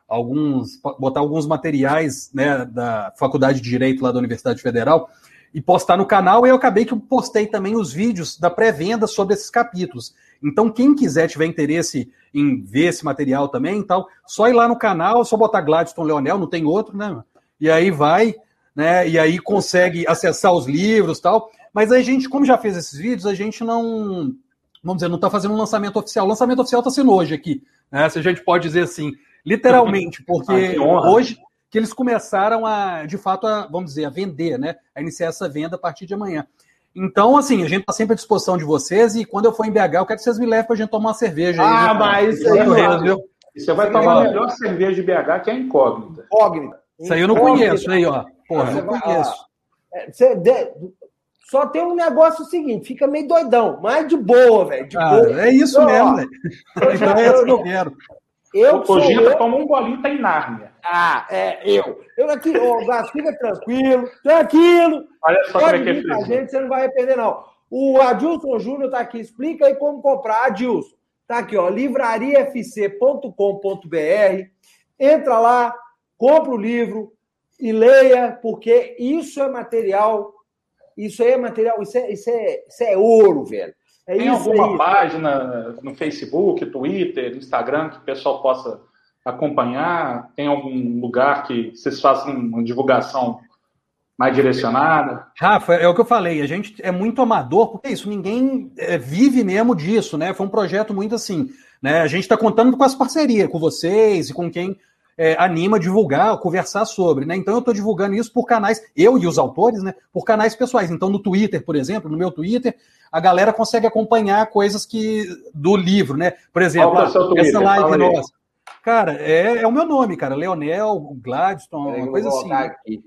alguns, botar alguns materiais, né, da Faculdade de Direito lá da Universidade Federal e postar no canal. E eu acabei que eu postei também os vídeos da pré-venda sobre esses capítulos. Então, quem quiser tiver interesse em ver esse material também, tal, só ir lá no canal, só botar Gladstone Leonel, não tem outro, né? E aí vai, né? E aí consegue acessar os livros, tal. Mas a gente, como já fez esses vídeos, a gente não, vamos dizer, não está fazendo um lançamento oficial. O lançamento oficial está sendo hoje aqui, né? Se a gente pode dizer assim, literalmente, porque ah, hoje que eles começaram a, de fato, a, vamos dizer, a vender, né? A iniciar essa venda a partir de amanhã. Então, assim, a gente está sempre à disposição de vocês e quando eu for em BH, eu quero que vocês me levem para a gente tomar uma cerveja. Ah, aí, mas isso aí, viu? Você vai tomar a melhor cerveja de BH, que é incógnita. Incógnita. Isso aí eu não conheço, aí, ó. Porra, eu não conheço. É, você, só tem um negócio seguinte, fica meio doidão, mas de boa, velho. Ah, boa. É isso então, mesmo, velho. É isso que eu quero. Eu o Gita toma um golinho, tá em Nárnia. Ah, é, eu. Eu aqui, ô, Gato, fica tranquilo, tranquilo. Olha só como é que é a gente, você não vai arrepender, não. O Adilson Júnior tá aqui, explica aí como comprar, Adilson. Tá aqui, ó, livrariafc.com.br. Entra lá, compra o livro e leia, porque isso é material isso aí é material, isso é, isso é, isso é ouro, velho. É Tem alguma aí. página no Facebook, Twitter, Instagram que o pessoal possa acompanhar? Tem algum lugar que vocês façam uma divulgação mais direcionada? Rafa, é o que eu falei, a gente é muito amador, porque é isso, ninguém é, vive mesmo disso, né? Foi um projeto muito assim, né? A gente está contando com as parcerias, com vocês e com quem é, anima a divulgar, conversar sobre, né? Então eu estou divulgando isso por canais, eu e os autores, né? Por canais pessoais. Então no Twitter, por exemplo, no meu Twitter, a galera consegue acompanhar coisas que do livro, né? Por exemplo, é essa live nossa. Cara, é, é, o meu nome, cara. Leonel, Gladstone, uma coisa assim. Aqui.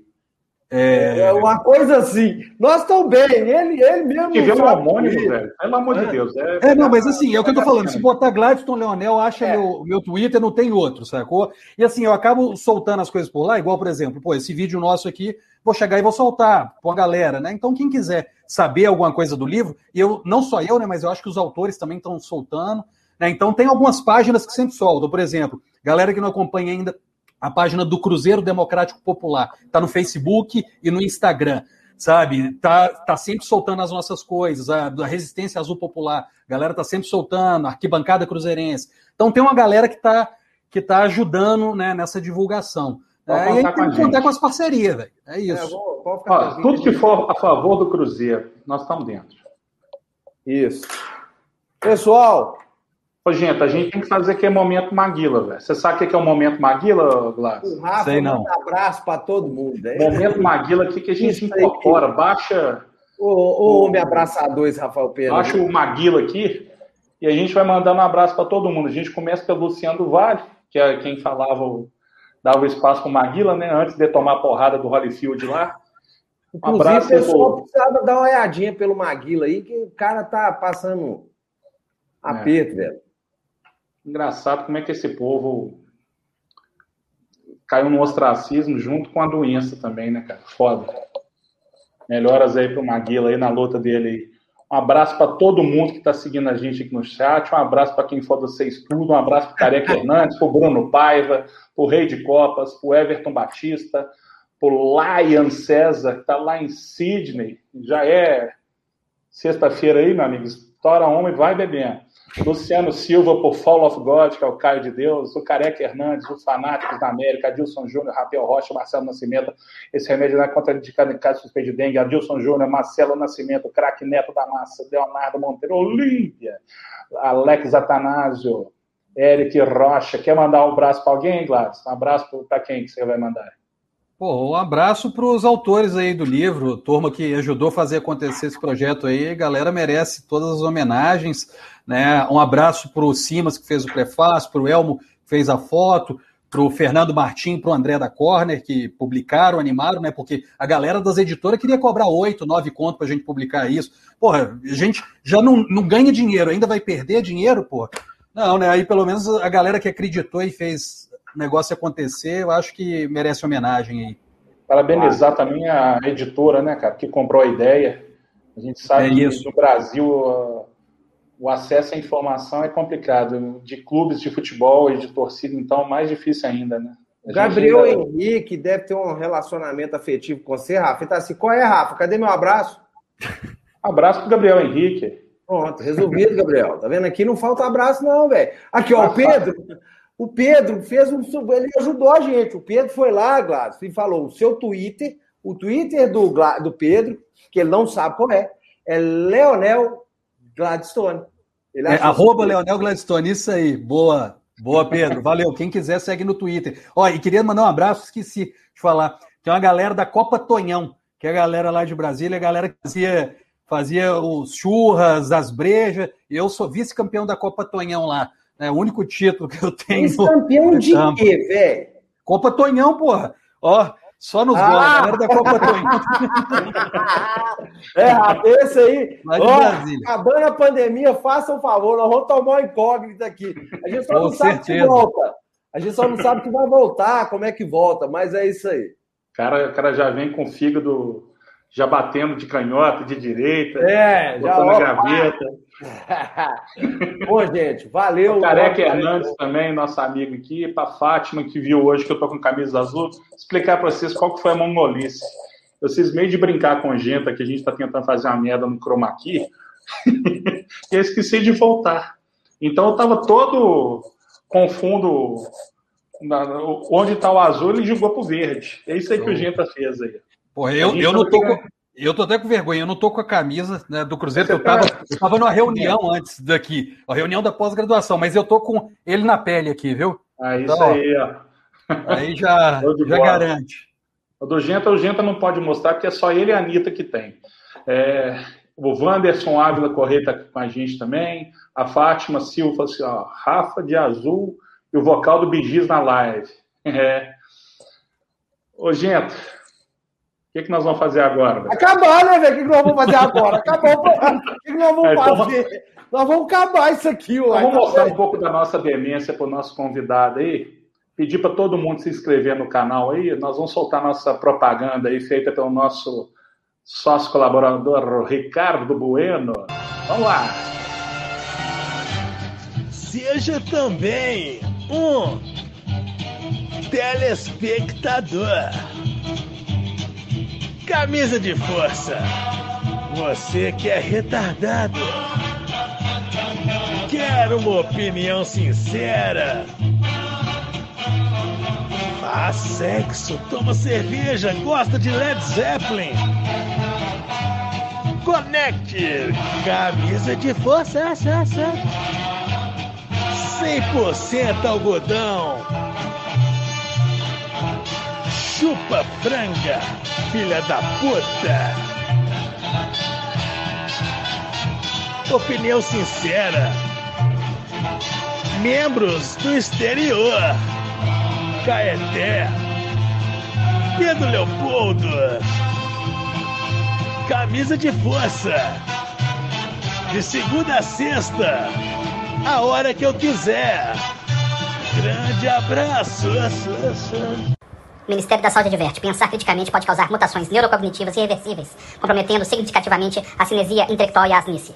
É... é uma coisa assim. Nós estamos bem. Ele, ele mesmo. Tivemos um homônimo, velho. Pelo amor de é. Deus. É, é, não, mas assim, é o que eu tô falando. Se botar Gladstone Leonel, acha é. meu, meu Twitter, não tem outro, sacou? E assim, eu acabo soltando as coisas por lá, igual, por exemplo, pô, esse vídeo nosso aqui, vou chegar e vou soltar com a galera, né? Então, quem quiser saber alguma coisa do livro, e eu, não só eu, né, mas eu acho que os autores também estão soltando. Né? Então, tem algumas páginas que sempre soltam. Por exemplo, galera que não acompanha ainda a página do Cruzeiro Democrático Popular. Está no Facebook e no Instagram, sabe? Tá, tá sempre soltando as nossas coisas, a, a Resistência Azul Popular. A galera tá sempre soltando, Arquibancada Cruzeirense. Então tem uma galera que está que tá ajudando né, nessa divulgação. É, e aí tem que contar com as parcerias, velho. É, é isso. É, vou, vou Ó, tudo que for a favor do Cruzeiro, nós estamos dentro. Isso. Pessoal, Ô, gente, a gente tem que fazer que é momento Maguila, velho. Você sabe o que é o momento Maguila, Glass? O Rafa, Sei não. Um abraço para todo mundo. É. Momento Maguila aqui que a gente incorpora, que... baixa. Ô, homem abraçador, esse Rafael Pedro. Baixa o Maguila aqui e a gente vai mandando um abraço para todo mundo. A gente começa pelo Luciano Vale, que é quem falava, dava o espaço para o Maguila, né? Antes de tomar a porrada do Holyfield lá. Um Inclusive, abraço, o pessoal precisava dar uma olhadinha pelo Maguila aí, que o cara tá passando aperto, é. velho. Engraçado como é que esse povo caiu no ostracismo junto com a doença também, né, cara? Foda. Melhoras aí pro Maguila aí na luta dele aí. Um abraço para todo mundo que está seguindo a gente aqui no chat. Um abraço para quem for do Seis Tudo. Um abraço para Careca Hernandes, para o Bruno Paiva, para o Rei de Copas, para o Everton Batista, para o Lion César, que está lá em Sydney. Já é sexta-feira aí, meu amigo. Estoura homem, vai bebendo. Luciano Silva por Fall of God, que é o Caio de Deus, o Careca Hernandes, os Fanáticos da América, Adilson Júnior, Rafael Rocha, Marcelo Nascimento, esse remédio não é contraindicado em caso de suspeito de dengue, Adilson Júnior, Marcelo Nascimento, craque Neto da Massa, Leonardo Monteiro, Olímpia, Alex Atanásio, Eric Rocha. Quer mandar um abraço para alguém, Gladys? Um abraço para quem que você vai mandar? Pô, um abraço para os autores aí do livro, turma que ajudou a fazer acontecer esse projeto aí. A galera merece todas as homenagens. Né? Um abraço para o Simas, que fez o prefácio, para o Elmo, que fez a foto, para o Fernando Martim, para o André da Corner, que publicaram, animaram, né? Porque a galera das editoras queria cobrar oito, nove contos para a gente publicar isso. Porra, a gente já não, não ganha dinheiro, ainda vai perder dinheiro, porra. Não, né? Aí pelo menos a galera que acreditou e fez negócio acontecer, eu acho que merece homenagem aí. Parabenizar também a editora, né, cara, que comprou a ideia. A gente sabe é que no Brasil o acesso à informação é complicado. De clubes de futebol e de torcida, então, mais difícil ainda, né? A Gabriel ainda... Henrique deve ter um relacionamento afetivo com você, Rafa. Ele tá assim, qual é, Rafa? Cadê meu abraço? Abraço pro Gabriel Henrique. Pronto, resolvido, Gabriel. Tá vendo? Aqui não falta abraço, não, velho. Aqui, ó, o Pedro. O Pedro fez um. Ele ajudou a gente. O Pedro foi lá, Gladys, e falou: o seu Twitter, o Twitter do, do Pedro, que ele não sabe qual é, é Leonel Gladstone. Ele é, arroba Leonel Gladstone, isso aí. Boa, boa, Pedro. Valeu. Quem quiser, segue no Twitter. Ó, e queria mandar um abraço, esqueci de falar. Tem uma galera da Copa Tonhão, que é a galera lá de Brasília, a galera que fazia, fazia os churras, as brejas. Eu sou vice-campeão da Copa Tonhão lá. É o único título que eu tenho. Vice-campeão de quê, velho? Copa Tonhão, porra. Ó, só nos ah! gols, a galera da Copa Tonhão. é, esse aí. Ó, acabando a pandemia, faça um favor, nós vamos tomar uma incógnita aqui. A gente só Com não certeza. sabe que volta. A gente só não sabe que vai voltar, como é que volta, mas é isso aí. Cara, o cara já vem com o fígado já batendo de canhota, de direita, é, já na gaveta. Bom, gente, valeu. O Careca Hernandes também, nosso amigo aqui, para Fátima, que viu hoje que eu tô com camisa azul, explicar para vocês qual que foi a mongolice. Vocês meio de brincar com gente que a gente está tentando fazer uma merda no chroma key, e eu esqueci de voltar. Então eu estava todo confundo onde está o azul, ele jogou pro verde. É isso aí que o Genta fez aí. Porra, eu, eu não tô com, eu tô até com vergonha, eu não tô com a camisa né, do Cruzeiro, que eu tava, eu tava numa reunião antes daqui, a reunião da pós-graduação, mas eu tô com ele na pele aqui, viu? Ah, isso então, aí, ó. Aí já, já garante. O do Genta, o Genta não pode mostrar, porque é só ele e a Anitta que tem. É, o Wanderson Ávila Correia tá com a gente também, a Fátima Silva, assim, ó, Rafa de Azul e o vocal do Bijis na live. É. Ô, Genta, o que, que nós vamos fazer agora? Velho? Acabar, né, velho? O que, que nós vamos fazer agora? Acabou. O que, que nós vamos é, então, fazer? Nós vamos acabar isso aqui, ué. Vamos mostrar um pouco da nossa demência para o nosso convidado aí. Pedir para todo mundo se inscrever no canal aí. Nós vamos soltar nossa propaganda aí, feita pelo nosso sócio colaborador Ricardo Bueno. Vamos lá. Seja também um telespectador Camisa de força. Você que é retardado. Quer uma opinião sincera? Faz sexo, toma cerveja, gosta de Led Zeppelin. Conecte. Camisa de força. 100% algodão Chupa franga, filha da puta! Opinião sincera. Membros do exterior. Caeté. Pedro Leopoldo. Camisa de força. De segunda a sexta. A hora que eu quiser. Grande abraço. O Ministério da Saúde adverte: pensar criticamente pode causar mutações neurocognitivas irreversíveis, comprometendo significativamente a cinesia intelectual e a asnice.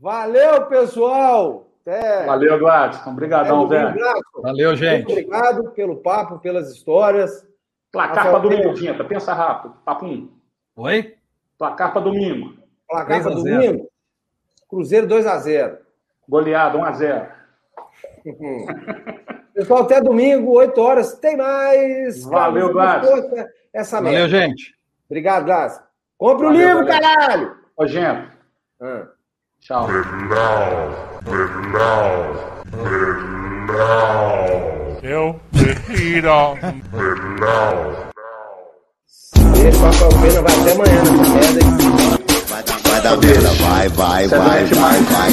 Valeu, pessoal! Até... Valeu, Gladson. Obrigadão, Zé. Valeu, gente. Muito obrigado pelo papo, pelas histórias. Placar para domingo, Dinta. Pensa rápido. Papo 1. Oi? Placar para domingo. Placar para domingo? Cruzeiro 2x0. Goleado 1x0. Pessoal, até domingo, 8 horas. Tem mais. Valeu, Gladson. Essa Valeu, merda. gente. Obrigado, Gladson. Compre o livro, valeu. caralho! Ô, gente. Ah. Tchau. Eu prefiro. Deixa o Rafael Pena, vai até amanhã nessa merda. Vai dar merda, vai, vai, vai, vai, vai.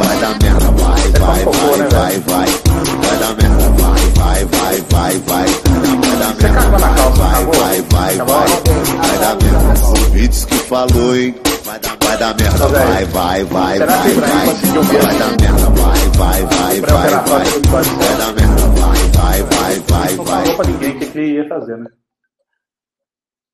Vai dar merda, vai, vai, vai, vai, vai. Vai dar merda, vai, vai, vai, vai, vai. Vai dar merda, vai, vai, vai, vai. Vai dar merda, o Beats que falou, hein. Vai dar, vai merda, vai, vai, vai, vai, vai. Vai dar merda, vai, vai, vai, vai, vai. Vai dar merda, vai, vai, vai, vai, vai. Não falou pra ninguém o que ia fazer, né?